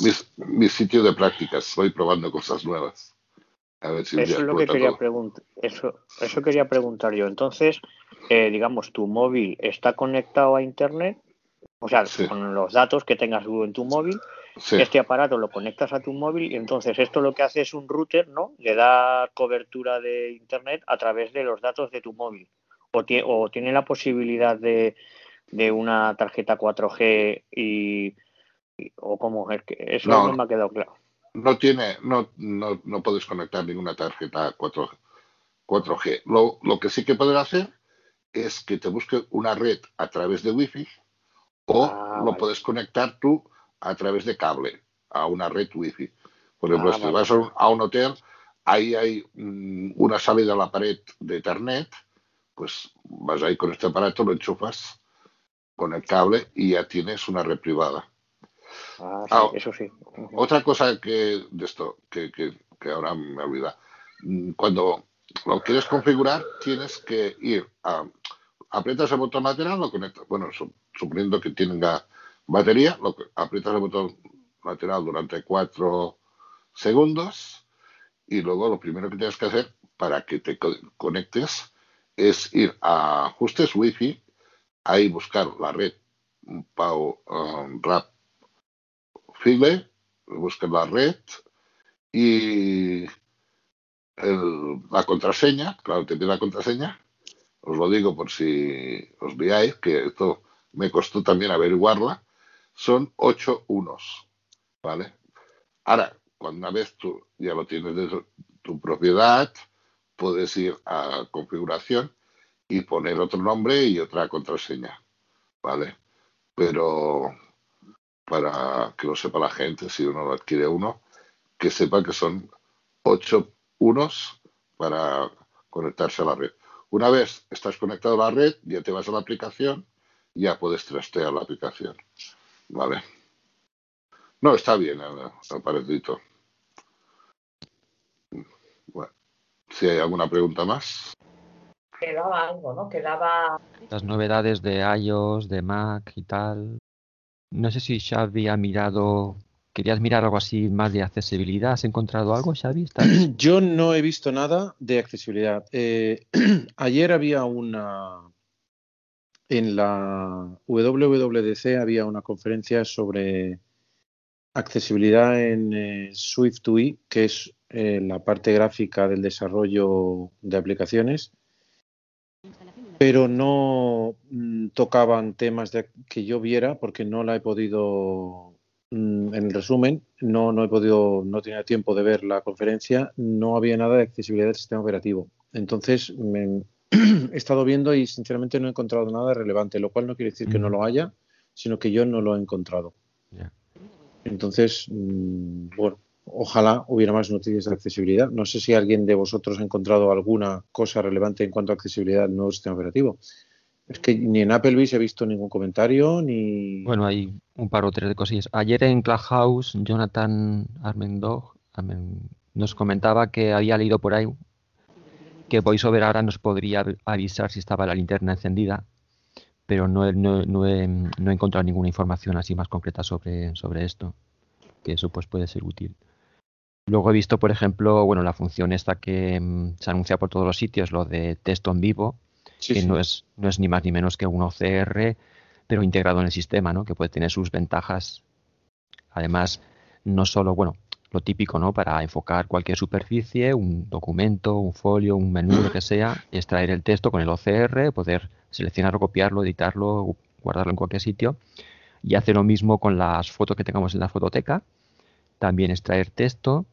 mi, mi sitio de prácticas. Voy probando cosas nuevas. A ver si un Eso es lo que quería preguntar. Eso, eso quería preguntar yo. Entonces, eh, digamos, tu móvil está conectado a internet, o sea, con los datos que tengas en tu móvil. Sí. Este aparato lo conectas a tu móvil y entonces esto lo que hace es un router, ¿no? Le da cobertura de internet a través de los datos de tu móvil. O, tie- o tiene la posibilidad de, de una tarjeta 4G y, y- o cómo es que eso No. no me ha quedado claro. No tiene, no, no, no puedes conectar ninguna tarjeta 4, 4G. Lo, lo que sí que puedes hacer es que te busque una red a través de Wi-Fi o Ah, lo vale. puedes conectar tú a través de cable a una red Wi-Fi. Por ejemplo, Ah, si vale. vas a un, a un hotel, ahí hay mm, una salida a la pared de Ethernet, pues vas ahí con este aparato, lo enchufas con el cable y ya tienes una red privada. Ah, sí, Ah, eso sí. Otra cosa que de esto, que, que, que ahora me olvida, Mm, cuando lo quieres configurar, tienes que ir a, aprietas el botón lateral, lo conectas, bueno, su- suponiendo que tenga batería, lo, aprietas el botón lateral durante cuatro segundos y luego lo primero que tienes que hacer para que te co- conectes es ir a ajustes wifi, ahí buscar la red Pau um, Rap File, buscas la red y la contraseña, claro, te pide la contraseña, os lo digo por si os veáis, que esto me costó también averiguarla, son ocho unos, ¿vale? Ahora, cuando una vez tú ya lo tienes de tu propiedad, puedes ir a configuración y poner otro nombre y otra contraseña, ¿vale? Pero para que lo sepa la gente, si uno lo adquiere uno, que sepa que son ocho unos para conectarse a la red. Una vez estás conectado a la red, ya te vas a la aplicación y ya puedes trastear la aplicación. ¿Vale? No, está bien el, el aparatito. Bueno, si hay alguna pregunta más. Quedaba algo, ¿no? Quedaba. Las novedades de iOS, de Mac y tal. No sé si Xavi ha mirado. ¿Querías mirar algo así más de accesibilidad? ¿Has encontrado algo, Xavi? ¿Estás- Yo no he visto nada de accesibilidad. Eh, ayer había una. En la WWDC había una conferencia sobre accesibilidad en eh, Swift que es eh, la parte gráfica del desarrollo de aplicaciones, pero no mm, tocaban temas de- que yo viera porque no la he podido mm, en el resumen, no, no he podido, no tenía tiempo de ver la conferencia, no había nada de accesibilidad del sistema operativo. Entonces, me- he estado viendo y sinceramente no he encontrado nada relevante, lo cual no quiere decir que no lo haya, sino que yo no lo he encontrado. Entonces, mm, bueno, ojalá hubiera más noticias de accesibilidad. No sé si alguien de vosotros ha encontrado alguna cosa relevante en cuanto a accesibilidad del nuevo sistema operativo. Es que ni en Applebee's he visto ningún comentario, ni... Bueno, hay un par o tres de cosillas. Ayer en Clubhouse, Jonathan Armendog Armen- nos comentaba que había leído por ahí que VoiceOver ahora nos podría av- avisar si estaba la linterna encendida, pero no, no, no he, no he encontrado ninguna información así más concreta sobre, sobre esto, que eso pues puede ser útil. Luego he visto, por ejemplo, bueno, la función esta que mm, se anuncia por todos los sitios, lo de texto en vivo, Sí, que sí. no es, no es ni más ni menos que un OCR, pero integrado en el sistema, ¿no? Que puede tener sus ventajas. Además, no solo, bueno, lo típico, ¿no? Para enfocar cualquier superficie, un documento, un folio, un menú, lo que sea, extraer el texto con el OCR, poder seleccionarlo, copiarlo, editarlo, guardarlo en cualquier sitio. Y hace lo mismo con las fotos que tengamos en la fototeca. También extraer texto.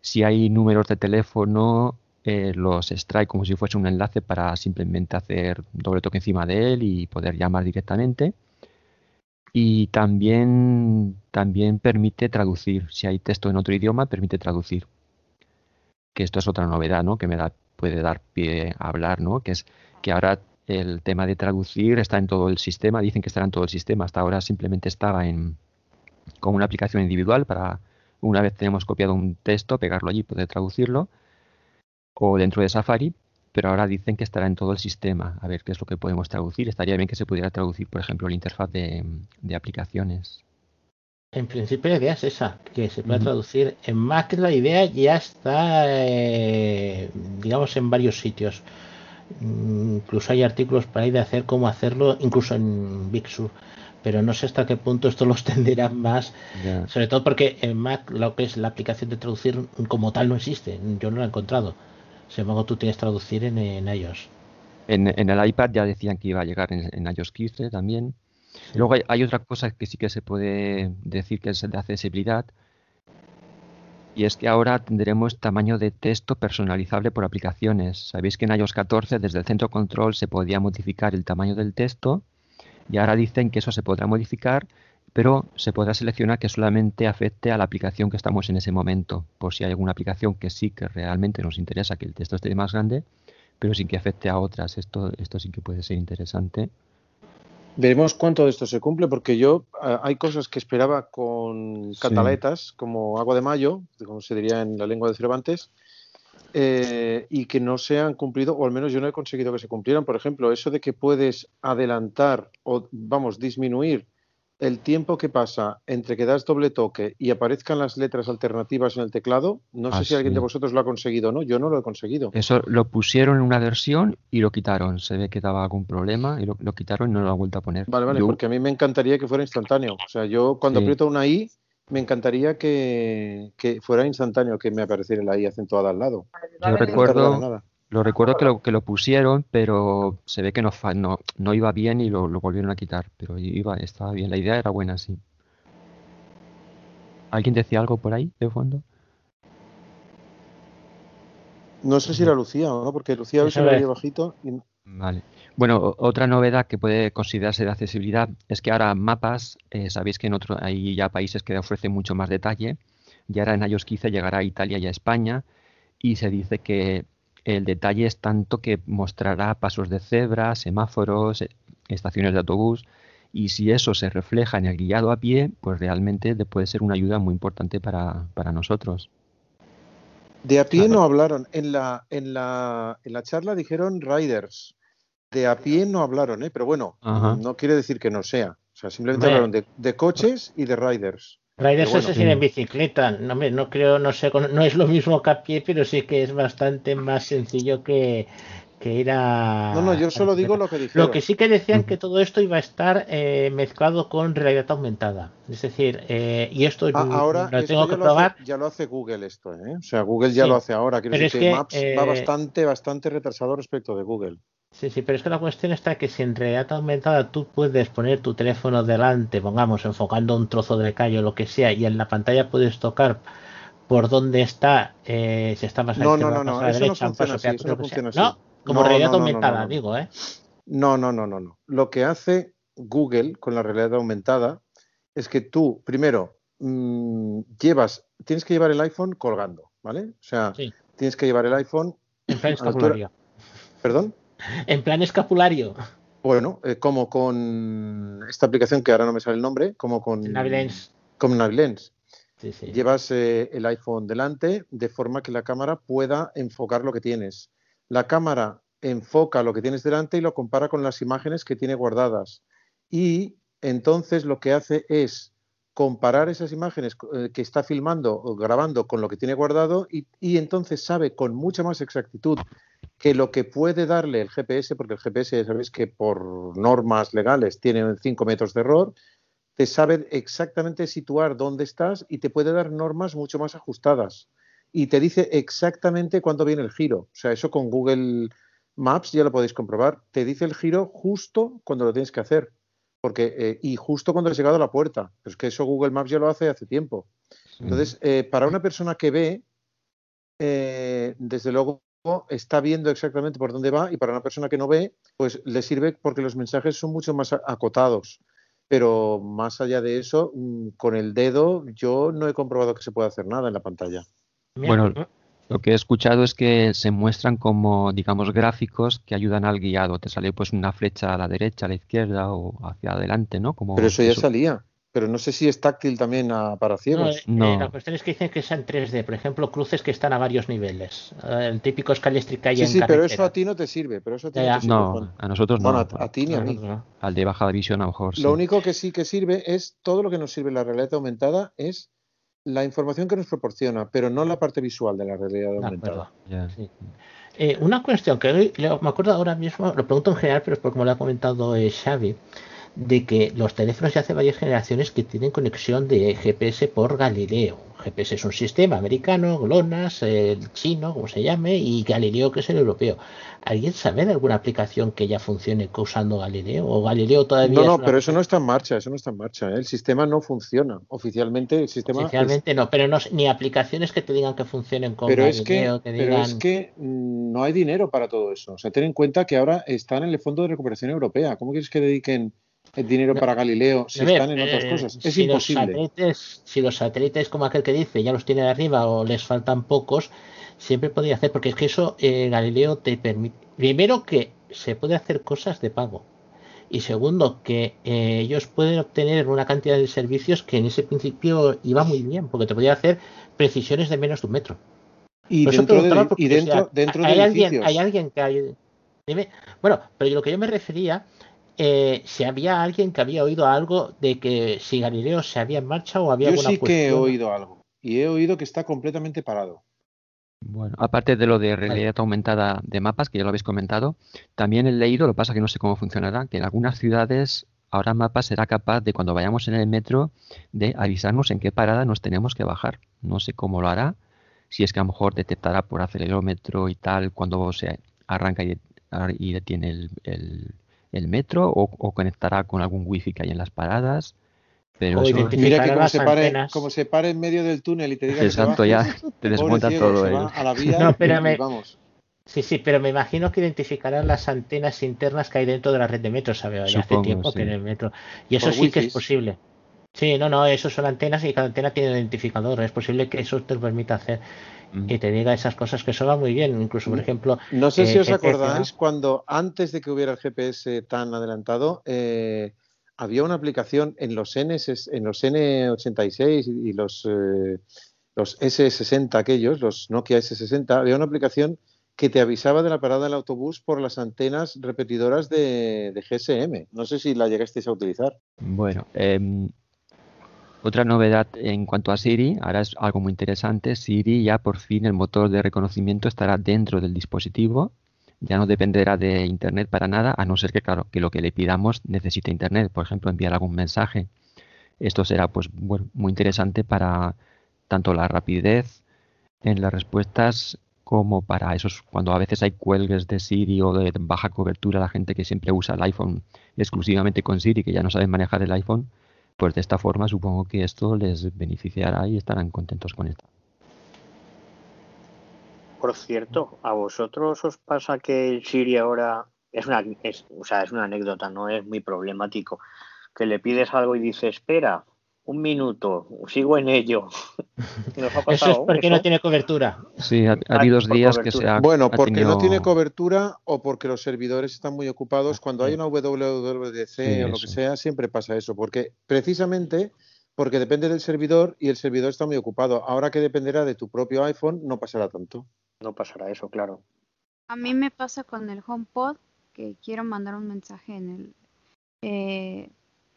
Si hay números de teléfono, eh, los extrae como si fuese un enlace para simplemente hacer doble toque encima de él y poder llamar directamente. Y también, también permite traducir. Si hay texto en otro idioma, permite traducir. Que esto es otra novedad, ¿no? Que me da, puede dar pie a hablar, ¿no? Que es que ahora el tema de traducir está en todo el sistema. Dicen que estará en todo el sistema. Hasta ahora simplemente estaba en con una aplicación individual para una vez tenemos copiado un texto, pegarlo allí y poder traducirlo. O dentro de Safari, pero ahora dicen que estará en todo el sistema. A ver qué es lo que podemos traducir. Estaría bien que se pudiera traducir, por ejemplo, la interfaz de, de aplicaciones. En principio la idea es esa, que se pueda traducir. En Mac la idea ya está, eh, digamos, en varios sitios. Mm, Incluso hay artículos para ir a hacer cómo hacerlo, incluso en Big Sur. Pero no sé hasta qué punto esto lo extenderá más, sobre todo porque en Mac lo que es la aplicación de traducir como tal no existe. Yo no la he encontrado. Sin embargo, tú tienes que traducir en, en iOS. En, en el iPad ya decían que iba a llegar en, en iOS 15 también. Luego hay, hay otra cosa que sí que se puede decir que es de accesibilidad. Y es que ahora tendremos tamaño de texto personalizable por aplicaciones. Sabéis que en iOS 14 desde el centro control se podía modificar el tamaño del texto y ahora dicen que eso se podrá modificar, pero se podrá seleccionar que solamente afecte a la aplicación que estamos en ese momento. Por si hay alguna aplicación que sí que realmente nos interesa que el texto esté más grande, pero sin que afecte a otras. Esto, esto sí que puede ser interesante. Veremos cuánto de esto se cumple, porque yo hay cosas que esperaba con cataletas, como agua de mayo, como se diría en la lengua de Cervantes, eh, y que no se han cumplido, o al menos yo no he conseguido que se cumplieran. Por ejemplo, eso de que puedes adelantar o, vamos, disminuir el tiempo que pasa entre que das doble toque y aparezcan las letras alternativas en el teclado, no Ah, sé si alguien de vosotros lo ha conseguido o no, yo no lo he conseguido. Eso lo pusieron en una versión y lo quitaron. Se ve que daba algún problema y lo, lo quitaron y no lo han vuelto a poner. Vale, vale, Yo- porque a mí me encantaría que fuera instantáneo. O sea, yo cuando Sí. aprieto una I, me encantaría que, que fuera instantáneo, que me apareciera la I acentuada al lado. Yo No recuerdo, nada. lo recuerdo que lo, que lo pusieron, pero se ve que no, no, no iba bien y lo, lo volvieron a quitar. Pero iba, estaba bien. La idea era buena, sí. ¿Alguien decía algo por ahí de fondo? No sé si era Lucía o no, porque Lucía a veces Eso lo es. oía bajito. y- Vale. Bueno, otra novedad que puede considerarse de accesibilidad es que ahora mapas, eh, sabéis que en otro, hay ya países que ofrecen mucho más detalle, y ahora en iOS 15 llegará a Italia y a España, y se dice que el detalle es tanto que mostrará pasos de cebra, semáforos, eh, estaciones de autobús, y si eso se refleja en el guiado a pie, pues realmente puede ser una ayuda muy importante para, para nosotros. De a pie no hablaron. En la, en la, en la charla dijeron riders. De a pie no hablaron, ¿eh? pero bueno, Ajá. no quiere decir que no sea. O sea, simplemente hablaron de, de coches y de riders. Riders Pero es bueno. decir en bicicleta. No, no creo, no sé, no es lo mismo que a pie, pero sí que es bastante más sencillo que, que ir a. No, no, yo solo digo lo que dijeron. Lo que sí que decían que todo esto iba a estar eh, mezclado con realidad aumentada. Es decir, eh, y esto Ah, ahora lo esto tengo ya que lo, probar. hace, ya lo hace Google esto, ¿eh? O sea, Google ya Sí. lo hace ahora. Quiero decir es que, que, Maps eh, va bastante, bastante retrasado respecto de Google. Sí, sí, pero es que la cuestión está que si en realidad aumentada tú puedes poner tu teléfono delante, pongamos, enfocando un trozo de calle o lo que sea, y en la pantalla puedes tocar por dónde está, eh, si está más No, no, no, no, a la no derecha, un funciona paso así, no funciona así. No, como No, realidad no, no, no, aumentada, no, no. digo, ¿eh? No, no, no, no, no. Lo que hace Google con la realidad aumentada es que tú, primero, mm, llevas, tienes que llevar el iPhone colgando, ¿vale? O sea, Sí. tienes que llevar el iPhone En altura-. ¿Perdón? En plan escapulario. Bueno, eh, como con esta aplicación que ahora no me sale el nombre, como con Navilens. Como Navilens. Sí, sí. Llevas eh, el iPhone delante de forma que la cámara pueda enfocar lo que tienes. La cámara enfoca lo que tienes delante y lo compara con las imágenes que tiene guardadas. Y entonces lo que hace es comparar esas imágenes eh, que está filmando o grabando con lo que tiene guardado y, entonces sabe con mucha más exactitud que lo que puede darle el GPS, porque el GPS sabéis que por normas legales tiene 5 metros de error, te sabe exactamente situar dónde estás y te puede dar normas mucho más ajustadas. Y te dice exactamente cuándo viene el giro. O sea, eso con Google Maps ya lo podéis comprobar. Te dice el giro justo cuando lo tienes que hacer. Porque, eh, y justo cuando has llegado a la puerta. Pero es que eso Google Maps ya lo hace hace tiempo. Entonces, eh, para una persona que ve, eh, desde luego está viendo exactamente por dónde va y para una persona que no ve, pues le sirve porque los mensajes son mucho más acotados. Pero más allá de eso, mm, con el dedo yo no he comprobado que se pueda hacer nada en la pantalla. Bueno, lo que he escuchado es que se muestran como, digamos, gráficos que ayudan al guiado. Te sale pues una flecha a la derecha, a la izquierda o hacia adelante, ¿no? Como Pero eso ya eso. salía. Pero no sé si es táctil también a- para No, ciegos. eh, eh, la cuestión es que dicen que sean 3D, por ejemplo, cruces que están a varios niveles. Eh, el típico escalestric que hay Sí, en sí, pero eso a ti no te sirve. Pero eso a ti Ya, no ya. te sirve, No, a nosotros Bueno, no. a, a ti ni a mí. Al de baja visión a lo mejor sí. Lo único que sí que sirve es todo lo que nos sirve la realidad aumentada es la información que nos proporciona, pero no la parte visual de la realidad aumentada. Eh, una cuestión que me acuerdo ahora mismo, lo pregunto en general, pero es porque me lo ha comentado eh, Xavi, de que los teléfonos ya hace varias generaciones que tienen conexión de GPS por Galileo. GPS es un sistema americano, GLONASS, el chino, como se llame, y Galileo que es el europeo. ¿Alguien sabe de alguna aplicación que ya funcione usando Galileo? ¿O Galileo todavía No, es no, una pero eso no está en marcha, eso no está en marcha. ¿eh? El sistema no funciona. Oficialmente el sistema es- Oficialmente no, pero no, ni aplicaciones que te digan que funcionen con pero es que, Galileo, que pero digan... es que mm, no hay dinero para todo eso. O sea, ten en cuenta que ahora están en el Fondo de Recuperación Europea. ¿Cómo quieres que dediquen el dinero para Galileo si ver, están en otras eh, cosas? Es si Los imposible. satélites, si los satélites, como aquel que dice, ya los tiene de arriba o les faltan pocos, siempre podría hacer, porque es que eso eh, Galileo te permite. Primero, que se puede hacer cosas de pago. Y segundo, que eh, ellos pueden obtener una cantidad de servicios que en ese principio iba muy bien, porque te podía hacer precisiones de menos de un metro. Y Por dentro de- y dentro- o sea, dentro de hay alguien, edificios. hay alguien que hay, dime, bueno, pero lo que yo me refería, eh, si había alguien que había oído algo de que si Galileo se había en marcha o había Yo alguna sí que he oído algo. Y he oído que está completamente parado. Bueno, aparte de lo de realidad aumentada de mapas, que ya lo habéis comentado, también he leído, lo que pasa que no sé cómo funcionará, que en algunas ciudades ahora Mapas será capaz de cuando vayamos en el metro de avisarnos en qué parada nos tenemos que bajar. No sé cómo lo hará, si es que a lo mejor detectará por acelerómetro y tal cuando se arranca y, y detiene el, el- el metro o, o conectará con algún wifi que hay en las paradas. Pero O eso- Mira que como se, pare, antenas. como se pare en medio del túnel y te diga que te Exacto, ya bajes, te desmonta todo el- a la vía No, y- espérame. y vamos. Sí, sí, pero me imagino que identificarán las antenas internas que hay dentro de la red de metro, ¿sabe? Ya hace Supongo, tiempo que en el metro. Y eso Por sí que es posible. Sí, no, no, eso son antenas y cada antena tiene un identificador. Es posible que eso te permita hacer y te diga esas cosas que va muy bien. Incluso, por ejemplo. No sé eh, si os acordáis cuando antes de que hubiera el GPS tan adelantado, eh, había una aplicación en los N, en los N86 y los, eh, los S60 aquellos, los Nokia S60, había una aplicación que te avisaba de la parada del autobús por las antenas repetidoras de, de GSM. No sé si la llegasteis a utilizar. Bueno, em, otra novedad en cuanto a Siri, ahora es algo muy interesante. Siri ya por fin el motor de reconocimiento estará dentro del dispositivo. Ya no dependerá de Internet para nada, a no ser que, claro, que lo que le pidamos necesite Internet. Por ejemplo, enviar algún mensaje. Esto será pues bueno, muy interesante para tanto la rapidez en las respuestas como para esos cuando a veces hay cuelgues de Siri o de baja cobertura, la gente que siempre usa el iPhone exclusivamente con Siri, que ya no saben manejar el iPhone, pues de esta forma supongo que esto les beneficiará y estarán contentos con esto. Por cierto, ¿a vosotros os pasa que Siri ahora es una, o sea, es una anécdota, no es muy problemático? Que le pides algo y dice, espera, un minuto, sigo en ello. ¿Nos ha Eso pasado es porque eso? no tiene cobertura. Sí, ha, ha Ah, habido dos días que se ha, Bueno, ha porque no tiene cobertura o porque los servidores están muy ocupados. Cuando hay una WWDC Sí, o lo que sea, siempre pasa eso. Porque precisamente porque depende del servidor y el servidor está muy ocupado. Ahora que dependerá de tu propio iPhone, no pasará tanto. No pasará eso, claro. A mí me pasa con el HomePod que quiero mandar un mensaje en el eh,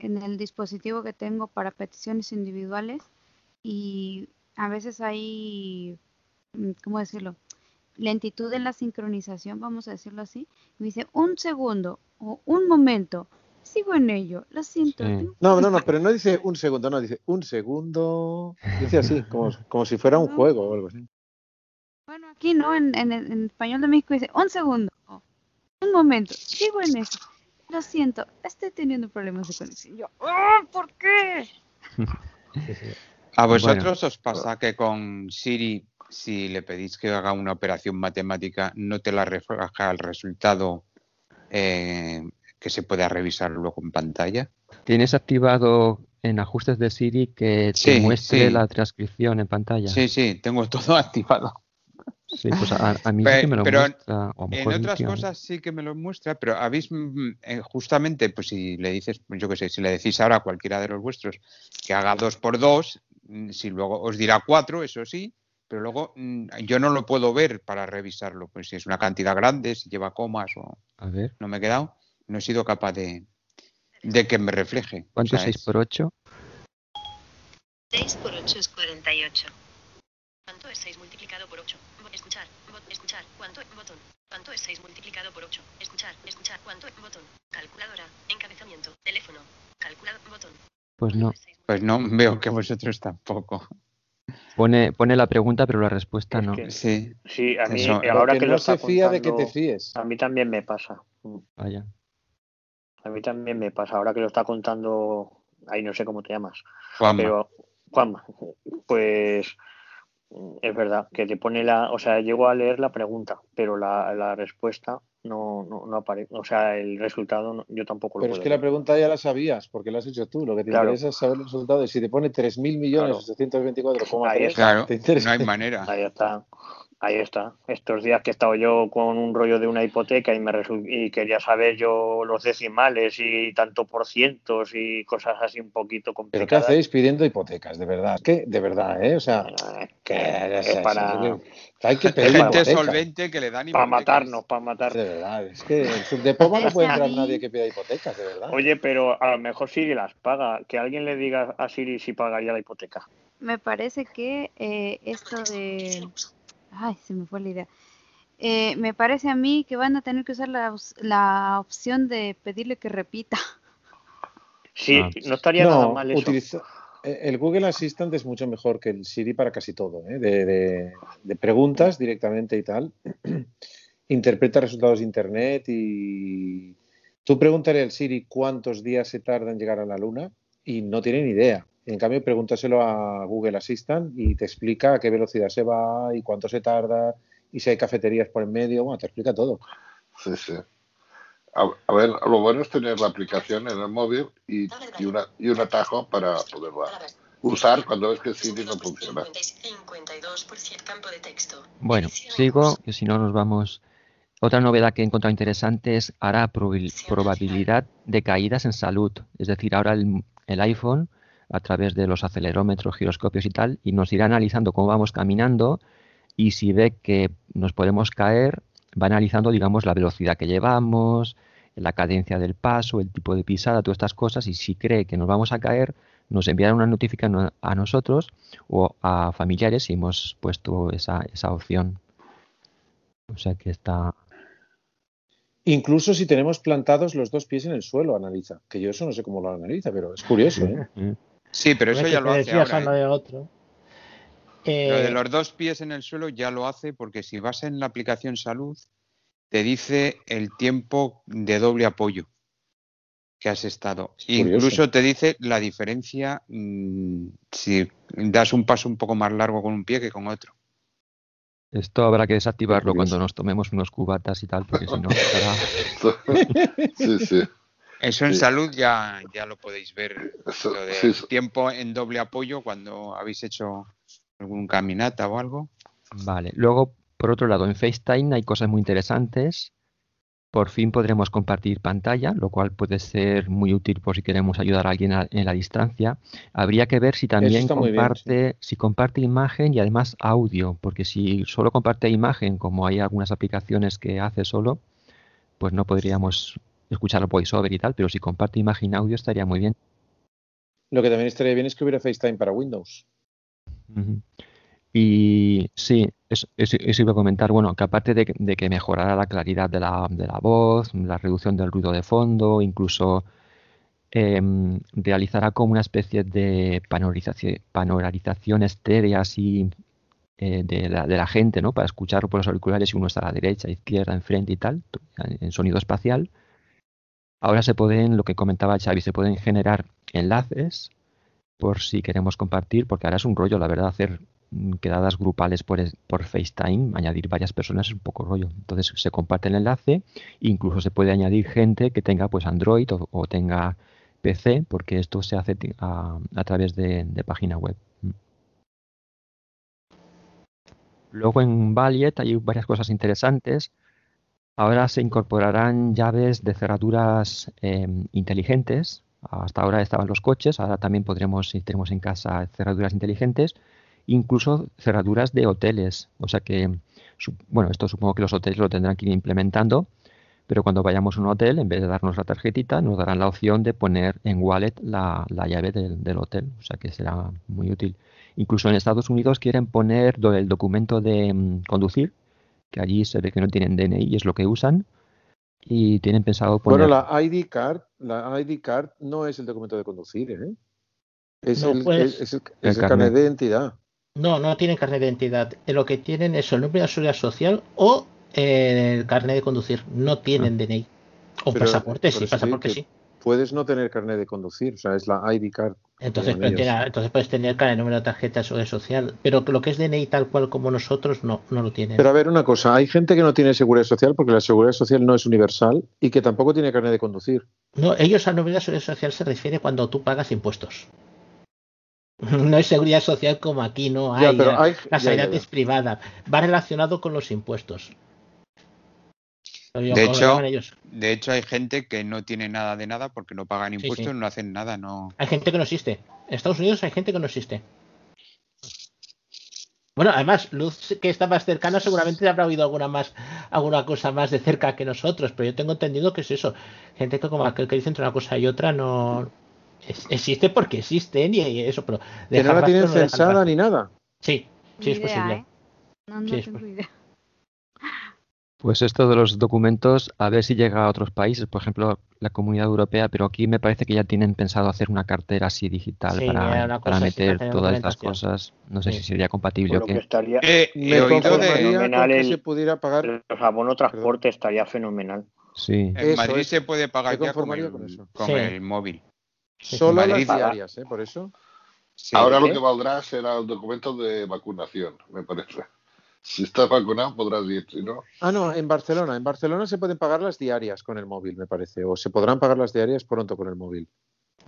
en el dispositivo que tengo para peticiones individuales y a veces hay, mm, ¿cómo decirlo? Lentitud en la sincronización, vamos a decirlo así. Me dice un segundo o un momento. Sigo en ello, lo siento. Sí. No, no, no, pero no dice un segundo, no, dice un segundo. Dice así, como, como si fuera un juego o algo así. Bueno, aquí no, en, en, en español de México dice un segundo, o un momento, sigo en eso. Lo siento, estoy teniendo problemas de conexión. Yo, "Ah, ¿por qué? ¿A vosotros os pasa que con Siri, si le pedís que haga una operación matemática, no te la refleja el resultado eh, que se pueda revisar luego en pantalla? ¿Tienes activado en ajustes de Siri que te Sí, muestre sí. la transcripción en pantalla? Sí, sí, tengo todo activado. Sí, pues a, a mí sí Pe- que me lo pero muestra. o En otras funciona. cosas sí que me lo muestra, pero habéis mm, eh, justamente, pues si le dices, yo qué sé, si le decís ahora a cualquiera de los vuestros que haga dos por dos, mm, si luego os dirá cuatro, eso sí, pero luego mm, yo no lo puedo ver para revisarlo, pues si es una cantidad grande, si lleva comas o A ver, no me he quedado, no he sido capaz de, de que me refleje. O ¿cuánto es sea, 6 por 8? 6 por 8 es 48. ¿Cuánto es 6 multiplicado por 8? Escuchar, escuchar, ¿cuánto? Botón. ¿Cuánto es 6 multiplicado por 8? Escuchar, escuchar, ¿cuánto? Botón. Calculadora, encabezamiento, teléfono, calculador, botón. Pues no. Pues no veo que vosotros tampoco. Pone, pone la pregunta, pero la respuesta no. que- Sí. Sí, a mí Eso, ahora que lo no está se fía de que te fíes. a mí también me pasa. Vaya. A mí también me pasa. Ahora que lo está contando, ahí no sé cómo te llamas, Juanma. pero Juanma, pues es verdad que te pone la, o sea, llego a leer la pregunta, pero la, la respuesta no, no, no aparece, o sea, el resultado no- yo tampoco lo Pero es que la pregunta ya la sabías, porque la has hecho tú. Lo que te Claro. interesa es saber el resultado. Y si te pone 3.000 millones Claro. 824,3, Ahí está. Claro, te interesa. no hay manera. Ahí está. Ahí está. Estos días que he estado yo con un rollo de una hipoteca y me y quería saber yo los decimales y tanto por cientos y cosas así un poquito ¿Pero qué complicadas. hacéis pidiendo hipotecas? De verdad. Que, de verdad, ¿eh? O sea, Eh, que es es- para, hay que pedir gente solvente que le dan para hipotecas. matarnos, para matarnos. De verdad. Es que en Subdepoma no puede entrar nadie que pida hipotecas, de verdad. Oye, pero a lo mejor Siri las paga. Que alguien le diga a Siri si pagaría la hipoteca. Me parece que eh, esto de... Ay, se me fue la idea. Eh, me parece a mí que van a tener que usar la, la opción de pedirle que repita. Sí, Ah. no estaría nada mal eso. utiliza- eh, el Google Assistant es mucho mejor que el Siri para casi todo, ¿eh? de, de- de preguntas directamente y tal. Interpreta resultados de Internet y tú pregúntale al Siri cuántos días se tarda en llegar a la Luna y no tiene ni idea. En cambio, pregúntaselo a Google Assistant y te explica a qué velocidad se va y cuánto se tarda y si hay cafeterías por en medio. Bueno, te explica todo. Sí, sí. A, a ver, lo bueno es tener la aplicación en el móvil y, y, una, y un atajo para poderla usar cuando ves que Siri no funciona. 52% campo de texto. Bueno, sigo, que si no nos vamos. Otra novedad que he encontrado interesante es hará probabil- probabilidad de caídas en salud. Es decir, ahora el, el iPhone, a través de los acelerómetros, giroscopios y tal, y nos irá analizando cómo vamos caminando y si ve que nos podemos caer, va analizando, digamos, la velocidad que llevamos, la cadencia del paso, el tipo de pisada, todas estas cosas, y si cree que nos vamos a caer, nos enviará una notificación a nosotros o a familiares si hemos puesto esa, esa opción. O sea que está. Incluso si tenemos plantados los dos pies en el suelo, analiza. Que yo eso no sé cómo lo analiza, pero es curioso, ¿eh? Sí, pero eso ya lo hace ahora. uno ¿eh? de otro. Lo de Eh, los dos pies en el suelo ya lo hace porque si vas en la aplicación salud, te dice el tiempo de doble apoyo que has estado. Incluso te dice la diferencia mm, si das un paso un poco más largo con un pie que con otro. Esto habrá que desactivarlo cuando nos tomemos unos cubatas y tal, porque si no, estará- Sí, sí. Eso en Sí. salud ya, ya lo podéis ver. Eso, Lo sí, sí. tiempo en doble apoyo cuando habéis hecho algún caminata o algo. Vale. Luego, por otro lado, en FaceTime hay cosas muy interesantes. Por fin podremos compartir pantalla, lo cual puede ser muy útil por si queremos ayudar a alguien a- en la distancia. Habría que ver si también bien, comparte, si comparte imagen y además audio, porque si solo comparte imagen, como hay algunas aplicaciones que hace solo, pues no podríamos escuchar voiceover y tal, pero si comparte imagen y audio estaría muy bien. Lo que también estaría bien es que hubiera FaceTime para Windows. Y sí, eso, eso- eso iba a comentar, bueno, que aparte de, que- de que mejorará la claridad de la, de la voz, la reducción del ruido de fondo, incluso em, realizará como una especie de panorarización, panorarización estérea así eh, de la, de la gente, ¿no? Para escuchar por los auriculares si uno está a la derecha, izquierda, enfrente y tal, en sonido espacial. Ahora se pueden, lo que comentaba Xavi, se pueden generar enlaces por si queremos compartir, porque ahora es un rollo, la verdad, hacer quedadas grupales por, por FaceTime, añadir varias personas es un poco rollo. Entonces se comparte el enlace, incluso se puede añadir gente que tenga pues Android o, tenga PC, porque esto se hace a, través de, de página web. Luego en Valiet hay varias cosas interesantes. Ahora se incorporarán llaves de cerraduras em, inteligentes. Hasta ahora estaban los coches, ahora también podremos, si tenemos en casa cerraduras inteligentes, incluso cerraduras de hoteles. O sea que, bueno, esto supongo que los hoteles lo tendrán que ir implementando, pero cuando vayamos a un hotel, en vez de darnos la tarjetita, nos darán la opción de poner en wallet la, la llave del, del hotel. O sea que será muy útil. Incluso en Estados Unidos quieren poner el documento de mm, conducir, que allí se ve que no tienen DNI y es lo que usan, y tienen pensado poner... Bueno, la ID card, la ID card no es el documento de conducir, ¿eh? Es No, el, pues- es, es el, El es el carnet carnet. de identidad. No, no tienen carnet de identidad. Lo que tienen es el número de seguridad social o eh, el carnet de conducir. No tienen DNI. O pasaporte, por sí, pasaporte sí. Puedes no tener carnet de conducir, o sea, es la ID card. Entonces, pero tiene- entonces puedes tener cada número de tarjeta de seguridad social. Pero lo que es DNI tal cual como nosotros, no, no lo tienen. Pero a ver, una cosa, hay gente que no tiene seguridad social porque la seguridad social no es universal y que tampoco tiene carnet de conducir. No, ellos a de seguridad social se refiere cuando tú pagas impuestos. No es seguridad social como aquí, no Ya, hay. pero la- hay- la ya, sanidad ya, ya. es privada. Va relacionado con los impuestos. De ¿cómo lo hecho, de hecho, hay gente que no tiene nada de nada porque no pagan Sí, impuestos, sí. no hacen nada, no. Hay gente que no existe. En Estados Unidos hay gente que no existe. Bueno, además, Luz, que está más cercana, seguramente habrá oído alguna más, alguna cosa más de cerca que nosotros, pero yo tengo entendido que es eso. Gente que como aquel que dice entre una cosa y otra no es- existe porque existen y, eso, pero Que no la tienen no censada ni nada. Sí, sí Ni es idea, posible. ¿eh? No, no Sí, es tengo idea. Pues esto de los documentos, a ver si llega a otros países, por ejemplo, la Comunidad Europea, pero aquí me parece que ya tienen pensado hacer una cartera así digital Sí, para, para meter todas estas cosas. No sé Sí. si sería compatible Por o lo que qué. estaría Eh, Me oído de. fenomenal que el- se pudiera pagar. el abono transporte estaría fenomenal. Sí. En Eso Madrid es. se puede pagar ya con el, con eso. con Sí. el móvil. Solo las Madrid- diarias, ¿eh? Por eso. Sí. Ahora lo ¿qué? que valdrá será el documento de vacunación, me parece. Si estás vacunado podrás ir, si no. Ah, no, en Barcelona. En Barcelona se pueden pagar las diarias con el móvil, me parece. O se podrán pagar las diarias pronto con el móvil.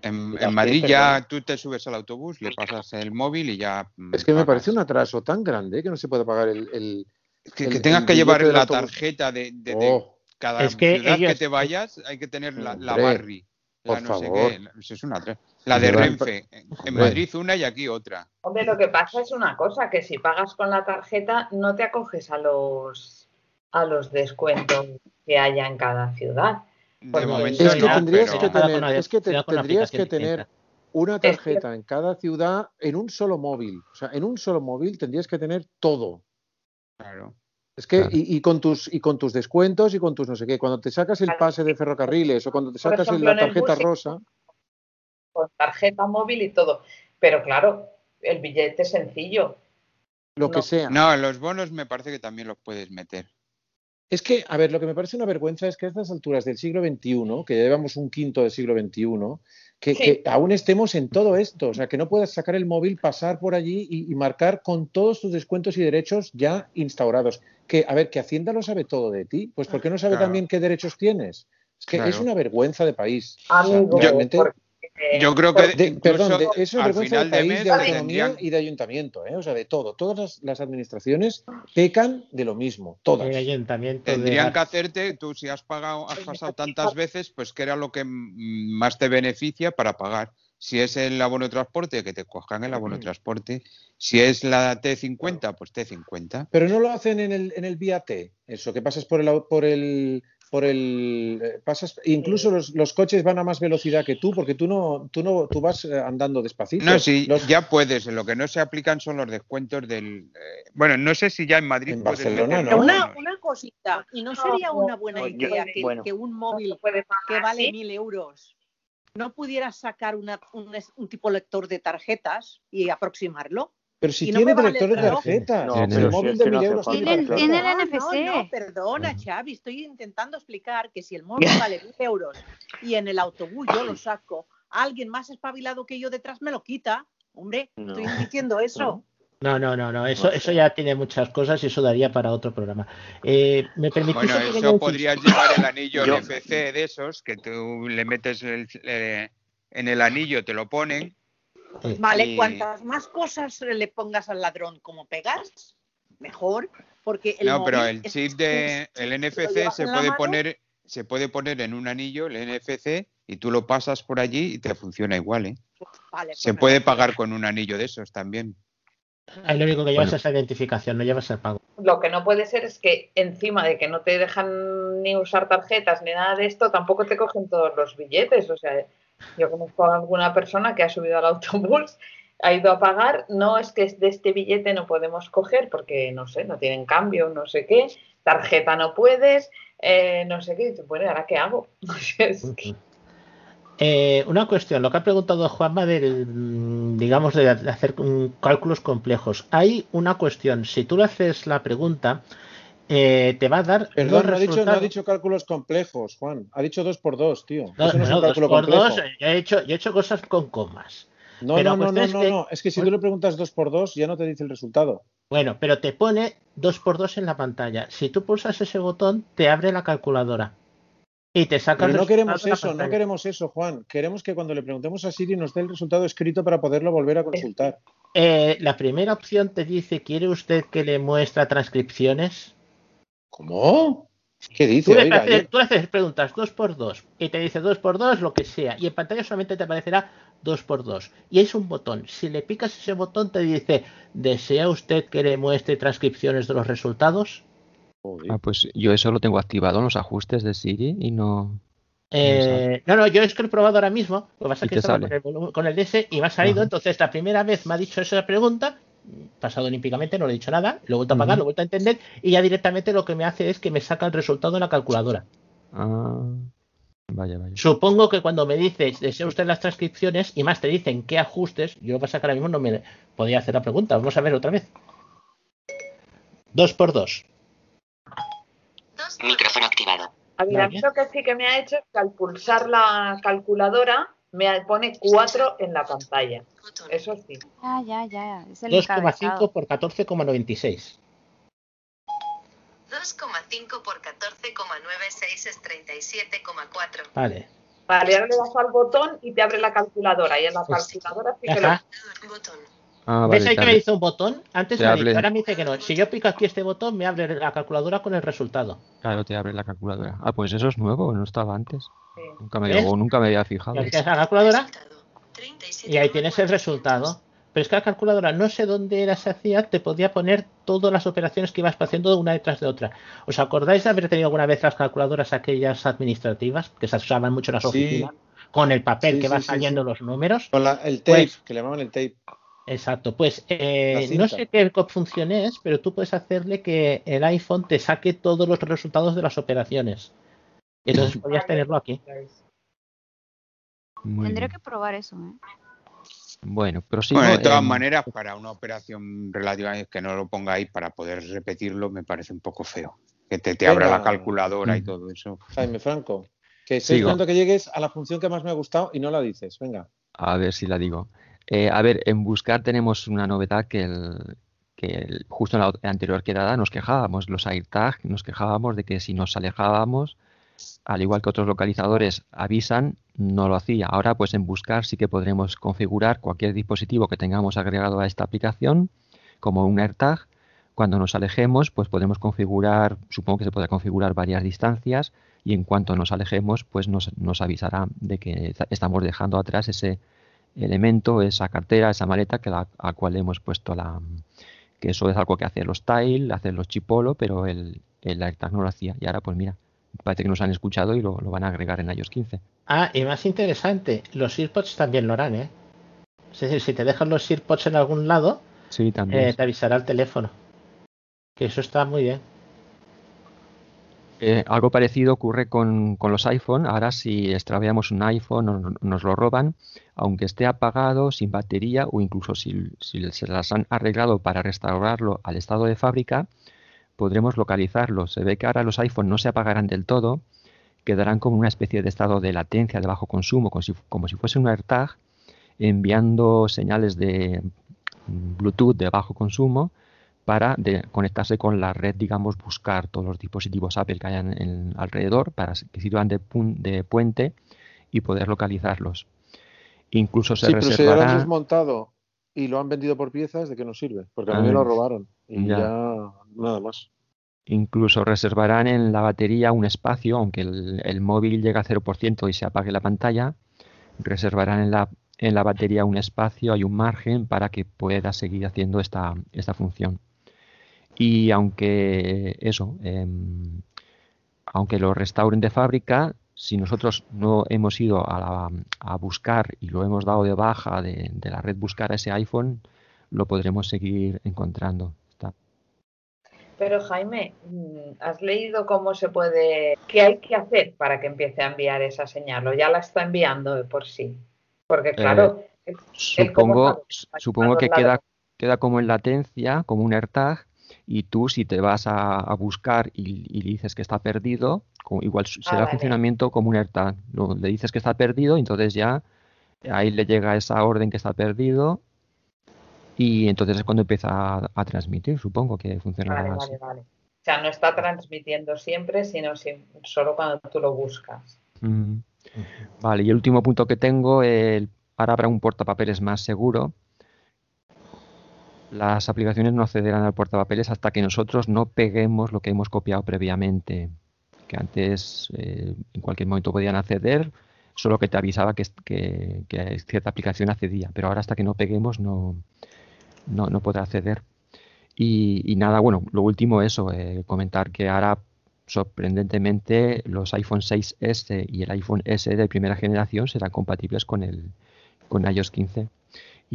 En, Madrid ya tú te subes al autobús, le pasas el móvil y ya. mm, Es que me parece un atraso tan grande que no se puede pagar el. el- Que, el- que tengas que llevar la autobús. tarjeta de, de- de Oh, cada Es que ciudad que te vayas, hay que tener la, la Hombre, Barri, la por no sé favor. qué. Eso es una La de Renfe. En. Madrid una y aquí otra. Hombre, lo que pasa es una cosa, que si pagas con la tarjeta no te acoges a los a los descuentos que haya en cada ciudad. De Porque- momento es que no, tendrías pero- que Cada tener, una- es que te- tendrías que tener una Es que- tarjeta en cada ciudad en un solo móvil. O sea, en un solo móvil tendrías que tener todo. Claro. Es que, Claro. y, y con tus, y con tus descuentos y con tus no sé qué. Cuando te sacas el pase de ferrocarriles o cuando te sacas ejemplo, la el tarjeta bus rosa, Con tarjeta móvil y todo. Pero claro, el billete es sencillo. lo que sea. No, los bonos me parece que también los puedes meter. Es que, a ver, lo que me parece una vergüenza es que a estas alturas del siglo XXI, que ya llevamos un quinto del siglo XXI, que, Sí. que aún estemos en todo esto. O sea, que no puedas sacar el móvil, pasar por allí y, y marcar con todos tus descuentos y derechos ya instaurados. Que, a ver, que Hacienda lo sabe todo de ti. Pues ¿por qué no sabe Claro. también qué derechos tienes? Es que es una vergüenza de país. O sea, porque- Yo creo que de- perdón, de- es una al vergüenza de final de país, mes de autonomía tendrían, y de ayuntamiento, ¿eh? o sea, de todo. Todas las, las administraciones pecan de lo mismo, todas. El ayuntamiento de tendrían que hacerte, tú si has pagado, has pasado tantas veces, pues que era lo que mm, más te beneficia para pagar. Si es el abono de transporte, que te cojan el abono de transporte. Si es la T50, pues T50. Pero no lo hacen en el, en el vía T, eso, que pasas por el, por el, por el eh, pasas incluso los, los coches van a más velocidad que tú porque tú no tú no tú vas eh, andando despacito. No, sí, Los- ya puedes. Lo que no se aplican son los descuentos del. eh, bueno, no sé si ya en Madrid. En puedes Barcelona, meter ¿no? bonos. Una, una cosita, ¿y no sería una buena No, yo- idea que, bueno. que un móvil que vale mil euros no pudiera sacar una- un tipo lector de tarjetas y aproximarlo? Pero si no tiene me vale de el tarjetas, No, el pero si móvil es de que mil euros tiene Tiene- el el No, NFC. no, perdona. Xavi, estoy intentando explicar que si el móvil vale mil euros y en el autobús yo lo saco, alguien más espabilado que yo detrás me lo quita. Hombre, No. estoy diciendo eso. No, no, no, no. Eso, eso ya tiene muchas cosas y eso daría para otro programa. Eh, ¿Me permitís Bueno, un eso inciso? podrías llevar el anillo Yo- NFC de esos, que tú le metes el- eh, en el anillo, te lo ponen. Vale, Y- cuantas más cosas le pongas al ladrón como pegas, mejor, porque el No, pero el chip de el NFC se puede mano, poner se puede poner en un anillo el NFC y tú lo pasas por allí y te funciona igual, ¿eh? Vale, pues Se puede pagar con un anillo de esos también. Ahí lo único que llevas Bueno. es la identificación, no llevas el pago. Lo que no puede ser es que encima de que no te dejan ni usar tarjetas ni nada de esto, tampoco te cogen todos los billetes. O sea, yo conozco a alguna persona que ha subido al autobús, ha ido a pagar, no es que de este billete no podemos coger porque, no sé, no tienen cambio, no sé qué, tarjeta no puedes, eh, no sé qué. Bueno, ¿y ¿ahora qué hago? Es Eh, una cuestión, lo que ha preguntado Juanma del, mm, digamos, de hacer cálculos complejos. Hay una cuestión, si tú le haces la pregunta, eh, te va a dar dos Perdón, no ha, dicho, no ha dicho cálculos complejos, Juan. Ha dicho dos por dos, tío. No, Eso no, es no, un dos cálculo por complejo. dos, yo he hecho, yo he hecho cosas con comas. No, pero no, no, no, no, es que- no. Es que si tú le preguntas dos por dos, ya no te dice el resultado. Bueno, pero te pone dos por dos en la pantalla. Si tú pulsas ese botón, te abre la calculadora y te saca Pero el no resultado queremos eso, no queremos eso, Juan. Queremos que cuando le preguntemos a Siri nos dé el resultado escrito para poderlo volver a consultar. Eh, la primera opción te dice, ¿quiere usted que le muestre transcripciones? ¿Cómo? ¿Qué dice? Tú le, Oiga, haces, yo- tú le haces preguntas dos por dos y te dice dos por dos lo que sea y en pantalla solamente te aparecerá dos por dos y es un botón. Si le picas ese botón te dice ¿desea usted que le muestre transcripciones de los resultados? Ah, pues yo eso lo tengo activado en los ajustes de Siri y no. Eh, no, no, yo es que lo he probado ahora mismo. Lo que pasa es que estaba sale. con el, volumen- con el DS y me ha salido. Ajá. Entonces, la primera vez me ha dicho esa pregunta, pasado olímpicamente, no le he dicho nada, lo he vuelto a pagar, Ujú. lo he vuelto a entender y ya directamente lo que me hace es que me saca el resultado en la calculadora. Ah, vaya, vaya. Supongo que cuando me dices, desea usted las transcripciones y más te dicen qué ajustes, yo lo que pasa que ahora mismo no me podía hacer la pregunta. Vamos a ver otra vez. Dos por dos. Micrófono activado. A ver, a mí lo que sí que me ha hecho es que al pulsar la calculadora me pone 4 en la pantalla. Eso sí. Ah, ya, ya. Es el 2,5 encabezado. por 14,96. 2,5 por 14,96 es 37,4. Vale. Vale, ahora le das al botón y te abre la calculadora. Y en la Pues, calculadora sí que lo... Botón. Ah, ¿Ves vale, ahí que me dice un botón? Antes te me abre- ahora me dice que no. Si yo pico aquí este botón, me abre la calculadora con el resultado. Claro, te abre la calculadora. Ah, pues eso es nuevo, no estaba antes. Sí. Nunca me, o nunca me había fijado. Y la calculadora Resultado. 37,4. y ahí tienes el resultado. Pero es que la calculadora, no sé dónde era se hacía, te podía poner todas las operaciones que ibas haciendo una detrás de otra. ¿Os acordáis de haber tenido alguna vez las calculadoras aquellas administrativas que se usaban mucho en las Sí. oficinas? Con el papel Sí, que sí, va sí, saliendo sí. los números. Con la- el tape, Pues- que le llamaban el tape. Exacto, pues eh, no sé qué función es, pero tú puedes hacerle que el iPhone te saque todos los resultados de las operaciones. Y entonces podrías tenerlo aquí. Muy Tendré bien. que probar eso, ¿eh? Bueno, prosigo. Bueno, de todas maneras, para una operación relativamente que no lo pongáis para poder repetirlo, me parece un poco feo. Que te, te abra la calculadora y todo eso. Jaime Franco, que estoy Sigo. esperando que llegues a la función que más me ha gustado y no la dices. Venga. A ver si la digo. Eh, a ver, en buscar tenemos una novedad que, el, que el- justo en la anterior quedada nos quejábamos, los AirTag, nos quejábamos de que si nos alejábamos, al igual que otros localizadores avisan, no lo hacía. Ahora, pues en buscar sí que podremos configurar cualquier dispositivo que tengamos agregado a esta aplicación como un AirTag. Cuando nos alejemos, pues podemos configurar, supongo que se podrá configurar varias distancias y en cuanto nos alejemos, pues nos, nos avisará de que esta- estamos dejando atrás ese elemento, esa cartera, esa maleta que la, a cual hemos puesto la que eso es algo que hacen los Tile, hacen los Chipolo, pero el, el AirTag no lo hacía. Y ahora pues mira, parece que nos han escuchado y lo, lo van a agregar en iOS 15. Ah, y más interesante, los earpods también lo harán, ¿eh? Es decir, si te dejan los earpods en algún lado, Sí, también. eh, te avisará el teléfono. Que eso está muy bien. Eh, algo parecido ocurre con, con los iPhone. Ahora si extraviamos un iPhone o no- nos lo roban, aunque esté apagado, sin batería o incluso si, si se las han arreglado para restaurarlo al estado de fábrica, podremos localizarlo. Se ve que ahora los iPhone no se apagarán del todo, quedarán como una especie de estado de latencia de bajo consumo, como si, como si fuese un AirTag, enviando señales de mm, Bluetooth de bajo consumo para de- conectarse con la red, digamos, buscar todos los dispositivos Apple que hayan en- alrededor para que sirvan de, pun- de puente y poder localizarlos. Incluso se Sí, pero si lo han desmontado y lo han vendido por piezas, ¿de qué nos sirve? Porque a mí Ah, lo robaron y ya. ya, nada más. Incluso reservarán en la batería un espacio, aunque el, el móvil llegue a 0% y se apague la pantalla, reservarán en la, en la batería un espacio, hay un margen para que pueda seguir haciendo esta, esta función. Y aunque eso, em, aunque lo restauren de fábrica, si nosotros no hemos ido a, la- a buscar y lo hemos dado de baja de, de la red buscar a ese iPhone, lo podremos seguir encontrando. Está- Pero Jaime, mm, ¿has leído cómo se puede, qué hay que hacer para que empiece a enviar esa señal? ¿O ya la está enviando de por sí? Porque claro, él cómo Supongo, supongo que queda, queda como en latencia, como un AirTag, y tú si te vas a, a buscar y, y le dices que está perdido, como- igual Ah, será vale. funcionamiento como un AirTag. Le dices que está perdido, entonces ya ahí le llega esa orden que está perdido, y entonces es cuando empieza a, a transmitir, supongo que funcionará Vale, así. vale, vale. O sea, no está transmitiendo siempre, sino si- solo cuando tú lo buscas. Mm. Vale, y el último punto que tengo, el, ahora habrá un portapapeles más seguro. Las aplicaciones no accederán al portapapeles hasta que nosotros no peguemos lo que hemos copiado previamente. Que antes eh, en cualquier momento podían acceder, solo que te avisaba que, que- cierta aplicación accedía. Pero ahora hasta que no peguemos no, no, no podrá acceder. Y, y nada, bueno, lo último eso, eh, comentar que ahora sorprendentemente los iPhone 6S y el iPhone S de primera generación serán compatibles con el con iOS 15.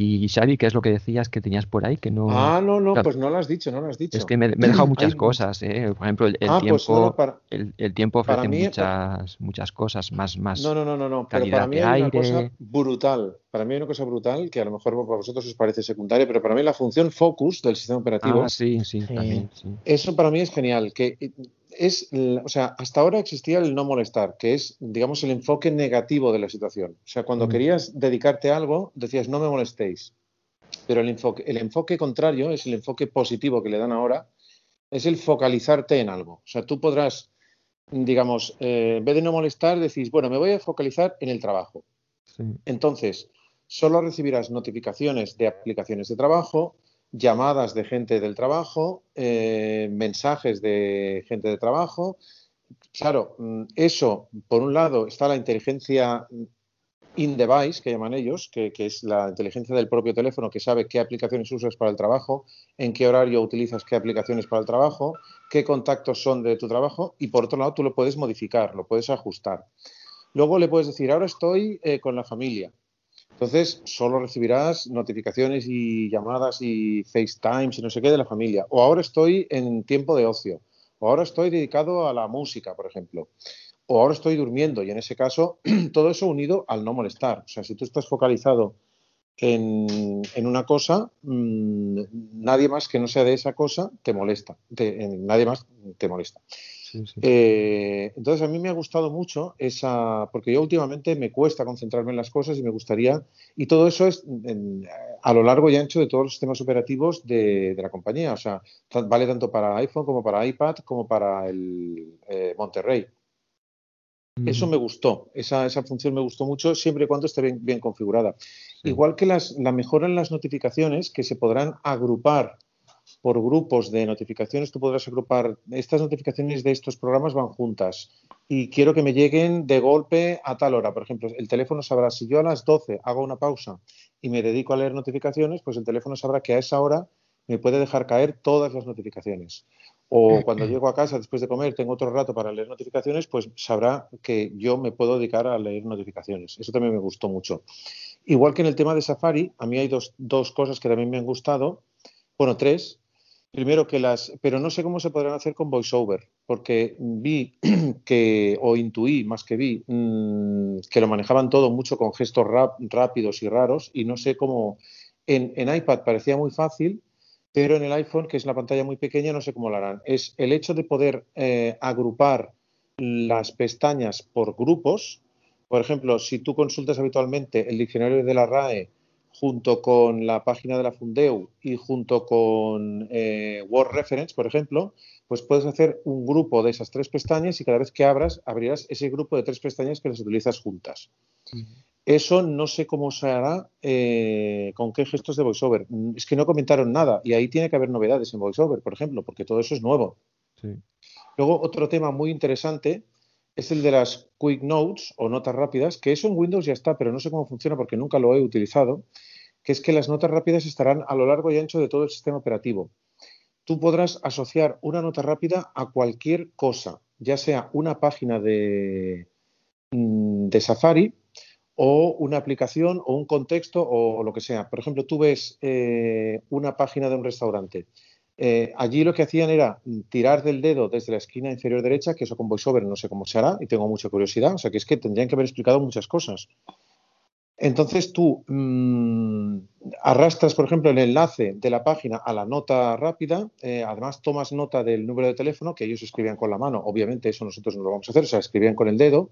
Y Xavi, ¿qué es lo que decías que tenías por ahí? Que no. Ah, no, no, Claro, pues no lo has dicho, no lo has dicho. es que me, me he dejado muchas cosas, ¿eh? Por ejemplo, el, el Ah, tiempo, pues no, no, para- el, el tiempo para ofrece mí- muchas, muchas cosas, más, más No, no, no, no, no, pero para mí de hay una aire. cosa brutal. Para mí hay una cosa brutal que a lo mejor para vosotros os parece secundaria, pero para mí la función focus del sistema operativo, Ah, sí, sí, también, sí. eso para mí es genial. Que eh, es, o sea, hasta ahora existía el no molestar, que es, digamos, el enfoque negativo de la situación. O sea, cuando Mm. querías dedicarte a algo, decías no me molestéis. Pero el enfoque, el enfoque contrario es el enfoque positivo que le dan ahora, es el focalizarte en algo. O sea, tú podrás, digamos, eh, en vez de no molestar, decís, bueno, me voy a focalizar en el trabajo. Sí. Entonces, solo recibirás notificaciones de aplicaciones de trabajo, llamadas de gente del trabajo, eh, mensajes de gente de trabajo. Claro, mm, eso, por un lado, está la inteligencia in-device, que llaman ellos, que, es la inteligencia del propio teléfono que sabe qué aplicaciones usas para el trabajo, en qué horario utilizas qué aplicaciones para el trabajo, qué contactos son de tu trabajo y por otro lado tú lo puedes modificar, lo puedes ajustar. Luego le puedes decir, ahora estoy eh, con la familia. Entonces, solo recibirás notificaciones y llamadas y FaceTime y no sé qué de la familia. O ahora estoy en tiempo de ocio. O ahora estoy dedicado a la música, por ejemplo. O ahora estoy durmiendo. Y en ese caso, todo eso unido al no molestar. O sea, si tú estás focalizado en, en una cosa, mmm, nadie más que no sea de esa cosa te molesta. Te, eh, nadie más te molesta. Sí, sí. Eh, entonces a mí me ha gustado mucho esa, porque yo últimamente me cuesta concentrarme en las cosas y me gustaría, y todo eso es en, a lo largo y ancho de todos los sistemas operativos de, de la compañía, o sea, vale tanto para iPhone como para iPad como para el eh, Monterrey. Eso me gustó, esa, esa, función me gustó mucho siempre y cuando esté bien, bien configurada. Sí. Igual que las, la mejora en las notificaciones que se podrán agrupar por grupos de notificaciones, tú podrás agrupar, estas notificaciones de estos programas van juntas y quiero que me lleguen de golpe a tal hora. Por ejemplo, el teléfono sabrá, si yo a las 12 hago una pausa y me dedico a leer notificaciones, pues el teléfono sabrá que a esa hora me puede dejar caer todas las notificaciones. O cuando llego a casa después de comer, tengo otro rato para leer notificaciones, pues sabrá que yo me puedo dedicar a leer notificaciones. Eso también me gustó mucho. Igual que en el tema de Safari, a mí hay dos, dos cosas que también me han gustado. Bueno, tres. Primero que las, pero no sé cómo se podrán hacer con VoiceOver, porque vi que, o intuí más que vi, mm, que lo manejaban todo mucho con gestos rápidos y raros, y no sé cómo. En, en iPad parecía muy fácil, pero en el iPhone, que es una pantalla muy pequeña, no sé cómo lo harán. Es el hecho de poder eh, agrupar las pestañas por grupos. Por ejemplo, si tú consultas habitualmente el diccionario de la RAE junto con la página de la Fundeu y junto con eh, Word Reference, por ejemplo, pues puedes hacer un grupo de esas tres pestañas y cada vez que abras, abrirás ese grupo de tres pestañas que las utilizas juntas. Eso no sé cómo se hará, eh, con qué gestos de VoiceOver. Es que no comentaron nada y ahí tiene que haber novedades en VoiceOver, por ejemplo, porque todo eso es nuevo. Luego, otro tema muy interesante es el de las Quick Notes o notas rápidas, que eso en Windows ya está, pero no sé cómo funciona porque nunca lo he utilizado, que es que las notas rápidas estarán a lo largo y ancho de todo el sistema operativo. Tú podrás asociar una nota rápida a cualquier cosa, ya sea una página de, mm, de Safari, o una aplicación o un contexto o, lo que sea. Por ejemplo, tú ves eh, una página de un restaurante. Eh, allí lo que hacían era tirar del dedo desde la esquina inferior derecha, que eso con VoiceOver no sé cómo se hará y tengo mucha curiosidad. O sea, que es que tendrían que haber explicado muchas cosas. Entonces tú mm, arrastras, por ejemplo, el enlace de la página a la nota rápida, eh, además tomas nota del número de teléfono que ellos escribían con la mano, obviamente eso nosotros no lo vamos a hacer, o sea, escribían con el dedo,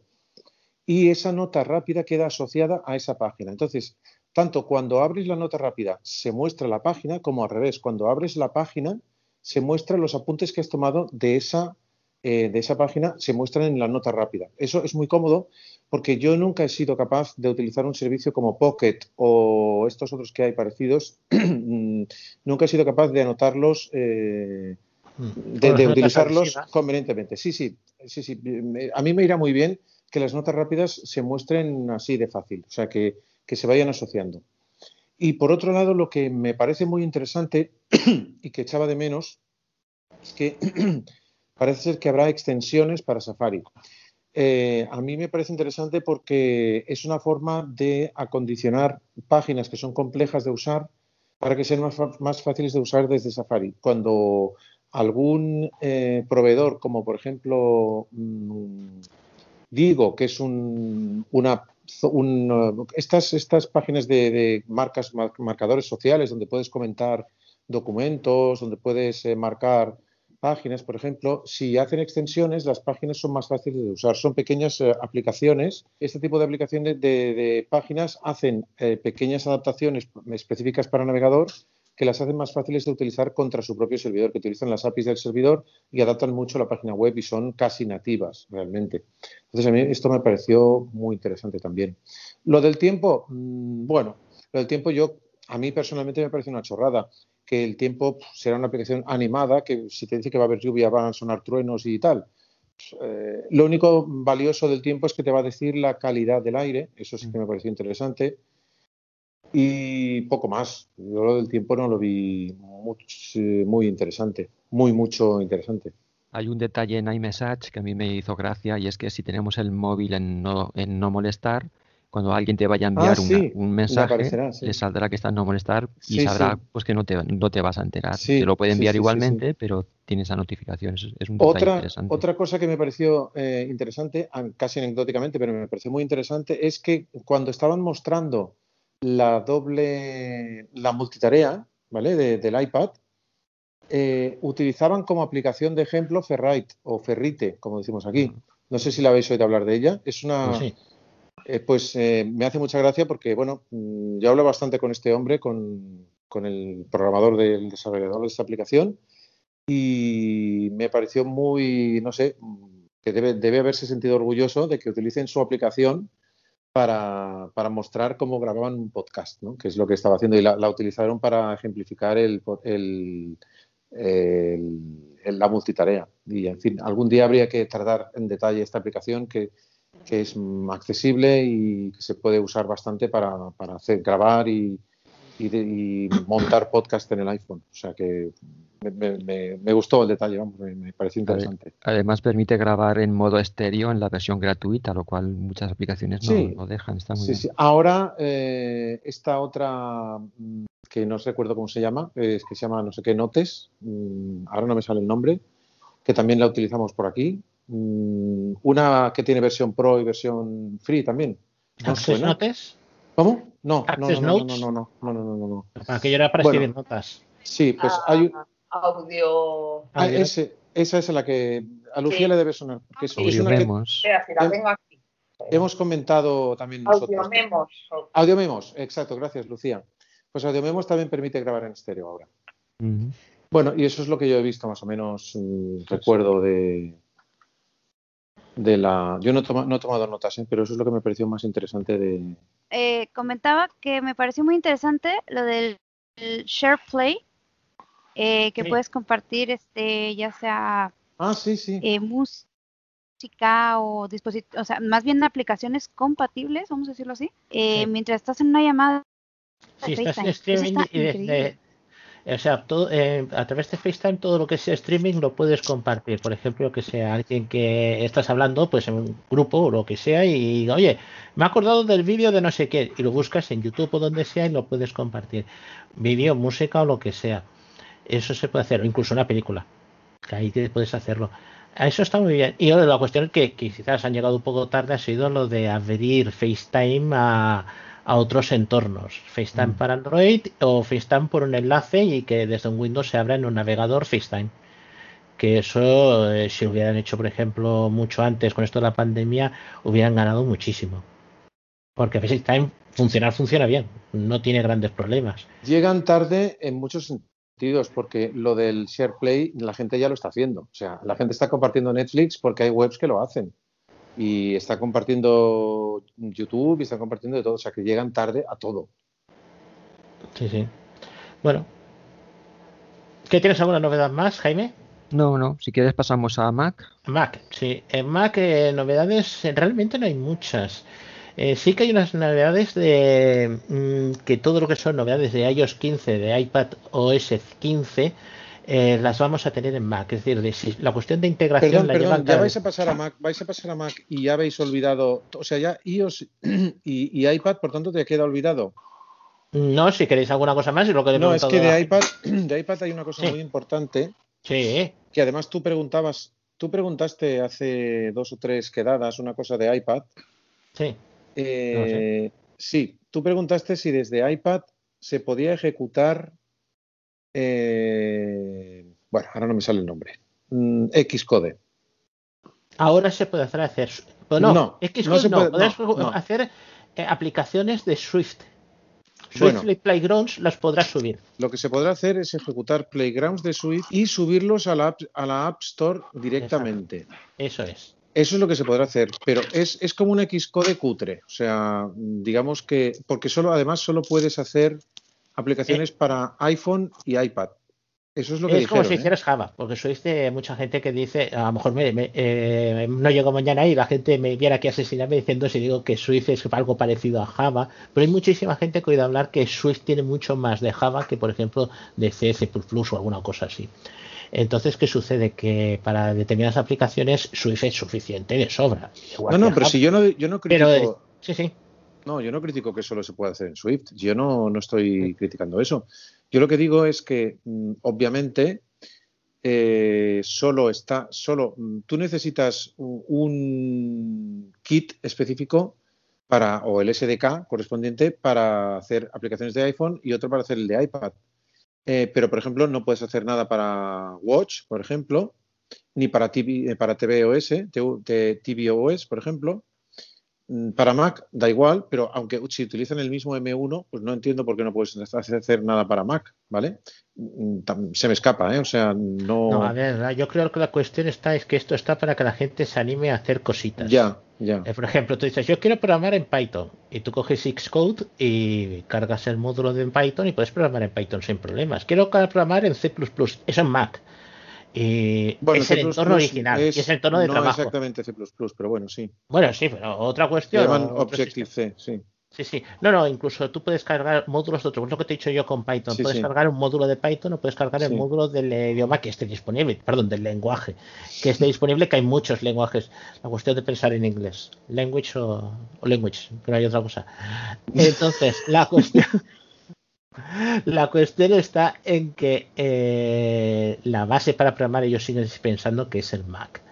y esa nota rápida queda asociada a esa página. Entonces, tanto cuando abres la nota rápida se muestra la página, como al revés, cuando abres la página se muestran los apuntes que has tomado de esa, eh, de esa página, se muestran en la nota rápida. Eso es muy cómodo porque yo nunca he sido capaz de utilizar un servicio como Pocket o estos otros que hay parecidos, nunca he sido capaz de anotarlos. Eh, de, de utilizarlos convenientemente. Sí, sí, sí, sí. A mí me irá muy bien que las notas rápidas se muestren así de fácil, o sea, que, se vayan asociando. Y por otro lado, lo que me parece muy interesante y que echaba de menos es que parece ser que habrá extensiones para Safari. Eh, a mí me parece interesante porque es una forma de acondicionar páginas que son complejas de usar para que sean más, fáciles de usar desde Safari. Cuando algún eh, proveedor, como por ejemplo mm, digo que es un, una estas, estas páginas de, marcas, marcadores sociales donde puedes comentar documentos, donde puedes eh, marcar páginas, por ejemplo, si hacen extensiones, las páginas son más fáciles de usar. Son pequeñas eh, aplicaciones. Este tipo de aplicaciones de, páginas hacen eh, pequeñas adaptaciones específicas para navegador que las hacen más fáciles de utilizar contra su propio servidor, que utilizan las APIs del servidor y adaptan mucho la página web y son casi nativas realmente. Entonces a mí esto me pareció muy interesante también. Lo del tiempo, mm, bueno, lo del tiempo yo, a mí personalmente me parece una chorrada, que el tiempo será una aplicación animada, que si te dice que va a haber lluvia van a sonar truenos y tal. Eh, lo único valioso del tiempo es que te va a decir la calidad del aire, eso sí que me pareció interesante y poco más. Yo lo del tiempo no lo vi muy interesante, muy mucho interesante. Hay un detalle en iMessage que a mí me hizo gracia y es que si tenemos el móvil en no, en no molestar, cuando alguien te vaya a enviar ah, un mensaje, le, saldrá que está en no molestar y sabrá pues que no te, no te vas a enterar. te lo puede enviar igualmente, pero tiene esa notificación. Es, un detalle otra, interesante. Otra cosa que me pareció eh, interesante, casi anecdóticamente, pero me pareció muy interesante, es que cuando estaban mostrando la doble, la multitarea, ¿vale? del iPad, eh, utilizaban como aplicación de ejemplo Ferrite o Ferrite, como decimos aquí. No sé si la habéis oído hablar de ella. Es una. Pues, eh, pues eh, me hace mucha gracia porque, bueno, mm, yo hablo bastante con este hombre, con, con el programador del desarrollador de esta aplicación, y me pareció muy, no sé, que debe, debe haberse sentido orgulloso de que utilicen su aplicación para, mostrar cómo grababan un podcast, ¿no? que es lo que estaba haciendo. Y la, utilizaron para ejemplificar el, la multitarea. Y, en fin, algún día habría que tratar en detalle esta aplicación que, es accesible y que se puede usar bastante para, hacer grabar y, y, y montar podcast en el iPhone. O sea que me, me- me- me gustó el detalle, vamos, me, me pareció interesante. Además permite grabar en modo estéreo en la versión gratuita, lo cual muchas aplicaciones no Sí. lo dejan. Está muy Sí, bien. sí. Ahora, eh, esta otra, mm, que no recuerdo cómo se llama, es que se llama no sé qué Notes, mm, ahora no me sale el nombre, que también la utilizamos por aquí. Mm, una que tiene versión Pro y versión Free también. ¿No Access suena? Notes. ¿Cómo? No, no, no, no, no, no, no, no, no, no, no, no. Aquello era para Bueno, escribir notas. Sí, pues hay un- Audio. ah, ese- esa es la que a Lucía Sí. le debe sonar. porque es, es Audio una que memos. Espera, si la tengo aquí. hemos comentado también nosotros. Audio memos. Audio Memos, exacto, gracias Lucía. Pues Audio Memos también permite grabar en estéreo ahora. Bueno, y eso es lo que yo he visto más o menos, mm, recuerdo de, de la... Yo no, he toma- no he tomado notas, ¿eh? pero eso es lo que me pareció más interesante de... Eh, comentaba que me pareció muy interesante lo del el Share Play, eh, que Sí. puedes compartir este, ya sea Ah, sí, sí. eh, música o dispositivos, o sea, más bien aplicaciones compatibles, vamos a decirlo así, eh, Sí. mientras estás en una llamada Si estás en streaming y desde, o sea, todo, eh, a través de FaceTime todo lo que sea streaming lo puedes compartir. Por ejemplo, que sea alguien que estás hablando, pues en un grupo o lo que sea, y oye, me he acordado del vídeo de no sé qué, y lo buscas en YouTube o donde sea y lo puedes compartir. Vídeo, música o lo que sea. Eso se puede hacer, incluso una película. Que ahí te puedes hacerlo. Eso está muy bien. Y ahora la cuestión que, que quizás han llegado un poco tarde ha sido lo de abrir FaceTime a, a otros entornos. FaceTime para Android o FaceTime por un enlace y que desde un Windows se abra en un navegador FaceTime. Que eso, eh, si lo hubieran hecho, por ejemplo, mucho antes con esto de la pandemia, hubieran ganado muchísimo. Porque FaceTime funcionar funciona bien, no tiene grandes problemas. Llegan tarde en muchos sentidos, porque lo del share play la gente ya lo está haciendo. O sea, la gente está compartiendo Netflix porque hay webs que lo hacen. Y está compartiendo YouTube y está compartiendo de todo. O sea, que llegan tarde a todo. Sí, sí. Bueno. ¿Qué tienes alguna novedad más, Jaime? No, no. Si quieres pasamos a Mac. Mac, sí. En Mac eh, novedades realmente no hay muchas. Eh, sí que hay unas novedades de mm, que todo lo que son novedades de iOS 15, de iPad OS 15, eh, las vamos a tener en Mac. Es decir, de si- la cuestión de integración Perdón, la perdón, llevan ya cada vais a pasar a Mac, vais a pasar a Mac y ya habéis olvidado, o sea, ya iOS y, y iPad, por tanto, te queda olvidado. No, si queréis alguna cosa más, y lo que he No, es que a- de iPad, de iPad hay una cosa Sí. muy importante. Sí. Que además tú preguntabas, tú preguntaste hace dos o tres quedadas una cosa de iPad. Sí. Eh, Sí, tú preguntaste si desde iPad se podía ejecutar. eh, bueno, ahora no me sale el nombre. Mm, Xcode. Ahora se puede hacer. hacer bueno, No, es que no se no, puede- podrás no, no. hacer eh, aplicaciones de Swift. Bueno. Swift Playgrounds las podrás subir. Lo que se podrá hacer es ejecutar Playgrounds de Swift y subirlos a la App, a la App Store directamente. Eso es. Eso es lo que se podrá hacer, pero es, es como un Xcode cutre. O sea, digamos que, porque solo, además, solo puedes hacer aplicaciones para iPhone y iPad. Eso es lo que es como si ¿eh? hicieras Java, porque sois de mucha gente que dice, a lo mejor me- me- eh, no llego mañana y la gente me viene aquí a asesinarme diciendo si digo que Swift es algo parecido a Java, pero hay muchísima gente que oído hablar que Swift tiene mucho más de Java que, por ejemplo, de C, C++ o alguna cosa así. Entonces, ¿qué sucede? Que para determinadas aplicaciones Swift es suficiente de sobra. Igual No, no, pero si yo no, yo no critico. Pero, sí, sí. No, yo no critico que solo se pueda hacer en Swift. Yo no, no estoy criticando eso. Yo lo que digo es que, mm, obviamente, eh, solo está, solo mm, tú necesitas un kit específico para, o el SDK correspondiente para hacer aplicaciones de iPhone y otro para hacer el de iPad. Eh, pero, por ejemplo, no puedes hacer nada para Watch, por ejemplo, ni para, TV, eh, para tvOS, tvOS, por ejemplo. Mm, Para Mac da igual, pero aunque si utilizan el mismo M1, pues no entiendo por qué no puedes hacer nada para Mac, ¿vale? Mm, Se me escapa, ¿eh? O sea, no... No, a ver, yo creo que la cuestión está es que esto está para que la gente se anime a hacer cositas. Ya, ya. Eh, por ejemplo, tú dices, yo quiero programar en Python y tú coges Xcode y cargas el módulo de Python y puedes programar en Python sin problemas. Quiero programar en C++, eso en Mac. Y Bueno, es el entorno original es- y es el entorno de no trabajo. exactamente C++, pero bueno, sí. Bueno, sí, pero otra cuestión. llaman otro Objective-C, sí. Sí, sí. No, no, incluso tú puedes cargar módulos de otro, es lo que te he dicho yo con Python. Sí, puedes sí. cargar un módulo de Python o puedes cargar el módulo del idioma que esté disponible, perdón, del lenguaje que esté disponible, que hay muchos lenguajes. La cuestión de pensar en inglés, language o, o language, que no hay otra cosa. Entonces, la cuestión. La cuestión está en que eh, la base para programar ellos siguen pensando que es el Mac.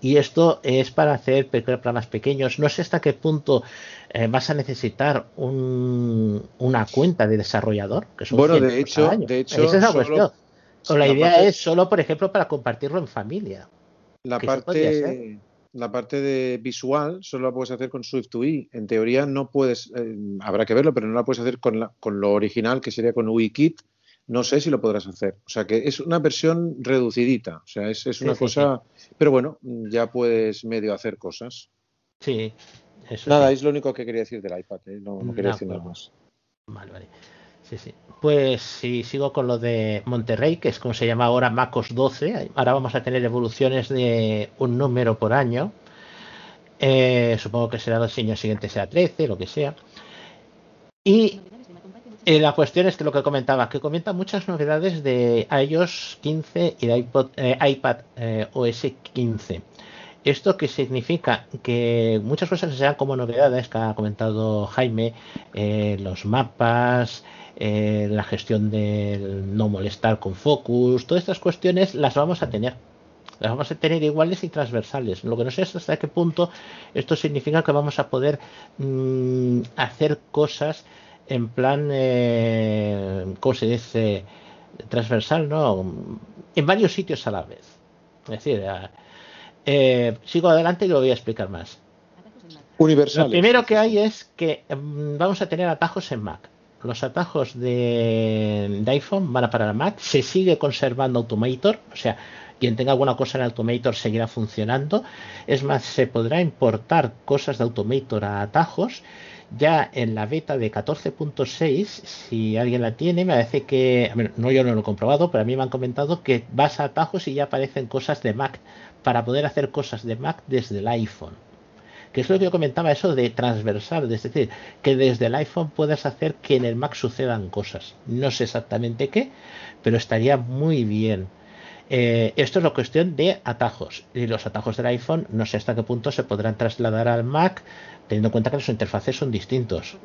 Y esto es para hacer programas pequeños. No sé hasta qué punto eh, vas a necesitar un- una cuenta de desarrollador. Que son Bueno, 100 de hecho- de hecho, Esa es la solo- cuestión. O la la idea parte- es solo, por ejemplo, para compartirlo en familia. La parte, la parte de visual solo la puedes hacer con Swift2E. En teoría no puedes, eh, habrá que verlo, pero no la puedes hacer con, la- con lo original, que sería con UIKit. No sé si lo podrás hacer. O sea que es una versión reducidita. O sea, es, es Sí, una sí, cosa. Pero bueno, ya puedes medio hacer cosas. Sí, eso Nada, es lo único que quería decir del iPad. ¿eh? No, no quería De decir nada acuerdo. más. Vale, vale. Sí, sí. Pues si sigo con lo de Monterrey, que es como se llama ahora MacOS 12, ahora vamos a tener evoluciones de un número por año. Eh, supongo que será el año siguiente será 13, lo que sea. Y eh, la cuestión es que lo que comentaba, que comenta muchas novedades de iOS 15 y de iPod, eh, iPad OS 15. ¿Esto qué significa? Que muchas cosas que sean como novedades que ha comentado Jaime, eh, los mapas, eh, la gestión del no molestar con Focus, todas estas cuestiones las vamos a tener. Las vamos a tener iguales y transversales. Lo que no sé es hasta qué punto esto significa que vamos a poder mm, hacer cosas en plan, eh, ¿cómo se dice? Transversal, ¿no? En varios sitios a la vez. Es decir, eh, eh, sigo adelante y lo voy a explicar más. Universales. Lo primero que hay es que mm, vamos a tener atajos en Mac. Los atajos de, de iPhone van a parar a Mac. Se sigue conservando Automator. O sea, quien tenga alguna cosa en Automator seguirá funcionando. Es más, se podrá importar cosas de Automator a atajos. Ya en la beta de 14.6, si alguien la tiene, me parece que, no yo no lo he comprobado, pero a mí me han comentado que vas a atajos y ya aparecen cosas de Mac para poder hacer cosas de Mac desde el iPhone que es lo que yo comentaba, eso de transversal, es decir, que desde el iPhone puedas hacer que en el Mac sucedan cosas. No sé exactamente qué, pero estaría muy bien. Eh, esto es la cuestión de atajos. Y los atajos del iPhone no sé hasta qué punto se podrán trasladar al Mac, teniendo en cuenta que las interfaces son distintos.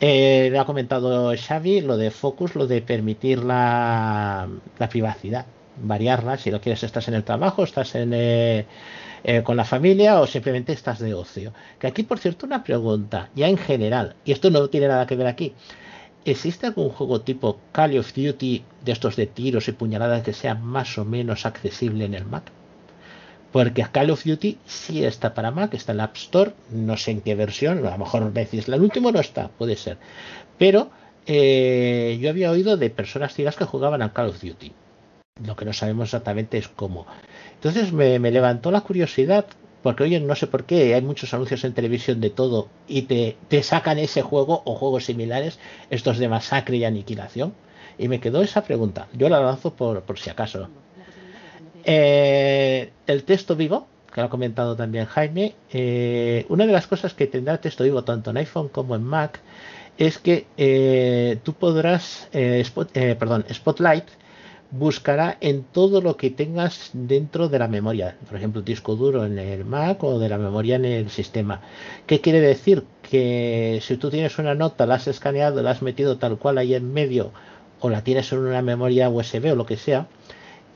Eh, le ha comentado Xavi lo de Focus, lo de permitir la, la privacidad, variarla, si lo quieres estás en el trabajo, estás en, eh, eh, con la familia o simplemente estás de ocio. Que aquí, por cierto, una pregunta, ya en general, y esto no tiene nada que ver aquí, ¿existe algún juego tipo Call of Duty de estos de tiros y puñaladas que sea más o menos accesible en el Mac? Porque Call of Duty sí está para Mac, está en la App Store, no sé en qué versión, a lo mejor me decís, el último no está, puede ser. Pero eh, yo había oído de personas ciegas que jugaban a Call of Duty. Lo que no sabemos exactamente es cómo. Entonces me, me levantó la curiosidad, porque oye, no sé por qué, hay muchos anuncios en televisión de todo y te, sacan ese juego o juegos similares, estos de masacre y aniquilación. Y me quedó esa pregunta. Yo la lanzo por, si acaso. Eh, el texto vivo, que lo ha comentado también Jaime, eh, una de las cosas que tendrá texto vivo tanto en iPhone como en Mac es que eh, tú podrás, eh, Spot- eh, perdón, Spotlight buscará en todo lo que tengas dentro de la memoria, por ejemplo, disco duro en el Mac o de la memoria en el sistema. ¿Qué quiere decir? Que si tú tienes una nota, la has escaneado, la has metido tal cual ahí en medio o la tienes en una memoria USB o lo que sea,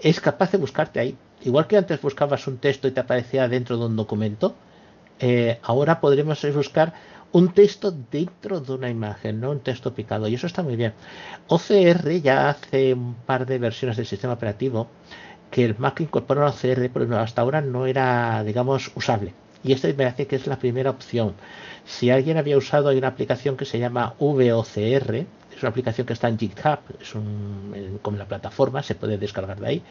es capaz de buscarte ahí. Igual que antes buscabas un texto y te aparecía dentro de un documento, eh, ahora podremos buscar un texto dentro de una imagen, no un texto picado. Y eso está muy bien. OCR ya hace un par de versiones del sistema operativo que el Mac incorpora un OCR, pero hasta ahora no era, digamos, usable. Y esta me parece que es la primera opción. Si alguien había usado, hay una aplicación que se llama VOCR, es una aplicación que está en GitHub, es un, como la plataforma, se puede descargar de ahí.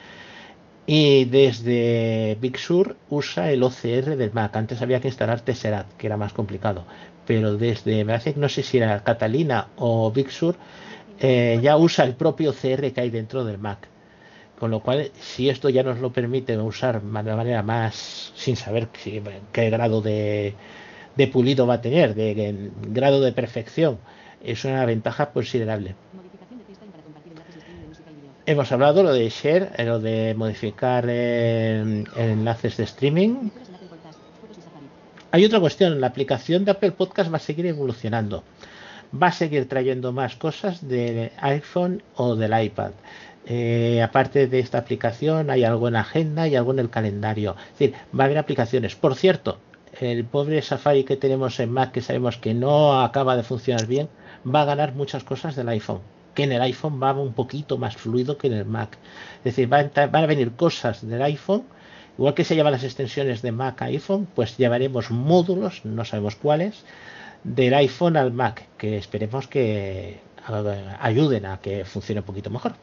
Y desde Big Sur usa el OCR del Mac. Antes había que instalar Tesseract, que era más complicado. Pero desde, me que no sé si era Catalina o Big Sur, eh, ya usa el propio OCR que hay dentro del Mac. Con lo cual, si esto ya nos lo permite usar de manera más, sin saber qué grado de, de pulido va a tener, de, de grado de perfección. Es una ventaja considerable. Hemos hablado lo de share, eh, lo de modificar eh, enlaces de streaming. Hay otra cuestión, la aplicación de Apple Podcast va a seguir evolucionando. Va a seguir trayendo más cosas del iPhone o del iPad. Eh, aparte de esta aplicación, hay algo en agenda y algo en el calendario. Es decir, va a haber aplicaciones. Por cierto, el pobre Safari que tenemos en Mac, que sabemos que no acaba de funcionar bien, va a ganar muchas cosas del iPhone que en el iPhone va un poquito más fluido que en el Mac. Es decir, van a venir cosas del iPhone, igual que se llevan las extensiones de Mac a iPhone, pues llevaremos módulos, no sabemos cuáles, del iPhone al Mac, que esperemos que ayuden a que funcione un poquito mejor.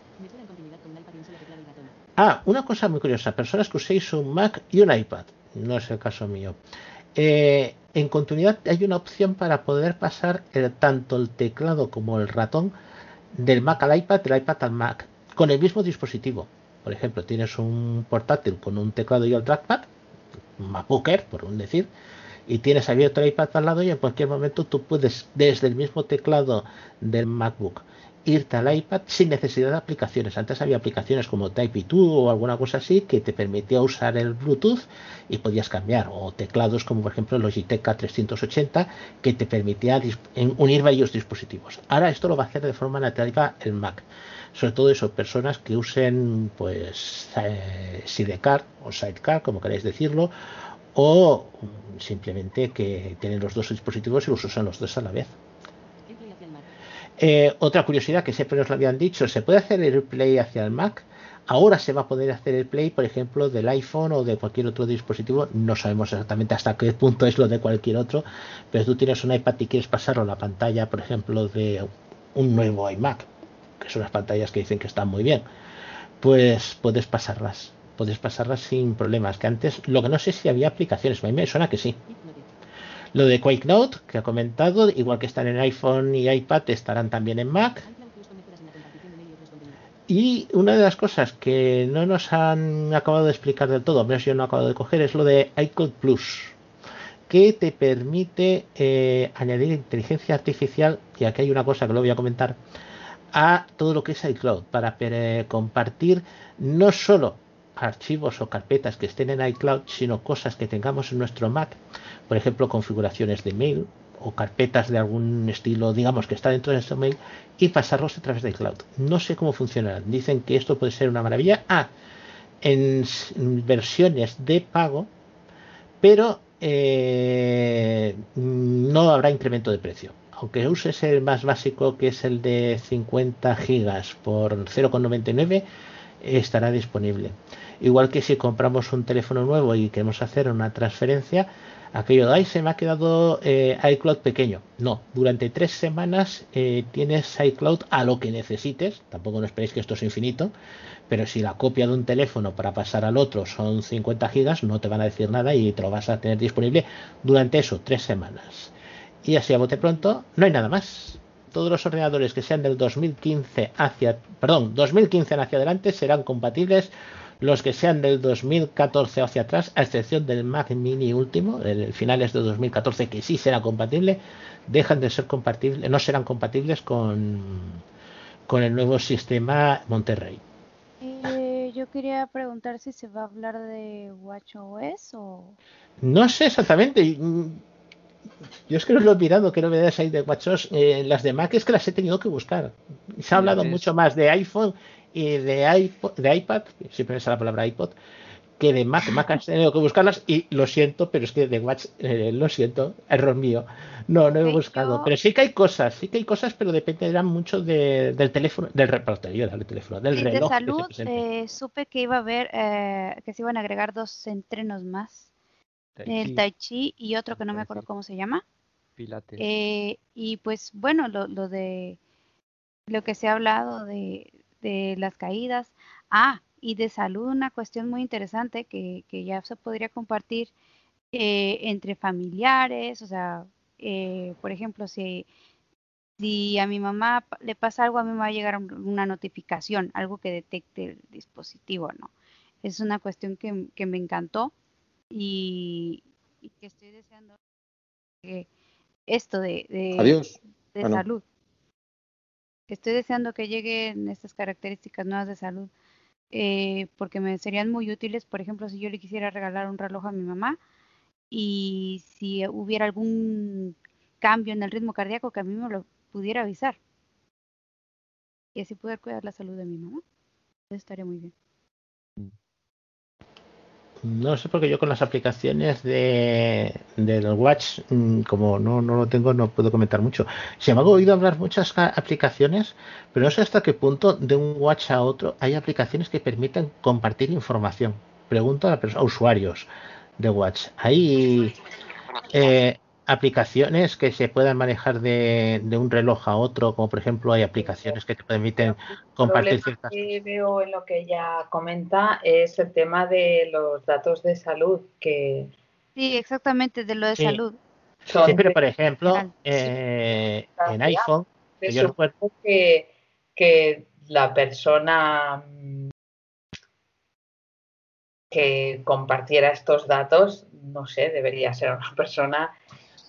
Ah, una cosa muy curiosa, personas que uséis un Mac y un iPad, no es el caso mío. Eh, en continuidad hay una opción para poder pasar el, tanto el teclado como el ratón del Mac al iPad, del iPad al Mac, con el mismo dispositivo. Por ejemplo, tienes un portátil con un teclado y el trackpad, un MacBook Air, por un decir, y tienes abierto el iPad al lado y en cualquier momento tú puedes desde el mismo teclado del MacBook irte al iPad sin necesidad de aplicaciones. Antes había aplicaciones como Type2 o alguna cosa así que te permitía usar el Bluetooth y podías cambiar. O teclados como por ejemplo Logitech K380 que te permitía unir varios dispositivos. Ahora esto lo va a hacer de forma nativa el Mac. Sobre todo eso, personas que usen pues eh, Sidecar o Sidecar, como queráis decirlo, o simplemente que tienen los dos dispositivos y los usan los dos a la vez. Eh, otra curiosidad que siempre nos lo habían dicho, se puede hacer el play hacia el Mac. Ahora se va a poder hacer el play, por ejemplo, del iPhone o de cualquier otro dispositivo. No sabemos exactamente hasta qué punto es lo de cualquier otro, pero tú tienes un iPad y quieres pasarlo a la pantalla, por ejemplo, de un nuevo iMac, que son las pantallas que dicen que están muy bien, pues puedes pasarlas. Puedes pasarlas sin problemas. Que antes, lo que no sé si había aplicaciones, a mí me suena que sí. Lo de Quake Note, que ha comentado, igual que están en iPhone y iPad, estarán también en Mac. Y una de las cosas que no nos han acabado de explicar del todo, menos yo no he acabado de coger, es lo de iCloud Plus, que te permite eh, añadir inteligencia artificial, y aquí hay una cosa que lo voy a comentar, a todo lo que es iCloud, para compartir no solo archivos o carpetas que estén en iCloud, sino cosas que tengamos en nuestro Mac, por ejemplo, configuraciones de mail o carpetas de algún estilo, digamos, que está dentro de nuestro mail y pasarlos a través de iCloud. No sé cómo funcionará. Dicen que esto puede ser una maravilla. Ah, en versiones de pago, pero eh, no habrá incremento de precio. Aunque uses el más básico, que es el de 50 gigas por 0,99, estará disponible. Igual que si compramos un teléfono nuevo y queremos hacer una transferencia, aquello de, ay, se me ha quedado eh, iCloud pequeño. No, durante tres semanas eh, tienes iCloud a lo que necesites. Tampoco no esperéis que esto es infinito, pero si la copia de un teléfono para pasar al otro son 50 gigas, no te van a decir nada y te lo vas a tener disponible durante eso, tres semanas. Y así a bote pronto, no hay nada más. Todos los ordenadores que sean del 2015 hacia, perdón, 2015 hacia adelante serán compatibles los que sean del 2014 hacia atrás, a excepción del Mac Mini último, el finales de 2014, que sí será compatible, dejan de ser compatibles, no serán compatibles con, con el nuevo sistema Monterrey. Eh, yo quería preguntar si se va a hablar de WatchOS o... No sé exactamente. Yo es que no lo he mirado qué novedades hay de WatchOS. Eh, las de Mac es que las he tenido que buscar. Se ha hablado mucho más de iPhone y de, iPod, de iPad, siempre me sale la palabra iPod, que de Mac. Mac has tenido que buscarlas y lo siento, pero es que de Watch, eh, lo siento, error mío. No, no he buscado. Pero sí que hay cosas, sí que hay cosas, pero dependerán mucho de, del teléfono, del reportería, del teléfono, del reloj. De salud, eh, supe que iba a haber, eh, que se iban a agregar dos entrenos más. El Tai Chi y otro que no me acuerdo cómo se llama. Pilates. y pues bueno, lo, lo de lo que se ha hablado de, de las caídas. Ah, y de salud, una cuestión muy interesante que, que ya se podría compartir eh, entre familiares, o sea, eh, por ejemplo, si, si a mi mamá le pasa algo, a mí me va a llegar una notificación, algo que detecte el dispositivo, ¿no? Es una cuestión que, que me encantó y, y que estoy deseando esto de, de, Adiós. de no. salud. Estoy deseando que lleguen estas características nuevas de salud eh, porque me serían muy útiles, por ejemplo, si yo le quisiera regalar un reloj a mi mamá y si hubiera algún cambio en el ritmo cardíaco que a mí me lo pudiera avisar y así poder cuidar la salud de mi mamá. Eso estaría muy bien. No sé porque yo con las aplicaciones de del Watch, mm, como no, no lo tengo, no puedo comentar mucho. Se me ha oído hablar muchas aplicaciones, pero no sé hasta qué punto de un Watch a otro hay aplicaciones que permiten compartir información. Pregunto a, a usuarios de Watch. ¿Hay eh, aplicaciones que se puedan manejar de, de un reloj a otro? Como por ejemplo hay aplicaciones que te permiten compartir ciertas que veo en lo que ella comenta es el tema de los datos de salud, que Sí, exactamente, de lo de Sí. salud. son Sí, pero por ejemplo, sí. eh, en iPhone, que yo recuerdo, que, que la persona mm, que compartiera estos datos, no sé, debería ser una persona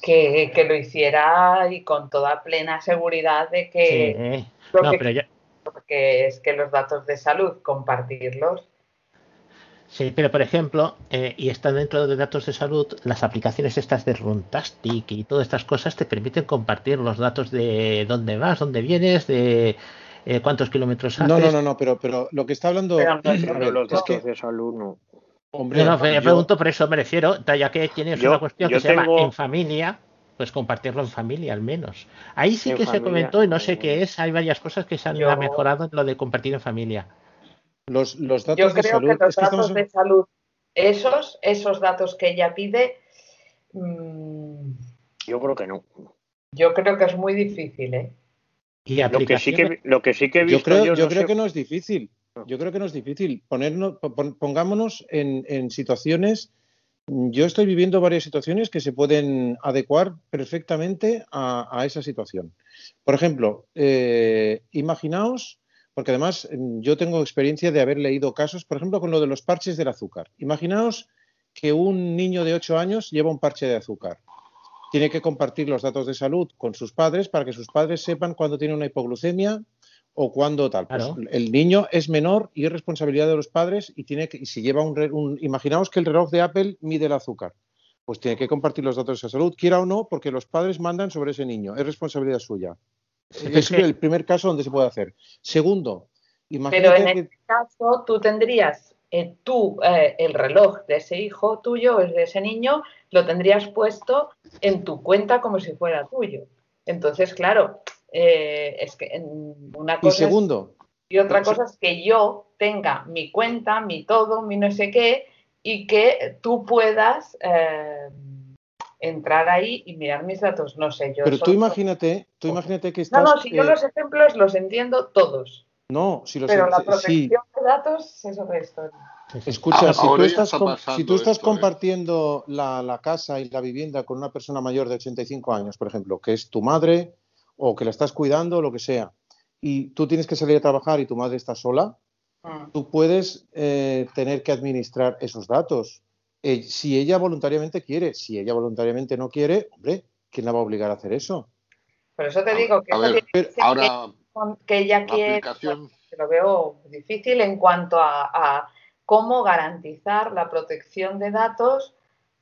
que, que lo hiciera y con toda plena seguridad de que sí, no, que pero porque es que los datos de salud, compartirlos, sí, pero por ejemplo, eh, y está dentro de datos de salud, las aplicaciones estas de Runtastic y todas estas cosas te permiten compartir los datos de dónde vas, dónde vienes, de eh, cuántos kilómetros haces. No, no, no, no, pero, pero lo que está hablando. Pero no, Pero los es datos que, de salud no. Hombre, No, no, me yo- pregunto, por eso me refiero, ya que tienes Yo- una cuestión yo que se llama en familia, pues compartirlo en familia al menos. Ahí sí En que se comentó y no sé eh, qué es, hay varias cosas que se han Yo- mejorado en lo de compartir en familia. los, los datos yo de creo salud. que los es que estamos datos de salud, esos, esos datos que ella pide, mm, Yo creo que no. yo creo que es muy difícil, ¿eh? Y Lo que sí que, lo que, sí que he Yo visto creo, yo, yo no creo sé- que no es difícil. Yo creo que no es difícil. Ponernos, pon- pongámonos en, situaciones. Yo estoy viviendo varias situaciones que se pueden adecuar perfectamente a, a esa situación. Por ejemplo, eh, imaginaos, porque además mm, yo tengo experiencia de haber leído casos, por ejemplo, con lo de los parches del azúcar. Imaginaos que un niño de 8 años lleva un parche de azúcar tiene que compartir los datos de salud con sus padres para que sus padres sepan cuándo tiene una hipoglucemia o cuándo tal. Pues Claro. el niño es menor y es responsabilidad de los padres y tiene que, y si lleva un, un- imaginaos que el reloj de Apple mide el azúcar, pues tiene que compartir los datos de salud, quiera o no, porque los padres mandan sobre ese niño, es responsabilidad suya. Es el primer caso donde se puede hacer. Segundo, Pero imagínate en que este caso tú tendrías eh, tú eh, el reloj de ese hijo tuyo, de ese niño, lo tendrías puesto en tu cuenta como si fuera tuyo. Entonces, claro, eh, es que en una y cosa es- segundo, y otra cosa es que yo tenga mi cuenta, mi todo, mi no sé qué, y que tú puedas eh, entrar ahí y mirar mis datos. No sé, yo pero tú imagínate, tú imagínate que No, estás no, si yo eh, los ejemplos los entiendo todos, no, si los pero la sí, protección de datos es otra historia. Escucha, si, tú estás, está si tú estás esto, ¿eh? compartiendo la, la casa y la vivienda con una persona mayor de 85 años, por ejemplo, que es tu madre o que la estás cuidando o lo que sea, y tú tienes que salir a trabajar y tu madre está sola, Mm. tú puedes eh, tener que administrar esos datos. Eh, si ella voluntariamente quiere, si ella voluntariamente no quiere, hombre, ¿quién la va a obligar a hacer eso? Por eso te digo que a ver, que Pero Ahora, que, que ella la quiere, aplicación, que lo veo difícil en cuanto a, a cómo garantizar la protección de datos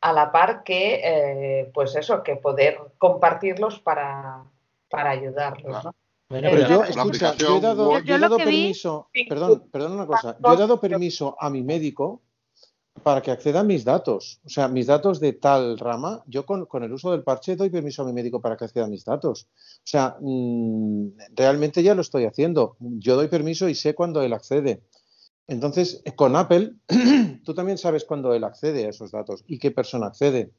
a la par que, eh, pues eso, que poder compartirlos para, para ayudarlos, ¿no? Bueno, Pero yo, escucha, he dado, yo he vi- permiso, perdón, perdón una cosa, yo he dado permiso a mi médico para que acceda a mis datos, o sea, mis datos de tal rama, yo con, con el uso del parche doy permiso a mi médico para que acceda a mis datos. O sea, mm, realmente ya lo estoy haciendo. Yo doy permiso y sé cuándo él accede. Entonces, con Apple, tú también sabes cuándo él accede a esos datos y qué persona accede.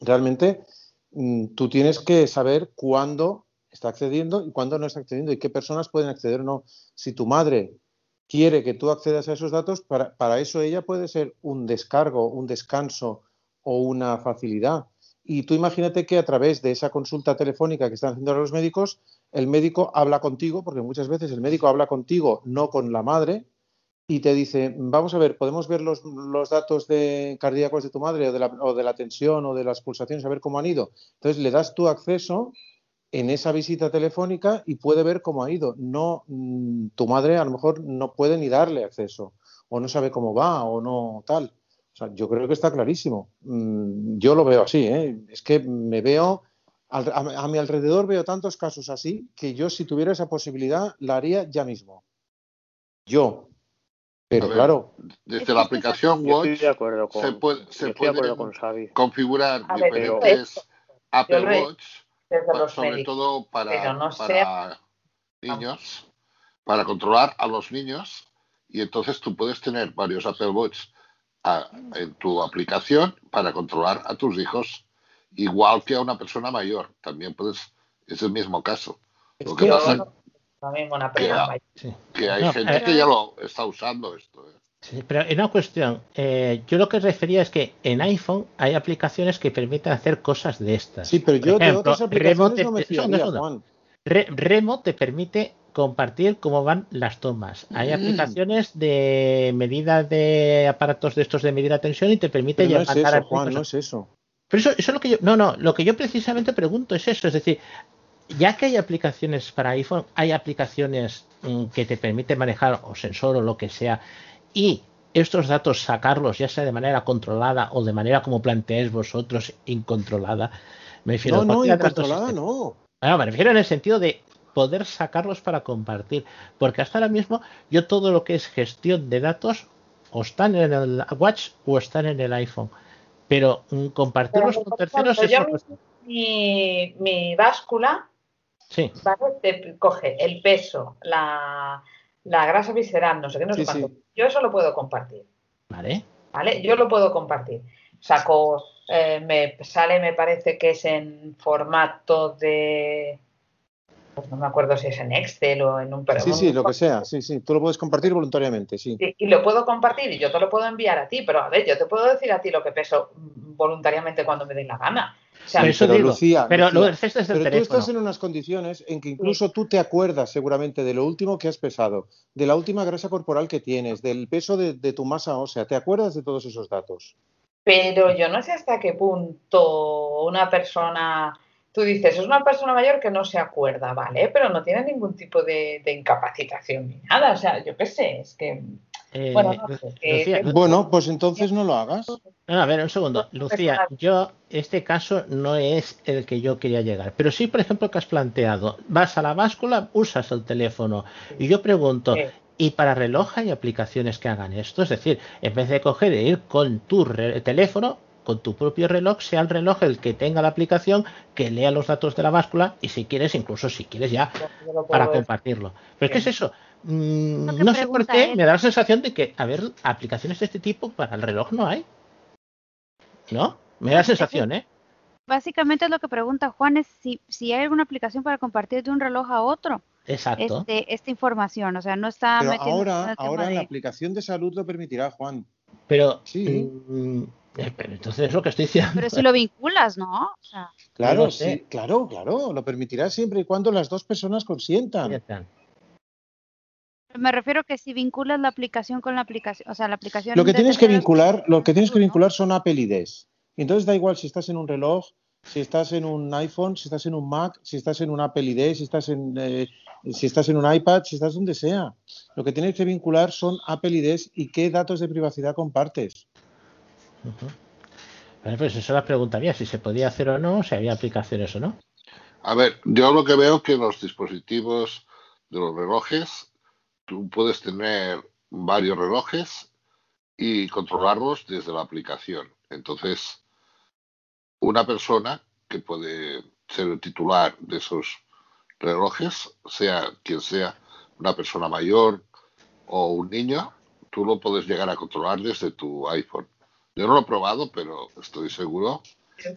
Realmente, tú tienes que saber cuándo está accediendo y cuándo no está accediendo y qué personas pueden acceder o no. Si tu madre quiere que tú accedas a esos datos, para, eso ella puede ser un descargo, un descanso o una facilidad. Y tú imagínate que a través de esa consulta telefónica que están haciendo los médicos, el médico habla contigo, porque muchas veces el médico habla contigo, no con la madre, y te dice, vamos a ver, podemos ver los, los datos de cardíacos de tu madre o de, la, o de la tensión o de las pulsaciones, a ver cómo han ido. Entonces le das tu acceso en esa visita telefónica y puede ver cómo ha ido. No, mm, tu madre a lo mejor no puede ni darle acceso o no sabe cómo va o no tal. O sea, yo creo que está clarísimo. Mm, Yo lo veo así, ¿eh? Es que me veo, a mi alrededor veo tantos casos así que yo si tuviera esa posibilidad la haría ya mismo. Yo. Pero ver, claro, Desde la aplicación Watch de acuerdo con, se puede, se estoy de acuerdo pueden con Xavi. configurar A diferentes Apple he Watch, desde pa- los sobre médicos, todo para, no para niños, para controlar a los niños. Y entonces tú puedes tener varios Apple Watch a- en tu aplicación para controlar a tus hijos, igual que a una persona mayor. También puedes, es el mismo caso. Lo que pasa no- una que, hay No, gente eh, que ya lo está usando esto. ¿eh? Sí, pero en una cuestión, eh, yo lo que refería es que en iPhone hay aplicaciones que permiten hacer cosas de estas. sí, pero Por yo de ejemplo, otras Remo aplicaciones te, no me fiaría. Re- Remo te permite compartir cómo van las tomas. Hay Mm. aplicaciones de medida de aparatos de estos de medida de tensión y te permite Pero no ya es eso, Juan, no es eso. Pero eso, eso es lo que yo. No, no, lo que yo precisamente pregunto es eso. Es decir, ya que hay aplicaciones para iPhone, hay aplicaciones mm, que te permiten manejar o sensor o lo que sea, y estos datos sacarlos, ya sea de manera controlada o de manera como planteáis vosotros, incontrolada. Me refiero No, a no, incontrolada no. Ah, me refiero en el sentido de poder sacarlos para compartir. Porque hasta ahora mismo yo todo lo que es gestión de datos o están en el Watch o están en el iPhone. Pero mm, compartirlos Pero, con terceros es mi, mi báscula Sí, ¿vale? Te coge el peso, la, la grasa visceral, no sé qué, no sé Sí, cuánto. sí. Yo eso lo puedo compartir, vale. ¿vale? Yo lo puedo compartir. Saco, eh, me sale, me parece que es en formato de, pues no me acuerdo si es en Excel o en un... Sí, sí, lo que sea. Sí, sí. Tú lo puedes compartir voluntariamente, sí. Sí, y lo puedo compartir y yo te lo puedo enviar a ti, pero a ver, yo te puedo decir a ti lo que peso voluntariamente cuando me dé la gana. O sea, Pero eso pero digo, Lucía, pero Lucía, lo haces desde el pero tú estás en unas condiciones en que incluso tú te acuerdas seguramente de lo último que has pesado, de la última grasa corporal que tienes, del peso de, de tu masa ósea, te acuerdas de todos esos datos. Pero yo no sé hasta qué punto una persona, tú dices, es una persona mayor que no se acuerda, ¿vale? Pero no tiene ningún tipo de, de incapacitación ni nada. O sea, yo qué sé, es que, Eh, bueno, no sé, que- Lucía, que- Bueno, pues entonces no lo hagas. A ver, un segundo. Lucía, yo, este caso no es el que yo quería llegar. Pero sí, por ejemplo, que has planteado, vas a la báscula, usas el teléfono. Y yo pregunto. ¿y para reloj hay aplicaciones que hagan esto? Es decir, en vez de coger e ir con tu re- teléfono, con tu propio reloj, sea el reloj el que tenga la aplicación, que lea los datos de la báscula y si quieres, incluso si quieres ya, para compartirlo. Pero ¿qué es eso? Mm, no sé por qué, me da la sensación de que, a ver, aplicaciones de este tipo para el reloj no hay. ¿No? Me da la sensación, ¿eh? Básicamente lo que pregunta Juan es si, si hay alguna aplicación para compartir de un reloj a otro Exacto. este, esta información. O sea, no está Pero ahora, ahora de- la aplicación de salud lo permitirá, Juan. Pero, Sí. mm, eh, pero entonces es lo que estoy diciendo. Pero si lo vinculas, ¿no? O sea, Claro, sé. sí, claro, claro, lo permitirá siempre y cuando las dos personas consientan. Me refiero que si vinculas la aplicación con la aplicación, o sea, la aplicación Lo que tienes que vincular, lo que tienes que vincular son Apple IDs. Entonces da igual si estás en un reloj, si estás en un iPhone, si estás en un Mac, si estás en un Apple ID, si estás en, eh, si estás en un iPad, si estás donde sea. Lo que tienes que vincular son Apple IDs y qué datos de privacidad compartes. Bueno, pues eso la preguntaría, si se podía hacer o no, si había aplicaciones o no. A ver, yo lo que veo que los dispositivos de los relojes, tú puedes tener varios relojes y controlarlos desde la aplicación. Entonces, una persona que puede ser el titular de esos relojes, sea quien sea, una persona mayor o un niño, tú lo puedes llegar a controlar desde tu iPhone. Yo no lo he probado, pero estoy seguro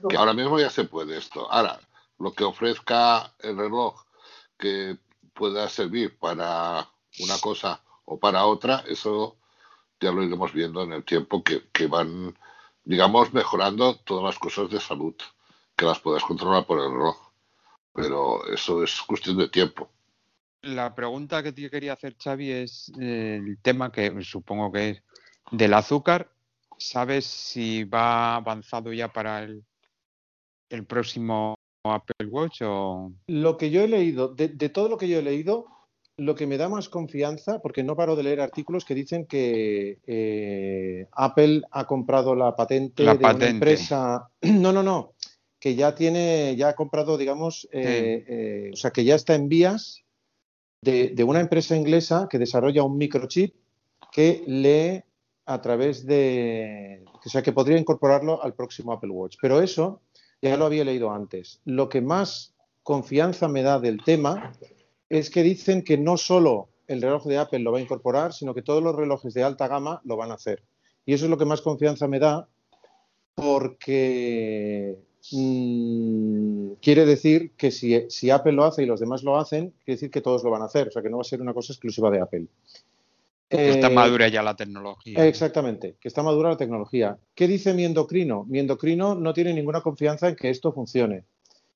que ahora mismo ya se puede esto. Ahora, lo que ofrezca el reloj que pueda servir para una cosa o para otra, eso ya lo iremos viendo en el tiempo que, que van, digamos, mejorando todas las cosas de salud, que las puedas controlar por el reloj. Pero eso es cuestión de tiempo. la pregunta que te quería hacer, Xavi, es eh, el tema que supongo que es del azúcar. ¿Sabes si va avanzado ya para el, el próximo Apple Watch o Lo que yo he leído, de, de todo lo que yo he leído, lo que me da más confianza, porque no paro de leer artículos que dicen que eh, Apple ha comprado la patente La de una empresa. No, no, no. Que ya tiene, ya ha comprado, digamos, eh, eh, o sea, que ya está en vías de, de una empresa inglesa que desarrolla un microchip que lee a través de, o sea, que podría incorporarlo al próximo Apple Watch. Pero eso ya lo había leído antes. Lo que más confianza me da del tema es que dicen que no solo el reloj de Apple lo va a incorporar, sino que todos los relojes de alta gama lo van a hacer. Y eso es lo que más confianza me da porque mm, quiere decir que si, si Apple lo hace y los demás lo hacen, quiere decir que todos lo van a hacer. O sea, que no va a ser una cosa exclusiva de Apple. que está Eh, madura ya la tecnología? Exactamente, que está madura la tecnología. ¿Qué dice mi endocrino? Mi endocrino no tiene ninguna confianza en que esto funcione.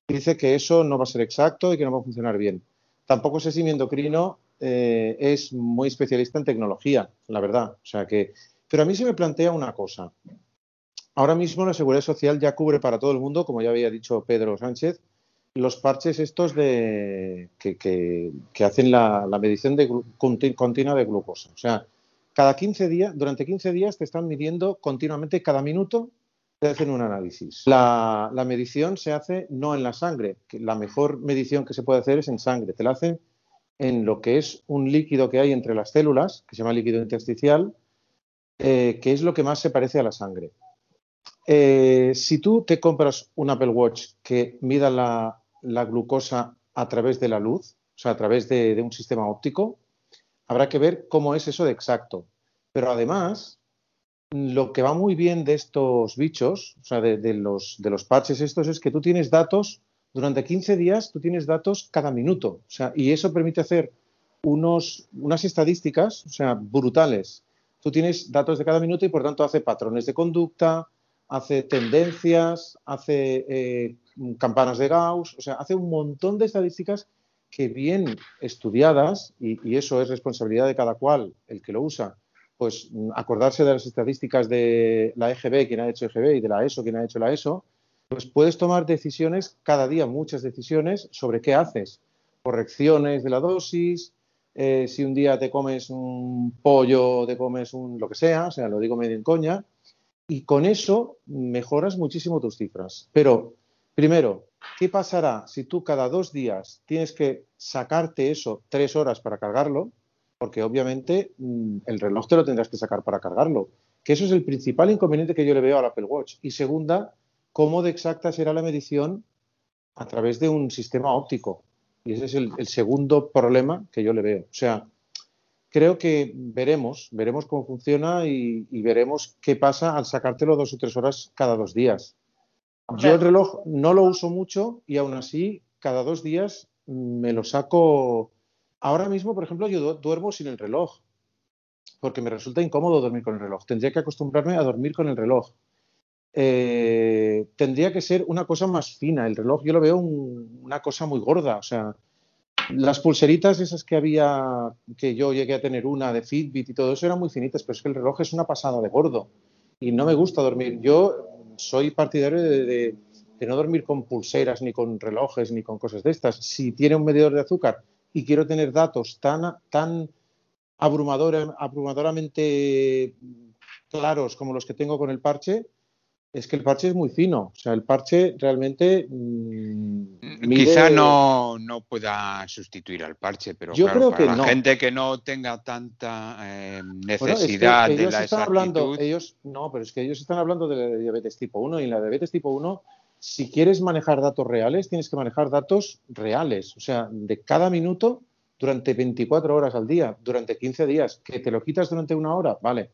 Dice que eso no va a ser exacto y que no va a funcionar bien. Tampoco sé si mi endocrino eh, es muy especialista en tecnología, la verdad. O sea que, pero a mí se me plantea una cosa. Ahora mismo la seguridad social ya cubre para todo el mundo, como ya había dicho Pedro Sánchez, los parches estos de que, hacen la, medición de continua de glucosa. O sea, cada 15 días, durante 15 días te están midiendo continuamente, cada minuto te hacen un análisis. La, medición se hace no en la sangre, que la mejor medición que se puede hacer es en sangre. Te la hacen en lo que es un líquido que hay entre las células, que se llama líquido intersticial, eh, que es lo que más se parece a la sangre. Eh, si tú te compras un Apple Watch que mida la, glucosa a través de la luz, o sea, a través de un sistema óptico, habrá que ver cómo es eso de exacto. Pero además, lo que va muy bien de estos bichos, o sea, de, los, de los parches estos, es que tú tienes datos, durante 15 días tú tienes datos cada minuto. O sea, y eso permite hacer unos, unas estadísticas, o sea, brutales. Tú tienes datos de cada minuto y por tanto hace patrones de conducta, hace tendencias, hace eh, campanas de Gauss, o sea, hace un montón de estadísticas que bien estudiadas, y eso es responsabilidad de cada cual, el que lo usa, pues mm, acordarse de las estadísticas de la EGB, quien ha hecho EGB, y de la ESO, quien ha hecho la ESO, pues puedes tomar decisiones cada día, muchas decisiones sobre qué haces. Correcciones de la dosis, eh, si un día te comes un pollo, te comes un lo que sea, o sea, lo digo medio en coña, y con eso mejoras muchísimo tus cifras. Pero, primero, ¿qué pasará si tú cada dos días tienes que sacarte eso tres horas para cargarlo? Porque obviamente mm, el reloj te lo tendrás que sacar para cargarlo. Que eso es el principal inconveniente que yo le veo al Apple Watch. Y segunda, cómo de exacta será la medición a través de un sistema óptico. Y ese es el, segundo problema que yo le veo. O sea, creo que veremos, veremos cómo funciona y, y veremos qué pasa al sacártelo dos o tres horas cada dos días. Yo el reloj no lo uso mucho y aún así cada dos días mm, me lo saco. Ahora mismo, por ejemplo, yo du- duermo sin el reloj porque me resulta incómodo dormir con el reloj. Tendría que acostumbrarme a dormir con el reloj. Eh, tendría que ser una cosa más fina. El reloj yo lo veo un- una cosa muy gorda. O sea, las pulseritas esas que había, que yo llegué a tener una de Fitbit y todo eso eran muy finitas, pero es que el reloj es una pasada de gordo y no me gusta dormir. Yo soy partidario de, de- de no dormir con pulseras, ni con relojes, ni con cosas de estas. Si tiene un medidor de azúcar y quiero tener datos tan, tan abrumadora- abrumadoramente claros como los que tengo con el parche, es que el parche es muy fino. O sea, el parche realmente mm, mide- Quizá no, no pueda sustituir al parche, pero Yo claro, creo para que la no. gente que no tenga tanta eh, Bueno, es que necesidad de ellos la están exactitud, hablando, ellos, no, pero es que ellos están hablando de la diabetes tipo 1 y en la diabetes tipo 1, si quieres manejar datos reales, tienes que manejar datos reales, o sea, de cada minuto durante 24 horas al día, durante 15 días, que te lo quitas durante una hora, vale,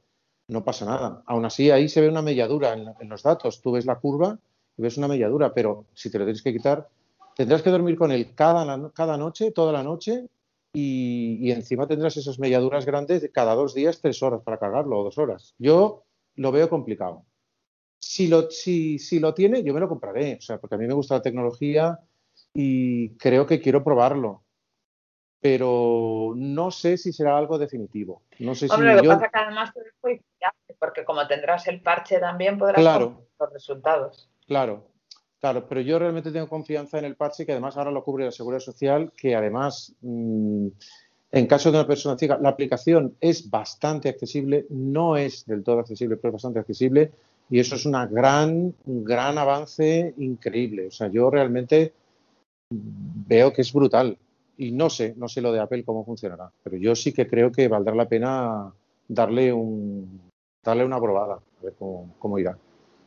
no pasa nada. Aún así, ahí se ve una melladura en, los datos, tú ves la curva y ves una melladura, pero si te lo tienes que quitar, tendrás que dormir con él cada noche, toda la noche, y, y encima tendrás esas melladuras grandes de cada dos días, tres horas para cargarlo o dos horas. Yo lo veo complicado. Si lo, si, si lo tiene, yo me lo compraré, o sea, porque a mí me gusta la tecnología y creo que quiero probarlo. pero no sé si será algo definitivo. No sé Hombre, si lo que yo... pasa que además porque como tendrás el parche también podrás Claro. los resultados. Claro, claro, pero yo realmente tengo confianza en el parche que además ahora lo cubre la Seguridad Social, que además, mm, en caso de una persona ciega, la aplicación es bastante accesible, no es del todo accesible, pero es bastante accesible y eso es una gran, un gran avance increíble. O sea, yo realmente veo que es brutal y no sé, no sé lo de Apple cómo funcionará, pero yo sí que creo que valdrá la pena darle un, darle una probada, a ver cómo, cómo irá.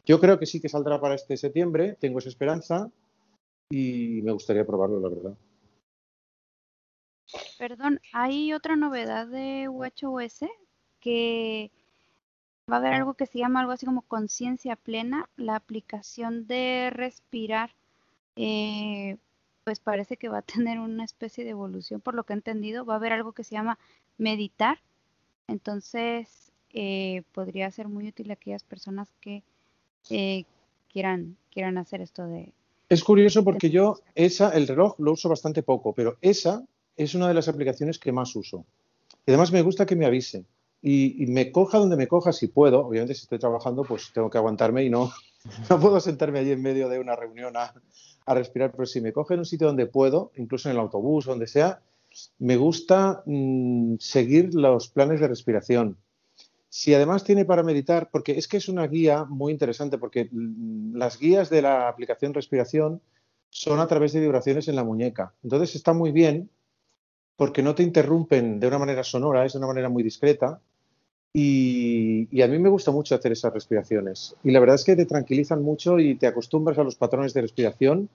Yo creo que sí que saldrá para este septiembre, tengo esa esperanza y me gustaría probarlo, la verdad. Perdón, hay otra novedad de WatchOS que va a haber algo que se llama algo así como conciencia plena. La aplicación de respirar, eh, pues parece que va a tener una especie de evolución, por lo que he entendido. Va a haber algo que se llama meditar. Entonces, eh, podría ser muy útil a aquellas personas que eh, quieran, quieran hacer esto de... Es curioso porque yo esa, el reloj lo uso bastante poco, pero esa es una de las aplicaciones que más uso. Y además me gusta que me avise. Y, me coja donde me coja si puedo. Obviamente si estoy trabajando pues tengo que aguantarme y no, no puedo sentarme allí en medio de una reunión a, a respirar. Pero si me coge en un sitio donde puedo, incluso en el autobús, donde sea, me gusta mm, seguir los planes de respiración. Si además tiene para meditar, porque es que es una guía muy interesante, porque mm, las guías de la aplicación respiración son a través de vibraciones en la muñeca. Entonces está muy bien porque no te interrumpen de una manera sonora, es de una manera muy discreta. Y, y a mí me gusta mucho hacer esas respiraciones. Y la verdad es que te tranquilizan mucho y te acostumbras a los patrones de respiración.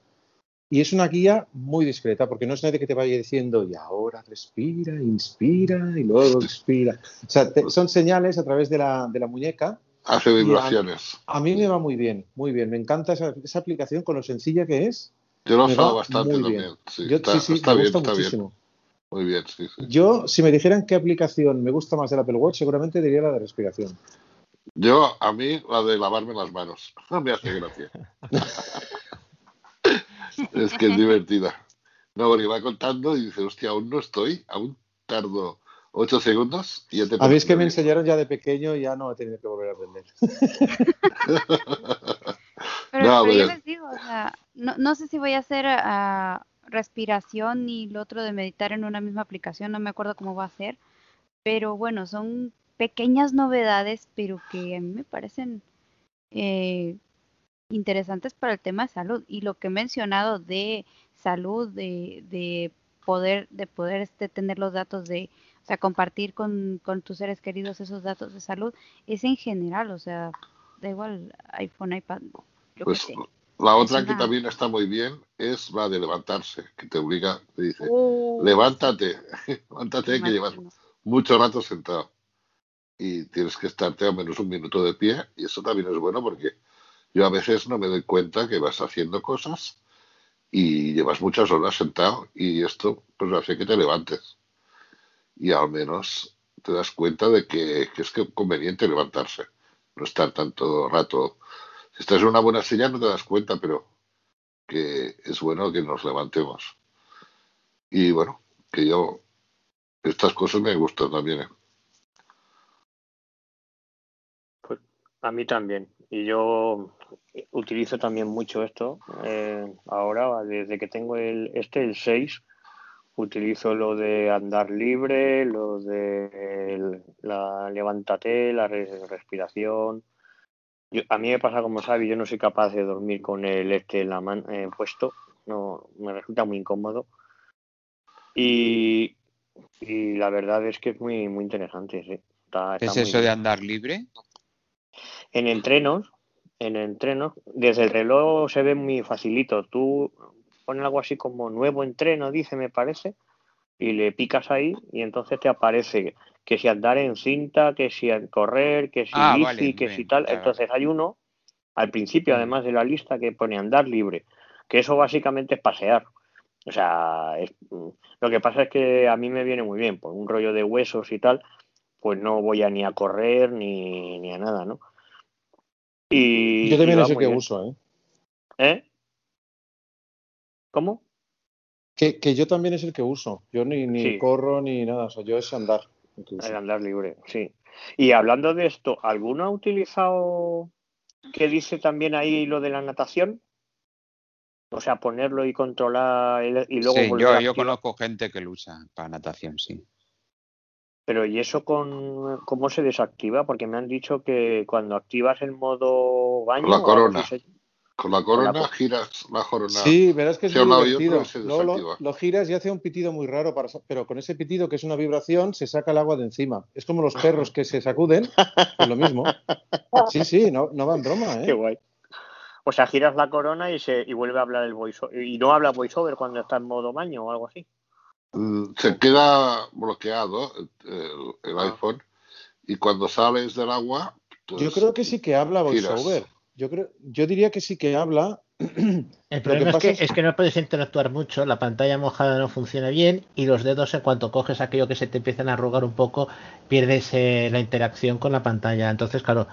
Y es una guía muy discreta, porque no es nadie que te vaya diciendo, y ahora respira, inspira y luego expira. O sea, te- son señales a través de la, de la muñeca. Hace Y a- vibraciones. A, mí me va muy bien, muy bien. Me encanta esa, esa aplicación con lo sencilla que es. Yo lo he usado bastante también. Sí, Yo- está, sí, sí, está me bien, gusta está muchísimo. bien. Muy bien, sí, sí. Yo, si me dijeran qué aplicación me gusta más del Apple Watch, seguramente diría la de respiración. Yo, a mí, la de lavarme las manos. Me hace gracia. es que es divertida. No, porque va contando y dice, hostia, aún no estoy, aún tardo ocho segundos y ya te A mí es que me enseñaron ya de pequeño y ya no he tenido que volver a aprender. Pero, No, pero yo les digo, o sea, no, no sé si voy a hacer ah, respiración y lo otro de meditar en una misma aplicación, no me acuerdo cómo va a ser, pero bueno, son pequeñas novedades, pero que a mí me parecen eh, interesantes para el tema de salud. Y lo que he mencionado de salud, de, de poder, de poder este, tener los datos de, o sea, compartir con, con tus seres queridos esos datos de salud, es en general, o sea, da igual iPhone, iPad, yo Pues sé. La otra que también está muy bien es la de levantarse, que te obliga, te dice, Oh, levántate, levántate que llevas mucho rato sentado y tienes que estarte al menos un minuto de pie y eso también es bueno porque yo a veces no me doy cuenta que vas haciendo cosas y llevas muchas horas sentado y esto pues hace que te levantes. Y al menos te das cuenta de que, que es que conveniente levantarse, no estar tanto rato. Estás en una buena silla no te das cuenta, pero que es bueno que nos levantemos. Y bueno, que yo estas cosas me gustan también. ¿eh? Pues a mí también. Y yo utilizo también mucho esto. eh, ahora, desde que tengo el este, el 6, utilizo lo de andar libre, lo de la levántate, la re- respiración. Yo- a mí me pasa como sabe, yo no soy capaz de dormir con el este en la mano puesto. No, me resulta muy incómodo. Y, y la verdad es que es muy, muy interesante, sí. Está, ¿Qué está es muy eso de andar libre? En entrenos, en entrenos, desde el reloj se ve muy facilito. Tú pones algo así como nuevo entreno, dice, me parece, y le picas ahí y entonces te aparece que si andar en cinta, que si correr, que si Ah, bici, vale, que bien, si tal. Entonces hay uno al principio, Mm. además de la lista, que pone andar libre, que eso básicamente es pasear. O sea, es- mm, lo que pasa es que a mí me viene muy bien, por un rollo de huesos y tal, pues no voy a ni a correr ni, ni a nada, ¿no? Y, Yo también va es el muy que bien. uso, ¿eh? ¿Eh? ¿Cómo? Que, que yo también es el que uso. Yo ni, ni Sí. corro ni nada. O sea, yo es andar. El andar libre, sí. Y hablando de esto, ¿alguno ha utilizado que dice también ahí lo de la natación? O sea, ponerlo y controlar el- y luego sí, volver yo, a yo conozco gente que lo usa para natación, sí. Pero ¿y eso con cómo se desactiva? Porque me han dicho que cuando activas el modo baño la corona. se- Con la Con la corona co- giras la corona. Sí, verás que es muy divertido. lo, giras y hace un pitido muy raro, para, pero con ese pitido que es una vibración se saca el agua de encima. Es como los perros que se sacuden, pues lo mismo. Sí, sí, no, no va en broma, Qué ¿eh? guay. O sea, giras la corona y se y vuelve a hablar el voiceover. Y no habla voiceover cuando está en modo baño o algo así. Mm, Se queda bloqueado el, Ah. iPhone y cuando sales del agua, pues, Yo creo que sí que habla giras. VoiceOver. Yo, creo, yo diría que sí que habla. El problema es que, es- es que no puedes interactuar mucho, la pantalla mojada no funciona bien y los dedos en cuanto coges aquello que se te empiezan a arrugar un poco, pierdes eh, la interacción con la pantalla. Entonces, claro,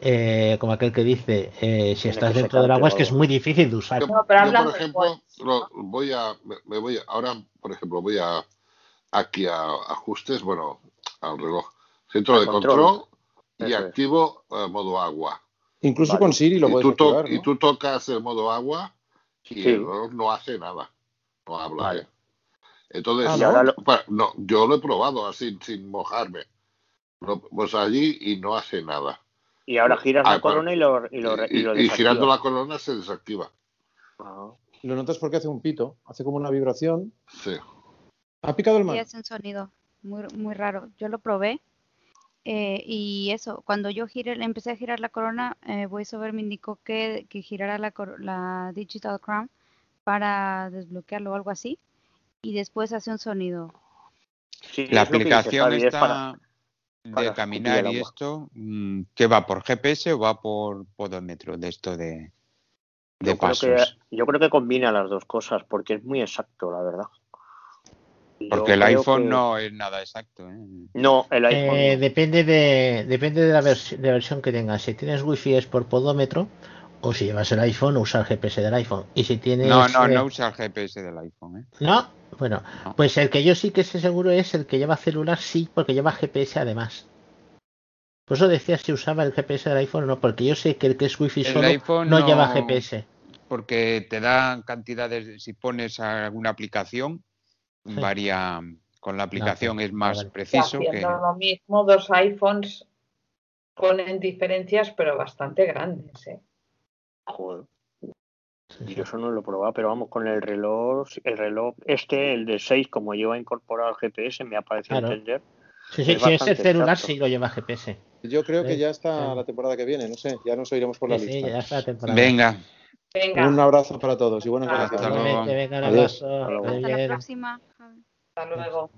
eh, como aquel que dice, eh, si estás dentro del agua es que es muy difícil de usar. Yo, No, pero yo, por ejemplo, lo- voy a, me, me voy a- ahora, por ejemplo, voy a aquí a ajustes, bueno, al reloj, centro de control. control, y Eso activo eh, modo agua. Incluso Vale. con Siri lo y, puedes tú activar, y tú tocas el modo agua y Sí. el reloj no hace nada, no habla. Vale. ¿eh? Entonces, Ah, lo- no, yo lo he probado así, sin mojarme. Lo- pues allí y no hace nada. Y ahora giras Ah, la corona y lo, y lo, Y, y lo y girando la corona se desactiva. Ah. Lo notas porque hace un pito, hace como una vibración. Sí. Ha picado el Sí, mar. hace un sonido muy, muy raro. Yo lo probé eh, y eso, cuando yo giré, empecé a girar la corona, eh, VoiceOver me indicó que, que girara la, cor- la Digital Crown para desbloquearlo o algo así. Y después hace un sonido. Sí, La es dice aplicación está para- de para caminar y esto, mm, ¿qué va por GPS o va por podómetro de esto de, de yo, creo pasos? que, yo creo que combina las dos cosas porque es muy exacto, la verdad. Yo Porque el iPhone que- no es nada exacto. ¿eh? No, el iPhone. Eh, no. depende de depende de la, vers- de la versión que tengas. Si tienes wifi es por podómetro o si llevas el iPhone usa el GPS del iPhone. Y si tienes No, no, eh, no usa el GPS del iPhone. ¿eh? ¿No? Bueno, No. pues el que yo sí que sé seguro es el que lleva celular, sí, porque lleva GPS además. Por eso decía si usaba el GPS del iPhone o no, porque yo sé que el que es wifi El solo iPhone no, no- lleva GPS. Porque te da cantidades, de- si pones alguna aplicación, Sí. varía. Con la aplicación es más vale. Preciso haciendo lo mismo, dos iPhones ponen diferencias, pero bastante grandes. ¿eh? Joder, Sí, yo eso no lo he probado, pero vamos, con el reloj, el reloj este, el de 6, como lleva incorporado el GPS, me ha parecido Claro. entender. sí, sí, es si es el bastante celular, exacto. sí lo lleva GPS. Yo creo que ya está sí. la temporada que viene, no sé, ya nos oiremos por la Sí, sí, lista. ya está la temporada. Venga, Venga, Un abrazo para todos y buenas Hasta luego. Venga, un abrazo, Hasta la próxima. Hasta luego.